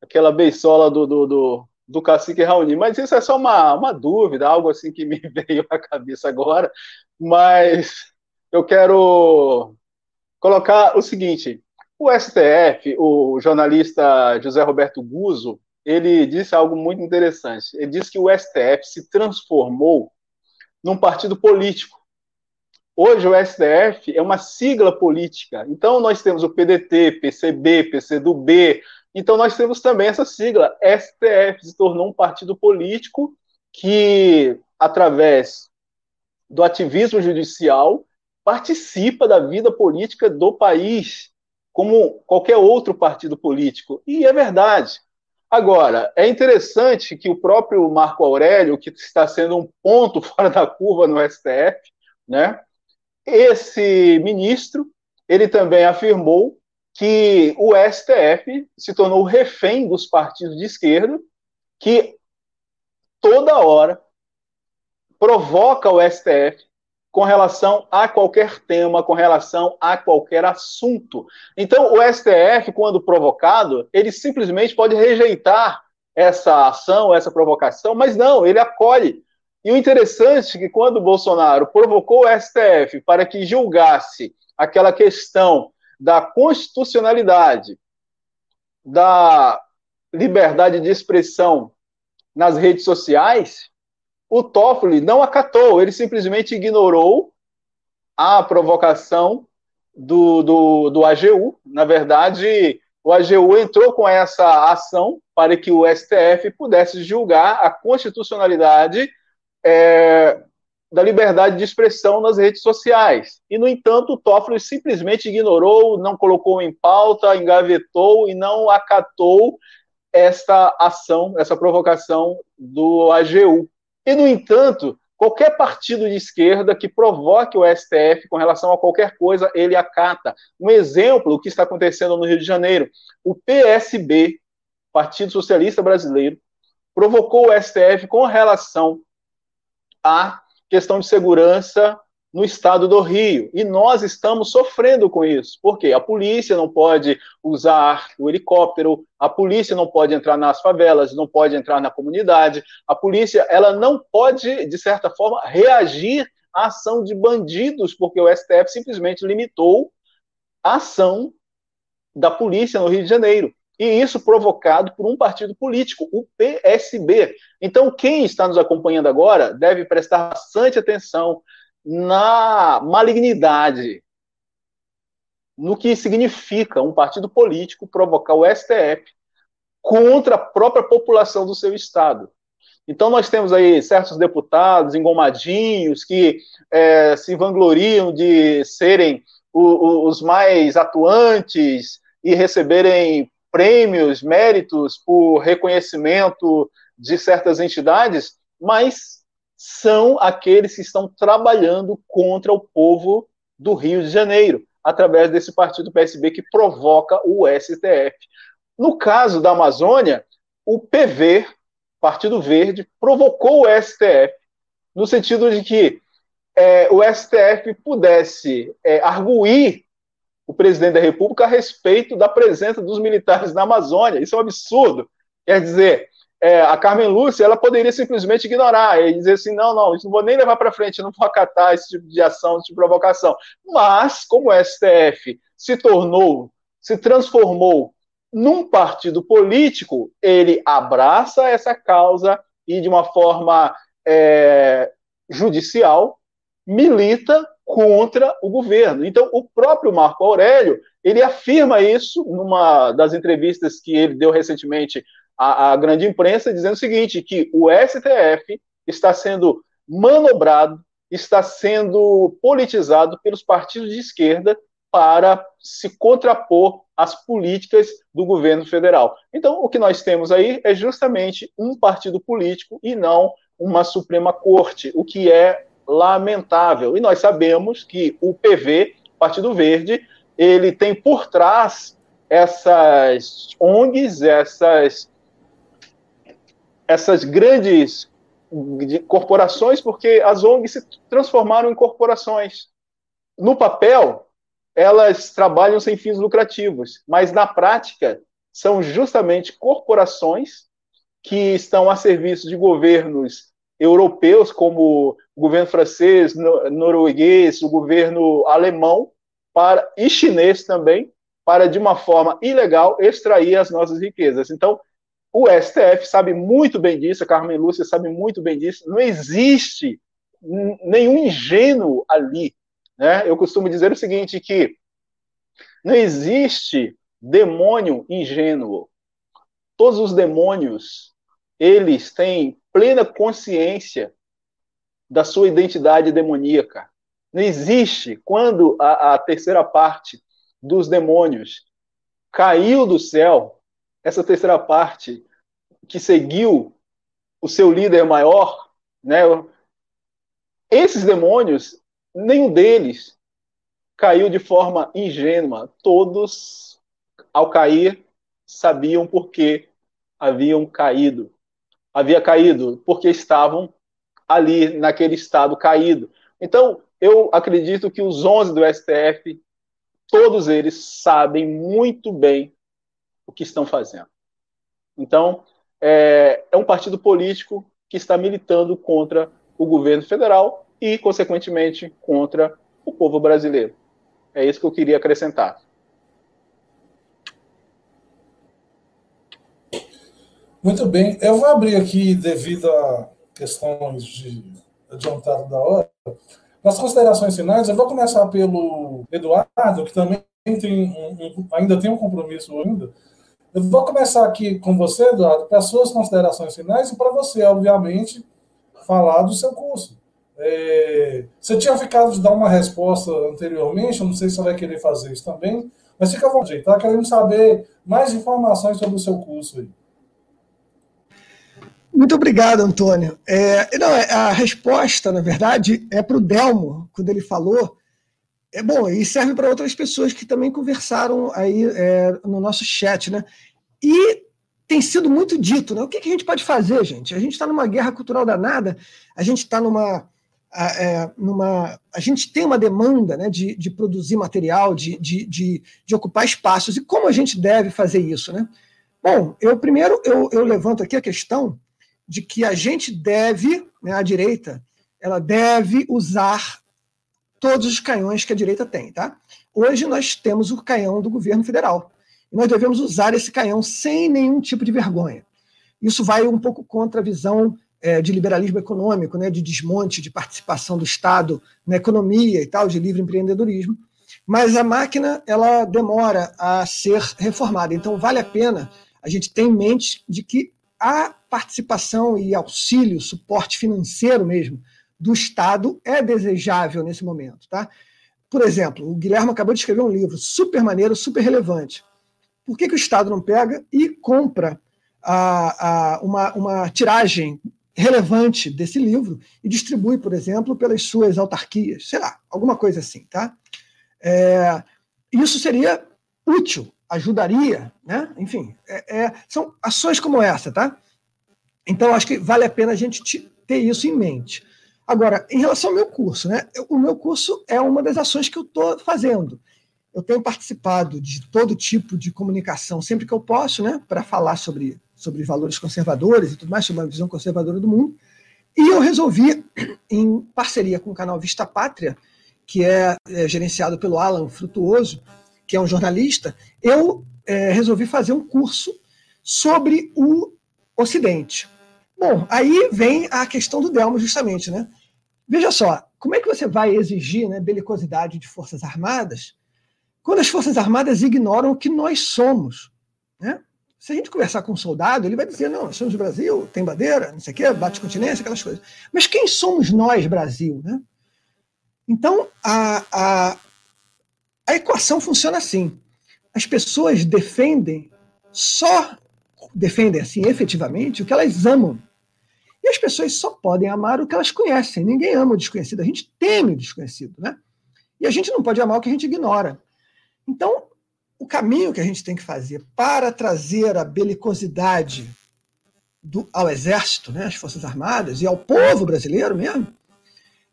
aquela beisola do, do, do, do cacique Raoni. Mas isso é só uma, uma dúvida, algo assim que me veio à cabeça agora. Mas eu quero colocar o seguinte: o STF, o jornalista José Roberto Guzzo, ele disse algo muito interessante. Ele disse que o STF se transformou num partido político. Hoje o STF é uma sigla política. Então nós temos o PDT, PCB, PCdoB, então, nós temos também essa sigla, STF, se tornou um partido político que, através do ativismo judicial, participa da vida política do país, como qualquer outro partido político. E é verdade. Agora, é interessante que o próprio Marco Aurélio, que está sendo um ponto fora da curva no STF, né? Esse ministro, ele também afirmou que o STF se tornou refém dos partidos de esquerda, que toda hora provoca o STF com relação a qualquer tema, com relação a qualquer assunto. Então, o STF, quando provocado, ele simplesmente pode rejeitar essa ação, essa provocação, mas não, ele acolhe. E o interessante é que quando Bolsonaro provocou o STF para que julgasse aquela questão da constitucionalidade, da liberdade de expressão nas redes sociais, o Toffoli não acatou, ele simplesmente ignorou a provocação do, do, do AGU. Na verdade, o AGU entrou com essa ação para que o STF pudesse julgar a constitucionalidade é, da liberdade de expressão nas redes sociais. E, no entanto, o Toffoli simplesmente ignorou, não colocou em pauta, engavetou e não acatou essa ação, essa provocação do AGU. E, no entanto, qualquer partido de esquerda que provoque o STF com relação a qualquer coisa, ele acata. Um exemplo, o que está acontecendo no Rio de Janeiro. O PSB, Partido Socialista Brasileiro, provocou o STF com relação a questão de segurança no estado do Rio. E nós estamos sofrendo com isso. Por quê? A polícia não pode usar o helicóptero, a polícia não pode entrar nas favelas, não pode entrar na comunidade. A polícia, ela não pode, de certa forma, reagir à ação de bandidos, porque o STF simplesmente limitou a ação da polícia no Rio de Janeiro. E isso provocado por um partido político, o PSB. Então, quem está nos acompanhando agora deve prestar bastante atenção na malignidade, no que significa um partido político provocar o STF contra a própria população do seu estado. Então, nós temos aí certos deputados engomadinhos que é, se vangloriam de serem o, o, os mais atuantes e receberem prêmios, méritos por reconhecimento de certas entidades, mas são aqueles que estão trabalhando contra o povo do Rio de Janeiro, através desse partido PSB que provoca o STF. No caso da Amazônia, o PV, Partido Verde, provocou o STF, no sentido de que é, o STF pudesse é, arguir o presidente da República a respeito da presença dos militares na Amazônia. Isso é um absurdo. Quer dizer, é, a Carmen Lúcia ela poderia simplesmente ignorar e dizer assim: não, não, isso não vou nem levar para frente, não vou acatar esse tipo de ação, esse tipo de provocação. Mas, como o STF se tornou, se transformou num partido político, ele abraça essa causa e, de uma forma é, judicial, milita contra o governo. Então, o próprio Marco Aurélio ele afirma isso numa das entrevistas que ele deu recentemente a, a grande imprensa dizendo o seguinte, que o STF está sendo manobrado, está sendo politizado pelos partidos de esquerda para se contrapor às políticas do governo federal. Então, o que nós temos aí é justamente um partido político e não uma Suprema Corte, o que é lamentável. E nós sabemos que o PV, Partido Verde, ele tem por trás essas ONGs, essas essas grandes corporações, porque as ONGs se transformaram em corporações. No papel, elas trabalham sem fins lucrativos, mas na prática são justamente corporações que estão a serviço de governos europeus, como o governo francês, norueguês, o governo alemão, para e chinês também, para de uma forma ilegal extrair as nossas riquezas. Então, o STF sabe muito bem disso, a Carmen Lúcia sabe muito bem disso. Não existe nenhum ingênuo ali. Né? Eu costumo dizer o seguinte, que não existe demônio ingênuo. Todos os demônios, eles têm plena consciência da sua identidade demoníaca. Não existe quando a, a terceira parte dos demônios caiu do céu, essa terceira parte que seguiu o seu líder maior, né? Esses demônios, nenhum deles caiu de forma ingênua. Todos, ao cair, sabiam por que haviam caído. Havia caído porque estavam ali naquele estado caído. Então, eu acredito que os 11 do STF, todos eles sabem muito bem o que estão fazendo. Então, é, é um partido político que está militando contra o governo federal e, consequentemente, contra o povo brasileiro. É isso que eu queria acrescentar. Muito bem. Eu vou abrir aqui, devido a questões de adiantado da hora, nas considerações finais, eu vou começar pelo Eduardo, que também tem um, um, ainda tem um compromisso ainda. Eu vou começar aqui com você, Eduardo, para as suas considerações finais e para você, obviamente, falar do seu curso. É, você tinha ficado de dar uma resposta anteriormente, eu não sei se você vai querer fazer isso também, mas fica à vontade, está querendo saber mais informações sobre o seu curso aí. Muito obrigado, Antônio. É, não, é, a resposta, na verdade, é para o Delmo, quando ele falou. É bom, e serve para outras pessoas que também conversaram aí é, no nosso chat, né? E tem sido muito dito, né? O que, que a gente pode fazer, gente? A gente está numa guerra cultural danada, a gente está numa é, numa. A gente tem uma demanda né, de, de produzir material, de, de, de, de, ocupar espaços. E como a gente deve fazer isso? Né? Bom, eu primeiro eu, eu levanto aqui a questão de que a gente deve, né, a direita, ela deve usar todos os canhões que a direita tem. Tá? Hoje nós temos o canhão do governo federal. E nós devemos usar esse canhão sem nenhum tipo de vergonha. Isso vai um pouco contra a visão é, de liberalismo econômico, né, de desmonte de participação do Estado na economia e tal, de livre empreendedorismo. Mas a máquina ela demora a ser reformada. Então vale a pena a gente ter em mente de que a participação e auxílio, suporte financeiro mesmo do Estado é desejável nesse momento, tá? Por exemplo, o Guilherme acabou de escrever um livro super maneiro, super relevante. Por que, que o Estado não pega e compra a, a, uma, uma tiragem relevante desse livro e distribui, por exemplo, pelas suas autarquias, sei lá, alguma coisa assim, tá? É, isso seria útil, ajudaria, né? Enfim, é, é, são ações como essa, tá? Então, acho que vale a pena a gente ter isso em mente. Agora, em relação ao meu curso, né? O meu curso é uma das ações que eu estou fazendo. Eu tenho participado de todo tipo de comunicação sempre que eu posso, né? Para falar sobre sobre valores conservadores e tudo mais, sobre uma visão conservadora do mundo. E eu resolvi, em parceria com o canal Vista Pátria, que é, é gerenciado pelo Alan Frutuoso, que é um jornalista, eu é, resolvi fazer um curso sobre o Ocidente. Bom, aí vem a questão do Delmo, justamente, né? Veja só, como é que você vai exigir né, belicosidade de Forças Armadas quando as Forças Armadas ignoram o que nós somos? Né? Se a gente conversar com um soldado, ele vai dizer: não, nós somos Brasil, tem bandeira, não sei o quê, bate continência, aquelas coisas. Mas quem somos nós, Brasil? Né? Então, a, a, a equação funciona assim. As pessoas defendem só defendem assim efetivamente o que elas amam. E as pessoas só podem amar o que elas conhecem. Ninguém ama o desconhecido, a gente teme o desconhecido, né? E a gente não pode amar o que a gente ignora. Então, o caminho que a gente tem que fazer para trazer a belicosidade do, ao exército, né, às Forças Armadas e ao povo brasileiro mesmo,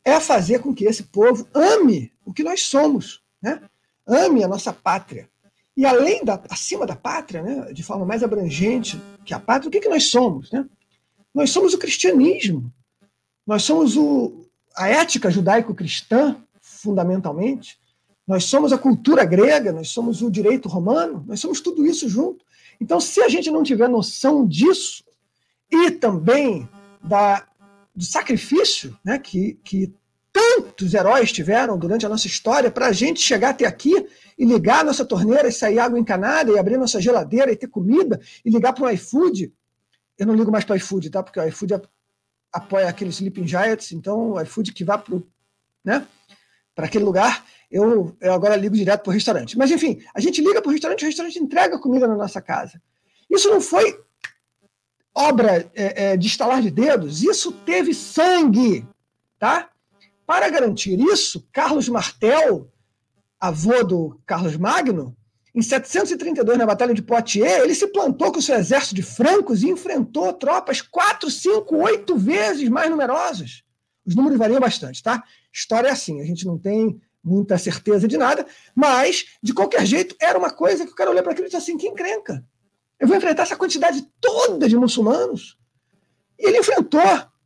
é fazer com que esse povo ame o que nós somos, né? Ame a nossa pátria. E além da, acima da pátria, né, de forma mais abrangente que a pátria, o que, que nós somos? Né? Nós somos o cristianismo, nós somos o, a ética judaico-cristã, fundamentalmente, nós somos a cultura grega, nós somos o direito romano, nós somos tudo isso junto. Então, se a gente não tiver noção disso, e também da, do sacrifício né, que, que tantos heróis tiveram durante a nossa história para a gente chegar até aqui e ligar nossa torneira e sair água encanada e abrir nossa geladeira e ter comida e ligar para o iFood. Eu não ligo mais para o iFood, tá? Porque o iFood apoia aqueles Sleeping Giants, então o iFood que vá para né, aquele lugar eu, eu agora ligo direto para o restaurante. Mas, enfim, a gente liga para o restaurante, o restaurante entrega comida na nossa casa. Isso não foi obra é, é, de estalar de dedos, isso teve sangue, tá? Para garantir isso, Carlos Martel, avô do Carlos Magno, em 732, na Batalha de Poitiers, ele se plantou com seu exército de francos e enfrentou tropas quatro, cinco, oito vezes mais numerosas. Os números variam bastante, tá? História é assim, a gente não tem muita certeza de nada, mas, de qualquer jeito, era uma coisa que o cara olhou para aquilo e disse assim: que encrenca. Eu vou enfrentar essa quantidade toda de muçulmanos. E ele enfrentou,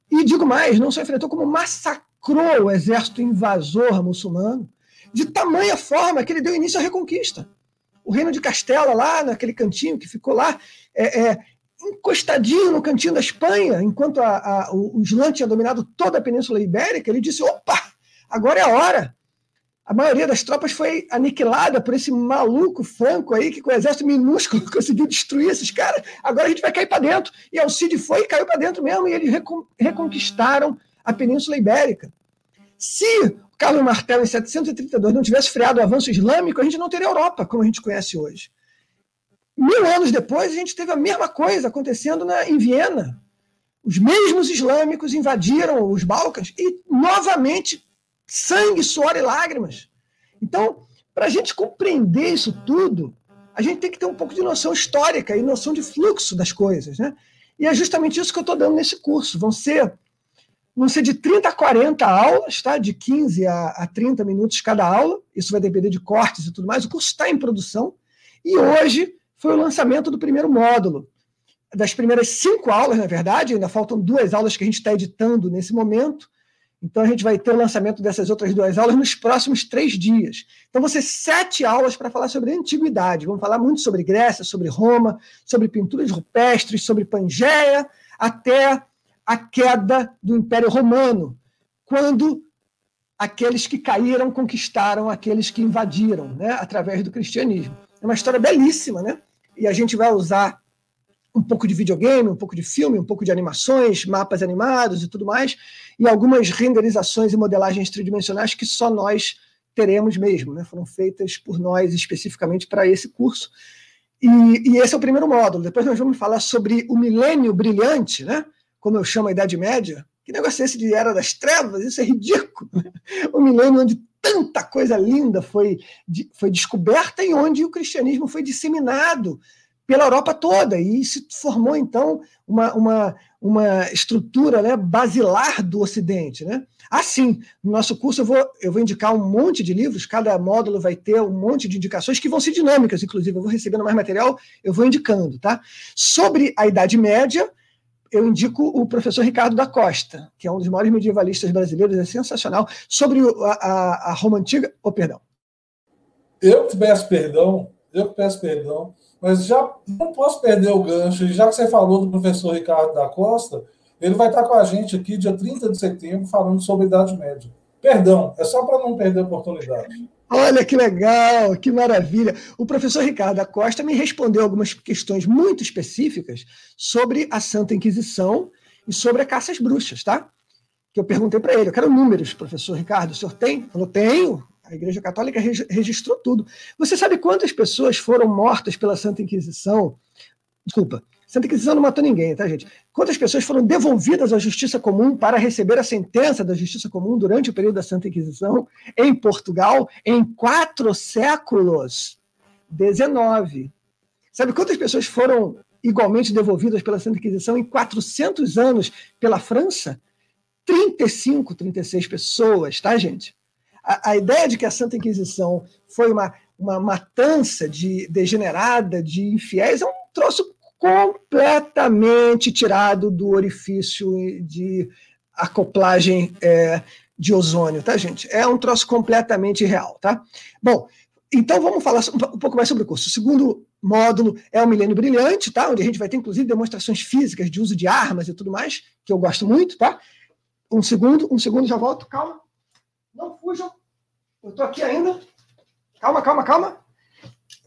e digo mais, não só enfrentou, como massacrou o exército invasor muçulmano, de tamanha forma que ele deu início à reconquista. O reino de Castela, lá naquele cantinho que ficou lá, é, é, encostadinho no cantinho da Espanha, enquanto a, a, o Islã tinha dominado toda a Península Ibérica, ele disse: opa, agora é a hora a maioria das tropas foi aniquilada por esse maluco franco aí que com o exército minúsculo conseguiu destruir esses caras. Agora a gente vai cair para dentro. E Alcide foi e caiu para dentro mesmo, e eles reconquistaram a Península Ibérica. Se Carlos Martel, em 732, não tivesse freado o avanço islâmico, a gente não teria Europa, como a gente conhece hoje. Mil anos depois, a gente teve a mesma coisa acontecendo na, em Viena. Os mesmos islâmicos invadiram os Balcãs e, novamente, sangue, suor e lágrimas. Então, para a gente compreender isso tudo, a gente tem que ter um pouco de noção histórica e noção de fluxo das coisas. Né? E é justamente isso que eu estou dando nesse curso. Vão ser vão ser de 30 a 40 aulas, tá? de 15 a, a 30 minutos cada aula. Isso vai depender de cortes e tudo mais. O curso está em produção. E hoje foi o lançamento do primeiro módulo. Das primeiras cinco aulas, na verdade, ainda faltam duas aulas que a gente está editando nesse momento. Então, a gente vai ter o lançamento dessas outras duas aulas nos próximos três dias. Então, vão ser sete aulas para falar sobre antiguidade. Vamos falar muito sobre Grécia, sobre Roma, sobre pinturas rupestres, sobre Pangeia, até a queda do Império Romano, quando aqueles que caíram conquistaram aqueles que invadiram, né, através do cristianismo. É uma história belíssima, né? E a gente vai usar um pouco de videogame, um pouco de filme, um pouco de animações, mapas animados e tudo mais, e algumas renderizações e modelagens tridimensionais que só nós teremos mesmo, né? Foram feitas por nós especificamente para esse curso. E, e, esse é o primeiro módulo. Depois nós vamos falar sobre o milênio brilhante, né? Como eu chamo a Idade Média. Que negócio é esse de Era das Trevas? Isso é ridículo. O milênio onde tanta coisa linda foi, foi descoberta e onde o cristianismo foi disseminado pela Europa toda e se formou então uma, uma, uma estrutura né, basilar do Ocidente. Né? Assim, no nosso curso eu vou, eu vou indicar um monte de livros, cada módulo vai ter um monte de indicações que vão ser dinâmicas, inclusive eu vou recebendo mais material, eu vou indicando. Tá? Sobre a Idade Média, eu indico o professor Ricardo da Costa, que é um dos maiores medievalistas brasileiros, é sensacional, sobre a, a, a Roma Antiga. Oh, perdão. Eu que peço perdão, eu que peço perdão mas já não posso perder o gancho. Já que você falou do professor Ricardo da Costa, ele vai estar com a gente aqui dia 30 de setembro falando sobre Idade Média. Perdão, é só para não perder a oportunidade. Olha que legal, que maravilha. O professor Ricardo da Costa me respondeu algumas questões muito específicas sobre a Santa Inquisição e sobre a caça às bruxas, tá? Que eu perguntei para ele. Eu quero números, professor Ricardo. O senhor tem? Falou, tenho. A Igreja Católica registrou tudo. Você sabe quantas pessoas foram mortas pela Santa Inquisição? Desculpa, Santa Inquisição não matou ninguém, tá, gente? Quantas pessoas foram devolvidas à justiça comum para receber a sentença da justiça comum durante o período da Santa Inquisição em Portugal em quatro séculos? 19. Sabe quantas pessoas foram igualmente devolvidas pela Santa Inquisição em 400 anos pela França? 35, 36 pessoas, tá, gente? a, a, ideia de que a Santa Inquisição foi uma, uma matança de degenerada de infiéis é um troço completamente tirado do orifício de acoplagem é, de ozônio, tá, gente? É um troço completamente real, tá? Bom, então vamos falar um pouco mais sobre o curso. O segundo módulo é o Milênio Brilhante, tá? Onde a gente vai ter, inclusive, demonstrações físicas de uso de armas e tudo mais, que eu gosto muito, tá? Um segundo, um segundo, já volto, calma. Não fujam. Eu estou aqui ainda. Calma, calma, calma.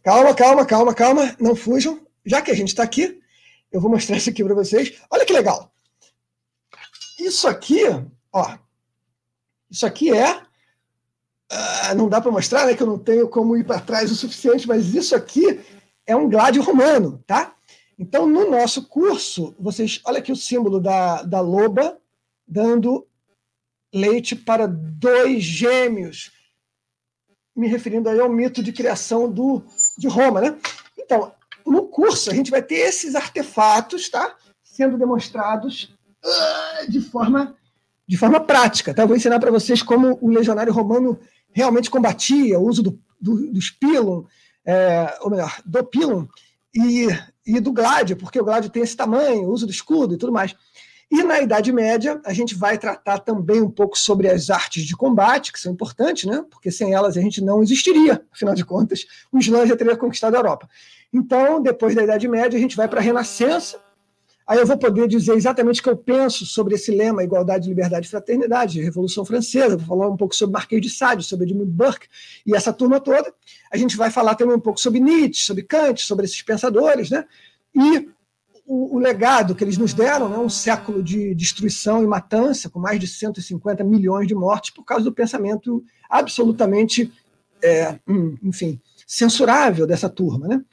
Calma, calma, calma, calma. Não fujam. Já que a gente está aqui, eu vou mostrar isso aqui para vocês. Olha que legal. Isso aqui, ó. Isso aqui é. Uh, não dá para mostrar, né? Que eu não tenho como ir para trás o suficiente, mas isso aqui é um gládio romano, tá? Então, no nosso curso, vocês. Olha aqui o símbolo da, da loba dando leite para dois gêmeos, me referindo aí ao mito de criação do, de Roma, né? Então, no curso a gente vai ter esses artefatos, tá? Sendo demonstrados uh, de forma de forma prática, tá? vou ensinar para vocês como o legionário romano realmente combatia o uso do, do, do spilum, é, ou melhor, do pilum e, e do gládio, porque o gládio tem esse tamanho, o uso do escudo e tudo mais. E na Idade Média, a gente vai tratar também um pouco sobre as artes de combate, que são importantes, né? porque sem elas a gente não existiria, afinal de contas, o Islã já teria conquistado a Europa. Então, depois da Idade Média, a gente vai para a Renascença. Aí eu vou poder dizer exatamente o que eu penso sobre esse lema igualdade, liberdade e fraternidade, Revolução Francesa. Vou falar um pouco sobre Marquês de Sade, sobre Edmund Burke e essa turma toda. A gente vai falar também um pouco sobre Nietzsche, sobre Kant, sobre esses pensadores, né? E o, o, legado que eles nos deram, né, um século de destruição e matança, com mais de 150 milhões de mortes, por causa do pensamento absolutamente, é, hum, enfim, censurável dessa turma. Né?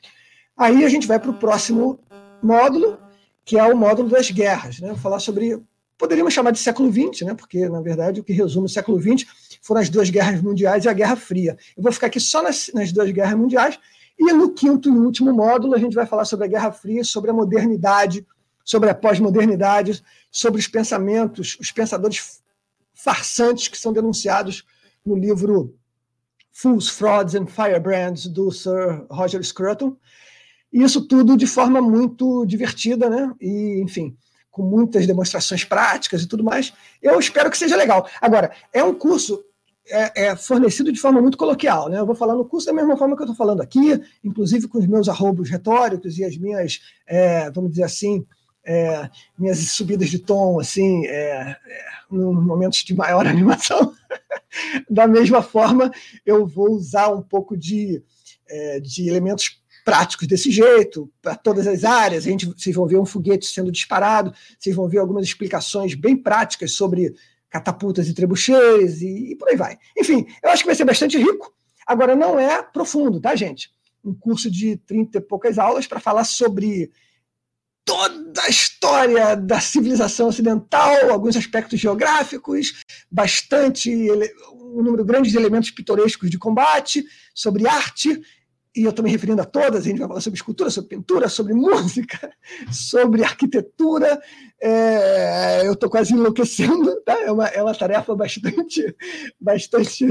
Aí a gente vai para o próximo módulo, que é o módulo das guerras. Né? Vou falar sobre. Poderíamos chamar de século XX, né? porque, na verdade, o que resume o século XX foram as duas guerras mundiais e a Guerra Fria. Eu vou ficar aqui só nas, nas duas guerras mundiais e no quinto e último módulo, a gente vai falar sobre a Guerra Fria, sobre a modernidade sobre a pós-modernidade, sobre os pensamentos, os pensadores farsantes que são denunciados no livro Fools, Frauds and Firebrands, do Sir Roger Scruton. E isso tudo de forma muito divertida, né? E, enfim, com muitas demonstrações práticas e tudo mais. Eu espero que seja legal. Agora, é um curso é, é, fornecido de forma muito coloquial. Né? Eu vou falar no curso da mesma forma que eu estou falando aqui, inclusive com os meus arrobos retóricos e as minhas, é, vamos dizer assim, é, minhas subidas de tom, assim, é, é, momentos de maior animação. da mesma forma, eu vou usar um pouco de, é, de elementos práticos desse jeito, para todas as áreas. A gente, vocês vão ver um foguete sendo disparado, vocês vão ver algumas explicações bem práticas sobre catapultas e trebucheiros e, e por aí vai. Enfim, eu acho que vai ser bastante rico. Agora, não é profundo, tá, gente? Um curso de 30 e poucas aulas para falar sobre toda a história da civilização ocidental, alguns aspectos geográficos, bastante um número grande de elementos pitorescos de combate, sobre arte e eu estou me referindo a todas, a gente vai falar sobre escultura, sobre pintura, sobre música, sobre arquitetura. É, eu estou quase enlouquecendo, tá? é, uma, é uma tarefa bastante, bastante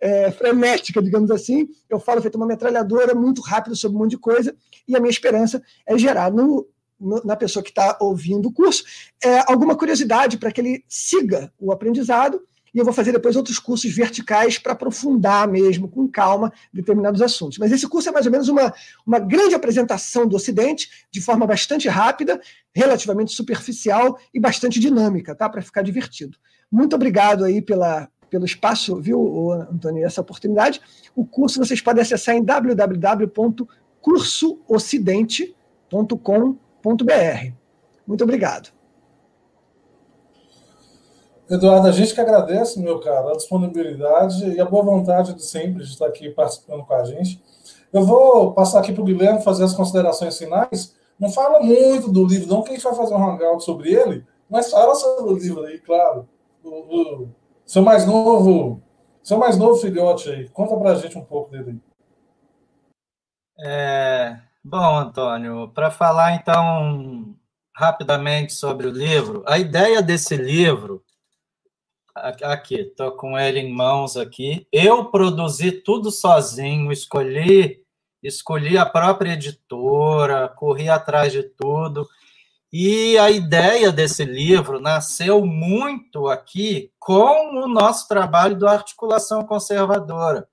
é, frenética, digamos assim. Eu falo feito uma metralhadora muito rápido sobre um monte de coisa, e a minha esperança é gerar no, no na pessoa que está ouvindo o curso é, alguma curiosidade para que ele siga o aprendizado e eu vou fazer depois outros cursos verticais para aprofundar mesmo, com calma, determinados assuntos. Mas esse curso é mais ou menos uma, uma grande apresentação do Ocidente, de forma bastante rápida, relativamente superficial e bastante dinâmica, tá? Para ficar divertido. Muito obrigado aí pela, pelo espaço, viu, Antônio, essa oportunidade. O curso vocês podem acessar em www.cursoocidente.com.br. Muito obrigado. Eduardo, a gente que agradece, meu cara, a disponibilidade e a boa vontade de sempre de estar aqui participando com a gente. Eu vou passar aqui para o Guilherme fazer as considerações finais. Não fala muito do livro, não, que a gente vai fazer um hangout sobre ele, mas fala sobre o livro aí, claro. O, o seu mais novo, seu mais novo filhote aí. Conta para a gente um pouco dele. É, bom, Antônio, para falar então rapidamente sobre o livro, a ideia desse livro Aqui, estou com ele em mãos aqui. Eu produzi tudo sozinho, escolhi, escolhi a própria editora, corri atrás de tudo. E a ideia desse livro nasceu muito aqui com o nosso trabalho do Articulação Conservadora.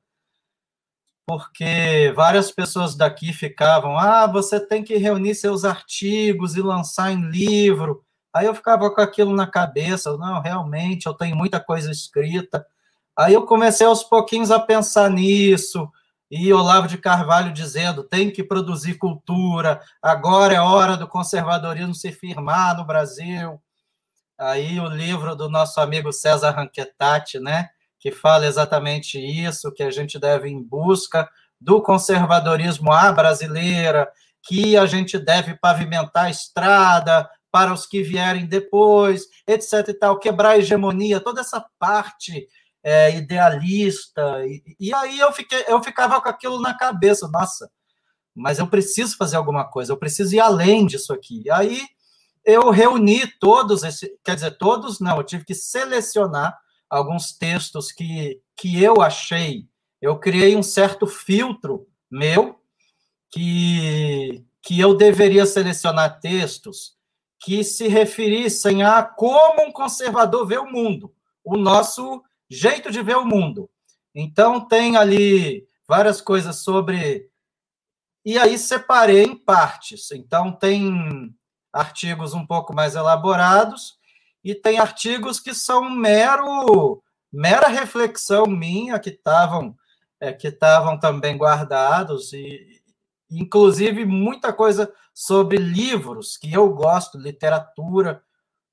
Porque várias pessoas daqui ficavam, ah, você tem que reunir seus artigos e lançar em livro. Aí eu ficava com aquilo na cabeça, não, realmente, eu tenho muita coisa escrita. Aí eu comecei aos pouquinhos a pensar nisso, e Olavo de Carvalho dizendo tem que produzir cultura, agora é hora do conservadorismo se firmar no Brasil. Aí o livro do nosso amigo César Ranquetati, né, que fala exatamente isso, que a gente deve ir em busca do conservadorismo à brasileira, que a gente deve pavimentar a estrada, para os que vierem depois, etc. e tal, quebrar a hegemonia, toda essa parte é, idealista. E, e, aí eu, fiquei, eu ficava com aquilo na cabeça, nossa, mas eu preciso fazer alguma coisa, eu preciso ir além disso aqui. E aí eu reuni todos, esse, quer dizer, todos não, eu tive que selecionar alguns textos que, que eu achei, eu criei um certo filtro meu, que, que eu deveria selecionar textos que se referissem a como um conservador vê o mundo, o nosso jeito de ver o mundo. Então, tem ali várias coisas sobre. E aí, separei em partes. Então, tem artigos um pouco mais elaborados e tem artigos que são mero mera reflexão minha que estavam é, que estavam também guardados e inclusive muita coisa sobre livros que eu gosto, literatura,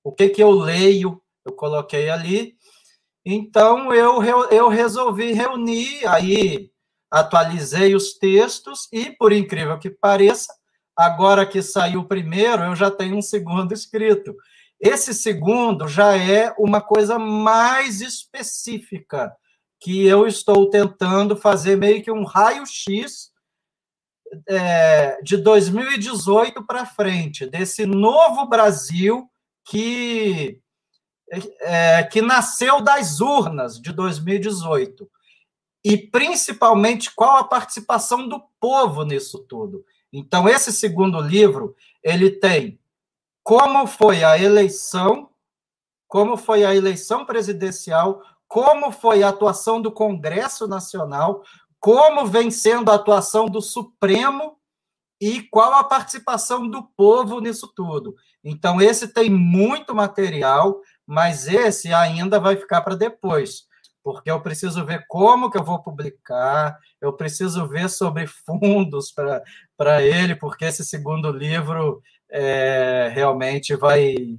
o que que eu leio, eu coloquei ali. Então eu eu resolvi reunir, aí atualizei os textos e por incrível que pareça, agora que saiu o primeiro, eu já tenho um segundo escrito. Esse segundo já é uma coisa mais específica que eu estou tentando fazer meio que um raio-x é, de 2018 para frente, desse novo Brasil que, é, que nasceu das urnas de 2018. E, principalmente, qual a participação do povo nisso tudo. Então, esse segundo livro, ele tem como foi a eleição, como foi a eleição presidencial, como foi a atuação do Congresso Nacional, como vem sendo a atuação do Supremo e qual a participação do povo nisso tudo. Então, esse tem muito material, mas esse ainda vai ficar para depois, porque eu preciso ver como que eu vou publicar, eu preciso ver sobre fundos para ele, porque esse segundo livro é, realmente vai.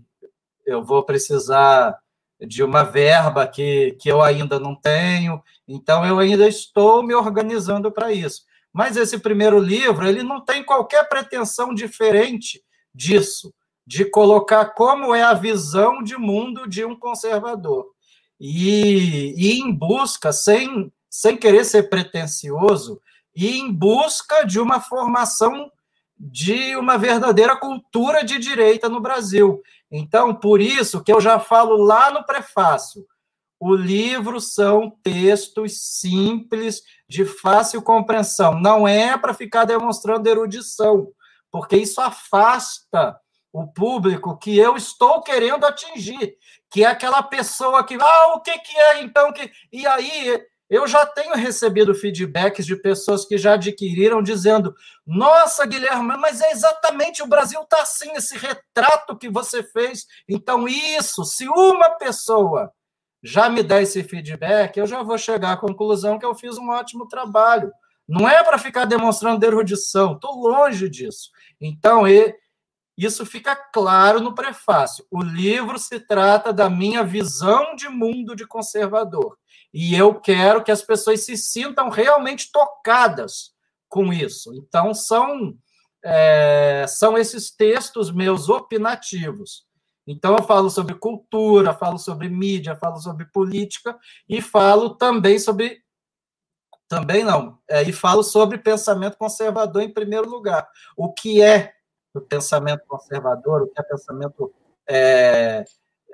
Eu vou precisar de uma verba que, que eu ainda não tenho, então eu ainda estou me organizando para isso. Mas esse primeiro livro, ele não tem qualquer pretensão diferente disso, de colocar como é a visão de mundo de um conservador. E, e em busca, sem, sem querer ser pretensioso, e em busca de uma formação de uma verdadeira cultura de direita no Brasil. Então, por isso que eu já falo lá no prefácio, o livro são textos simples, de fácil compreensão. Não é para ficar demonstrando erudição, porque isso afasta o público que eu estou querendo atingir, que é aquela pessoa que, ah, o que, que é então que. E aí eu já tenho recebido feedbacks de pessoas que já adquiriram dizendo: Nossa, Guilherme, mas é exatamente o Brasil está assim, esse retrato que você fez. Então, isso, se uma pessoa já me der esse feedback, eu já vou chegar à conclusão que eu fiz um ótimo trabalho. Não é para ficar demonstrando erudição, estou longe disso. Então, isso fica claro no prefácio. O livro se trata da minha visão de mundo de conservador. E eu quero que as pessoas se sintam realmente tocadas com isso. Então, são, é, são esses textos meus opinativos. Então, eu falo sobre cultura, falo sobre mídia, falo sobre política e falo também sobre. Também não, é, e falo sobre pensamento conservador em primeiro lugar. O que é o pensamento conservador, o que é pensamento é,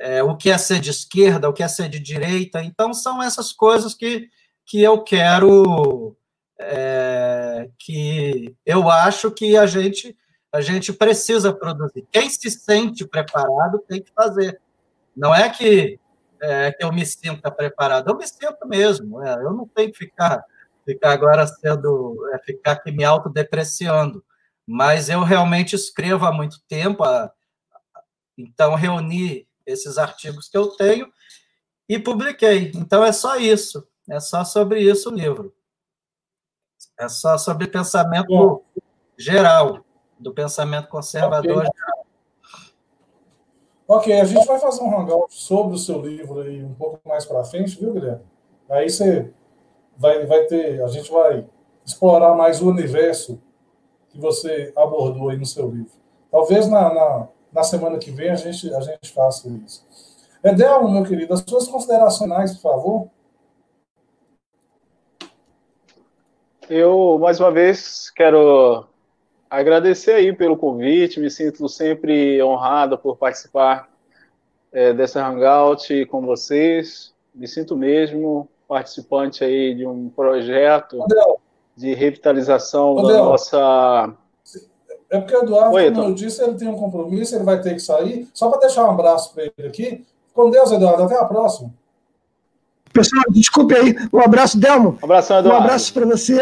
é, o que é ser de esquerda, o que é ser de direita. Então, são essas coisas que, que eu quero, é, que eu acho que a gente, a gente precisa produzir. Quem se sente preparado tem que fazer. Não é que, é, que eu me sinta preparado, eu me sinto mesmo. É, eu não tenho que ficar, ficar agora sendo, é, ficar aqui me autodepreciando. Mas eu realmente escrevo há muito tempo, a, então reunir esses artigos que eu tenho e publiquei. Então é só isso. É só sobre isso o livro. É só sobre pensamento Bom. geral, do pensamento conservador okay. geral. Ok, a gente vai fazer um hangout sobre o seu livro aí um pouco mais para frente, viu, Guilherme? Aí você vai, vai ter, a gente vai explorar mais o universo que você abordou aí no seu livro. Talvez na, na na semana que vem a gente, a gente faça isso. Edelmo, meu querido, as suas considerações, por favor. Eu, mais uma vez, quero agradecer aí pelo convite, me sinto sempre honrado por participar é, dessa Hangout com vocês, me sinto mesmo participante aí de um projeto Adel. de revitalização Adel. da nossa é porque o Eduardo, Oi, como eu disse, ele tem um compromisso, ele vai ter que sair. Só para deixar um abraço para ele aqui. Com Deus, Eduardo. Até a próxima. Pessoal, desculpe aí. Um abraço, Delmo. Um abraço, Eduardo. Um abraço para você,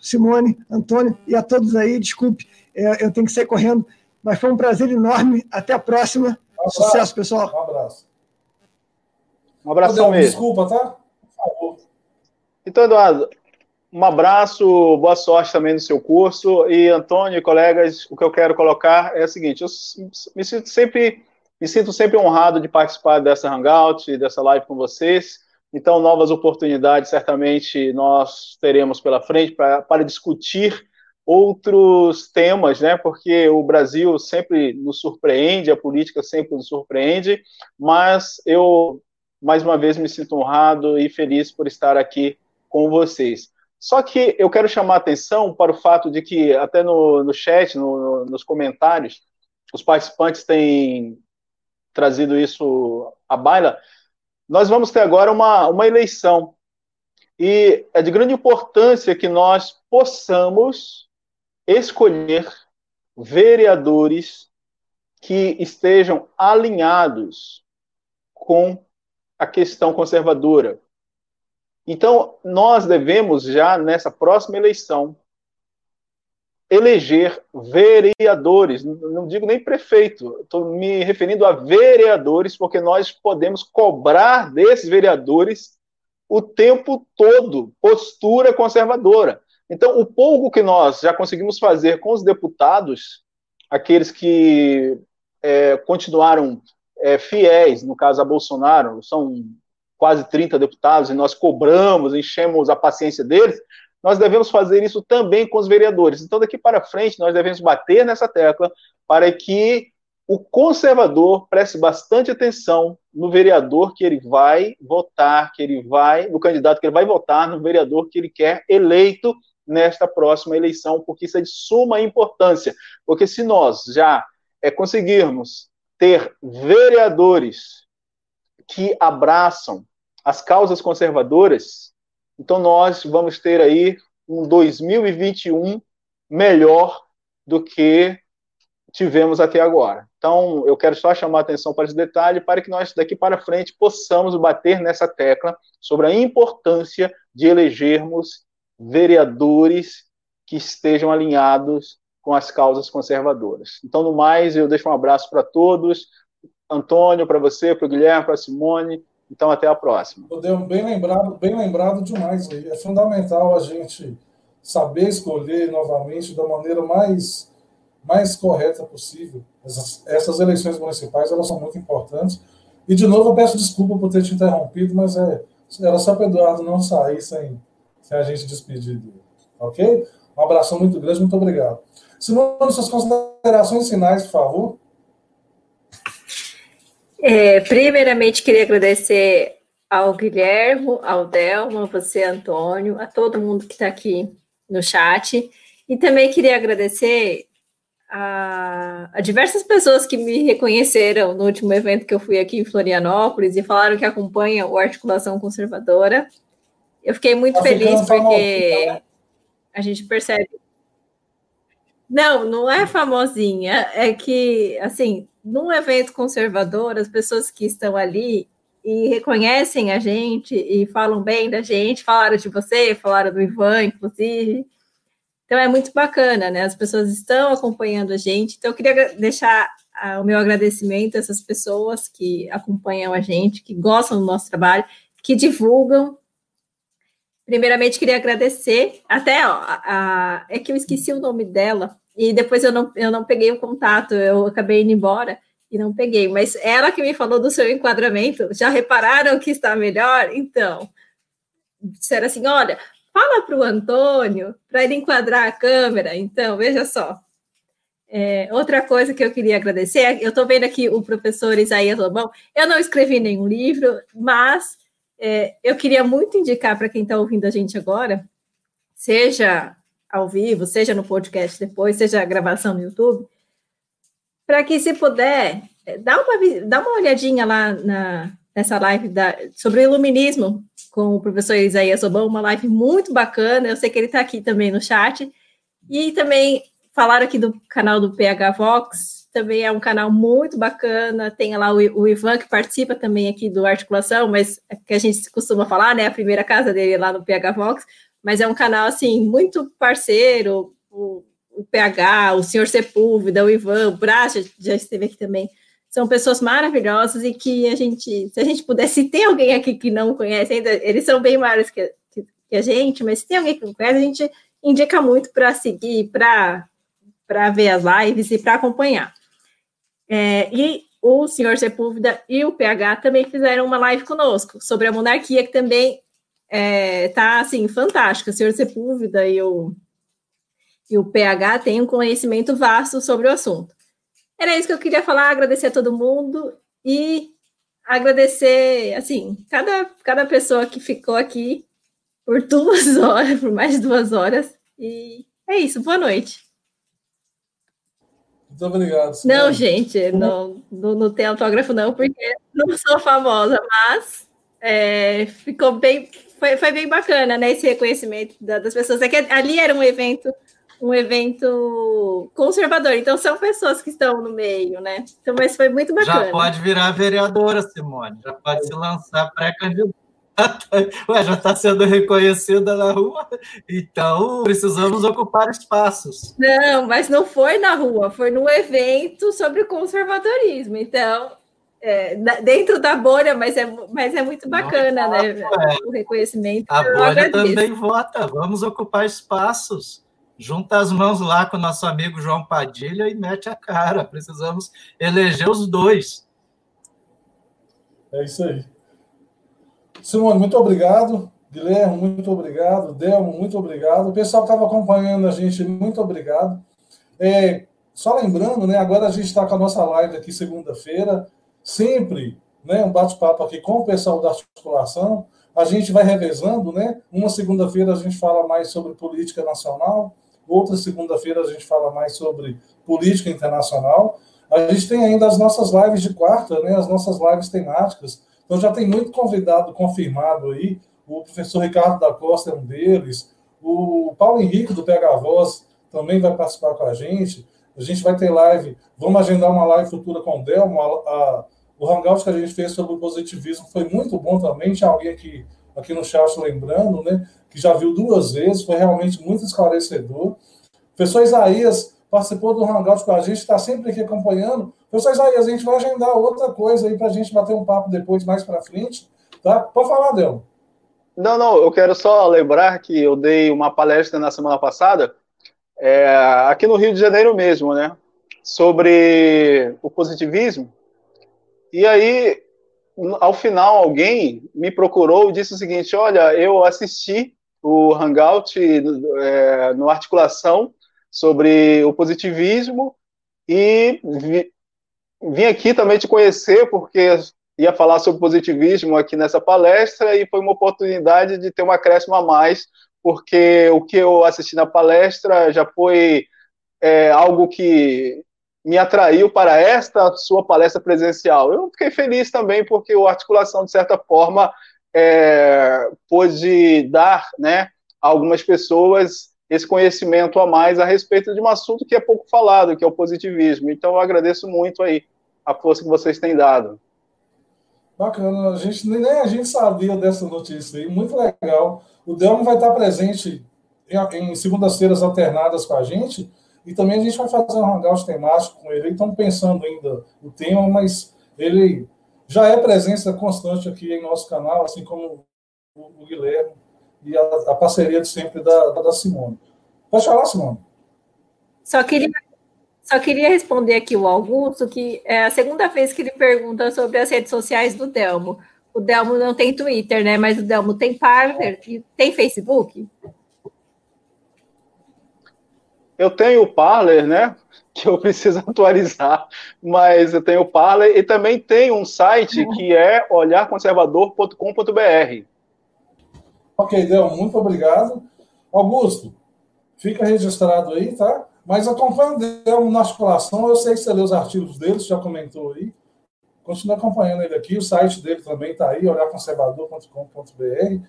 Simone, Antônio e a todos aí. Desculpe, é, eu tenho que sair correndo. Mas foi um prazer enorme. Até a próxima. Um Sucesso, pessoal. Um abraço. Um abração mesmo. Desculpa, tá? Por favor. Então, Eduardo, um abraço, boa sorte também no seu curso. E, Antônio e colegas, o que eu quero colocar é o seguinte: eu me sinto sempre, me sinto sempre honrado de participar dessa Hangout, dessa live com vocês. Então, novas oportunidades certamente nós teremos pela frente para, discutir outros temas, né? Porque o Brasil sempre nos surpreende, a política sempre nos surpreende, mas eu mais uma vez me sinto honrado e feliz por estar aqui com vocês. Só que eu quero chamar a atenção para o fato de que, até no, no chat, no, nos comentários, os participantes têm trazido isso à baila. Nós vamos ter agora uma, uma eleição. E é de grande importância que nós possamos escolher vereadores que estejam alinhados com a questão conservadora. Então, nós devemos já nessa próxima eleição eleger vereadores, não digo nem prefeito, estou me referindo a vereadores, porque nós podemos cobrar desses vereadores o tempo todo postura conservadora. Então, o pouco que nós já conseguimos fazer com os deputados, aqueles que é, continuaram é, fiéis, no caso a Bolsonaro, são quase 30 deputados, e nós cobramos, enchemos a paciência deles, nós devemos fazer isso também com os vereadores. Então, daqui para frente, nós devemos bater nessa tecla para que o conservador preste bastante atenção no vereador que ele vai votar, que ele vai, no candidato que ele vai votar, no vereador que ele quer eleito nesta próxima eleição, porque isso é de suma importância. Porque se nós já é, conseguirmos ter vereadores que abraçam as causas conservadoras, então nós vamos ter aí um 2021 melhor do que tivemos até agora. Então, eu quero só chamar a atenção para esse detalhe, para que nós, daqui para frente, possamos bater nessa tecla sobre a importância de elegermos vereadores que estejam alinhados com as causas conservadoras. Então, no mais, eu deixo um abraço para todos. Antônio, para você, para o Guilherme, para a Simone. Então, até a próxima. Bem lembrado, bem lembrado demais. É fundamental a gente saber escolher novamente da maneira mais, mais correta possível. Essas, essas eleições municipais elas são muito importantes. E, de novo, eu peço desculpa por ter te interrompido, mas é, era só para o Eduardo não sair sem, sem a gente despedir dele. Ok? Um abração muito grande, muito obrigado. Simone, suas considerações finais, por favor. É, primeiramente, queria agradecer ao Guilherme, ao Delmo, a você, Antônio, a todo mundo que está aqui no chat. E também queria agradecer a, a, diversas pessoas que me reconheceram no último evento que eu fui aqui em Florianópolis e falaram que acompanham o Articulação Conservadora. Eu fiquei muito tá feliz porque né? a gente percebe. Não, não é famosinha, é que, assim, num evento conservador, as pessoas que estão ali e reconhecem a gente e falam bem da gente, falaram de você, falaram do Ivan, inclusive. Então é muito bacana, né? As pessoas estão acompanhando a gente. Então eu queria deixar ah, o meu agradecimento a essas pessoas que acompanham a gente, que gostam do nosso trabalho, que divulgam. Primeiramente, queria agradecer. Até, ó, a, a, é que eu esqueci o nome dela, e depois eu não, eu não peguei o contato, eu acabei indo embora e não peguei. Mas ela que me falou do seu enquadramento, já repararam que está melhor? Então, disseram assim: olha, fala para o Antônio para ele enquadrar a câmera. Então, veja só. É, outra coisa que eu queria agradecer, eu estou vendo aqui o professor Isaías Lobão. Eu não escrevi nenhum livro, mas é, eu queria muito indicar para quem está ouvindo a gente agora, seja ao vivo, seja no podcast depois, seja a gravação no YouTube, para que, se puder, dá uma, dá uma olhadinha lá na, nessa live da, sobre o iluminismo com o professor Isaías Obão, uma live muito bacana. Eu sei que ele está aqui também no chat. E também falaram aqui do canal do PH Vox, também é um canal muito bacana. Tem lá o, o Ivan, que participa também aqui do Articulação, mas é que a gente costuma falar, né? A primeira casa dele lá no PH Vox mas é um canal assim muito parceiro. O, o PH, o senhor Sepúlveda, o Ivan, o Brás já, esteve aqui também. São pessoas maravilhosas e que a gente, se a gente pudesse, se tem alguém aqui que não conhece ainda, eles são bem maiores que, que, que a gente, mas se tem alguém que não conhece, a gente indica muito para seguir, para ver as lives e para acompanhar. É, e o senhor Sepúlveda e o PH também fizeram uma live conosco sobre a monarquia, que também é, tá assim, fantástica. O senhor Sepúlveda e o, e o PH têm um conhecimento vasto sobre o assunto. Era isso que eu queria falar, agradecer a todo mundo e agradecer, assim, cada, cada pessoa que ficou aqui por duas horas, por mais de duas horas. E é isso, boa noite. Muito obrigado. Simone. Não, gente, não, não, não tem autógrafo, não, porque não sou famosa, mas é, ficou bem. Foi, foi bem bacana, né? Esse reconhecimento das pessoas. É que ali era um evento um evento conservador. Então, são pessoas que estão no meio, né? Então, mas foi muito bacana. Já pode virar vereadora, Simone. Já pode se lançar pré-candidata. Ué, já está sendo reconhecida na rua, então precisamos ocupar espaços. Não, mas não foi na rua, foi num evento sobre conservadorismo. Então, é, dentro da bolha, mas é, mas é muito bacana, né? É. O reconhecimento. A bolha também vota, vamos ocupar espaços junta as mãos lá com o nosso amigo João Padilha e mete a cara. Precisamos eleger os dois. É isso aí. Simone, muito obrigado. Guilherme, muito obrigado. Delmo, muito obrigado. O pessoal que estava acompanhando a gente, muito obrigado. É, só lembrando, né, agora a gente está com a nossa live aqui segunda-feira, sempre né, um bate-papo aqui com o pessoal da articulação. A gente vai revezando, né? Uma segunda-feira a gente fala mais sobre política nacional, Outra segunda-feira a gente fala mais sobre política internacional. A gente tem ainda as nossas lives de quarta, né, as nossas lives temáticas. Então já tem muito convidado confirmado aí. O professor Ricardo da Costa é um deles. O Paulo Henrique, do PH Voz, também vai participar com a gente. A gente vai ter live, vamos agendar uma live futura com o Delmo. A, a, o hangout que a gente fez sobre o positivismo foi muito bom também. Tinha alguém aqui, aqui no chat lembrando, né? que já viu duas vezes, foi realmente muito esclarecedor. O professor Isaías participou do Hangout com a gente, está sempre aqui acompanhando. Professor Isaías, a gente vai agendar outra coisa aí para a gente bater um papo depois, mais para frente. Tá? Pode falar, Del. Não, não, eu quero só lembrar que eu dei uma palestra na semana passada, é, aqui no Rio de Janeiro mesmo, né? Sobre o positivismo. E aí, ao final, alguém me procurou e disse o seguinte: Olha, eu assisti o Hangout é, no Articulação sobre o positivismo e vi, vim aqui também te conhecer porque ia falar sobre positivismo aqui nessa palestra e foi uma oportunidade de ter um acréscimo a mais, porque o que eu assisti na palestra já foi é, algo que me atraiu para esta sua palestra presencial. Eu fiquei feliz também porque o Articulação, de certa forma, é, pôde dar né, a algumas pessoas esse conhecimento a mais a respeito de um assunto que é pouco falado, que é o positivismo. Então, eu agradeço muito aí a força que vocês têm dado. Bacana, a gente, nem a gente sabia dessa notícia aí, muito legal. O Delmo vai estar presente em, em segundas-feiras alternadas com a gente, e também a gente vai fazer um hangout temático com ele. Estamos pensando ainda o tema, mas ele já é presença constante aqui em nosso canal, assim como o, o Guilherme e a, a, parceria de sempre da, da Simone. Pode falar, Simone. Só queria, só queria responder aqui o Augusto, que é a segunda vez que ele pergunta sobre as redes sociais do Delmo. O Delmo não tem Twitter, né? Mas o Delmo tem Parler e tem Facebook? Eu tenho o Parler, né? que eu preciso atualizar, mas eu tenho o Parler e também tem um site que é olharconservador.com.br. Ok, Del, muito obrigado. Augusto, fica registrado aí, tá? Mas acompanha o Del na articulação, eu sei que você lê os artigos dele, já comentou aí. Continue acompanhando ele aqui, o site dele também está aí, olharconservador.com.br.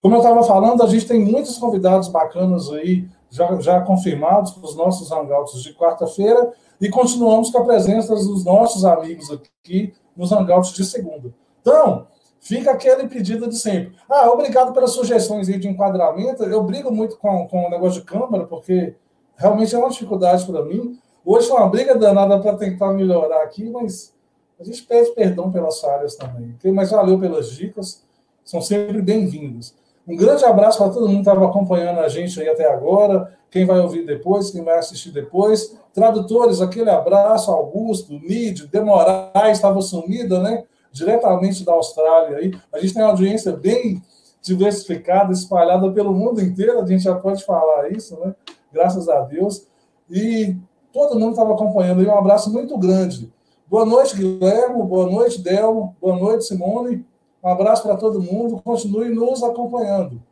Como eu estava falando, a gente tem muitos convidados bacanas aí já, já confirmados para os nossos hangouts de quarta-feira e continuamos com a presença dos nossos amigos aqui nos hangouts de segunda. Então, fica aquele pedido de sempre. Ah, obrigado pelas sugestões aí de enquadramento. Eu brigo muito com, com o negócio de câmera, porque realmente é uma dificuldade para mim. Hoje foi uma briga danada para tentar melhorar aqui, mas a gente pede perdão pelas falhas também. Mas valeu pelas dicas, são sempre bem-vindas. Um grande abraço para todo mundo que estava acompanhando a gente aí até agora, quem vai ouvir depois, quem vai assistir depois. Tradutores, aquele abraço, Augusto, Nídio, Demorais, estava sumida, né? Diretamente da Austrália aí. A gente tem uma audiência bem diversificada, espalhada pelo mundo inteiro, a gente já pode falar isso, né? Graças a Deus. E todo mundo estava acompanhando aí, um abraço muito grande. Boa noite, Guilherme, boa noite, Delmo, boa noite, Simone. Um abraço para todo mundo. Continue nos acompanhando.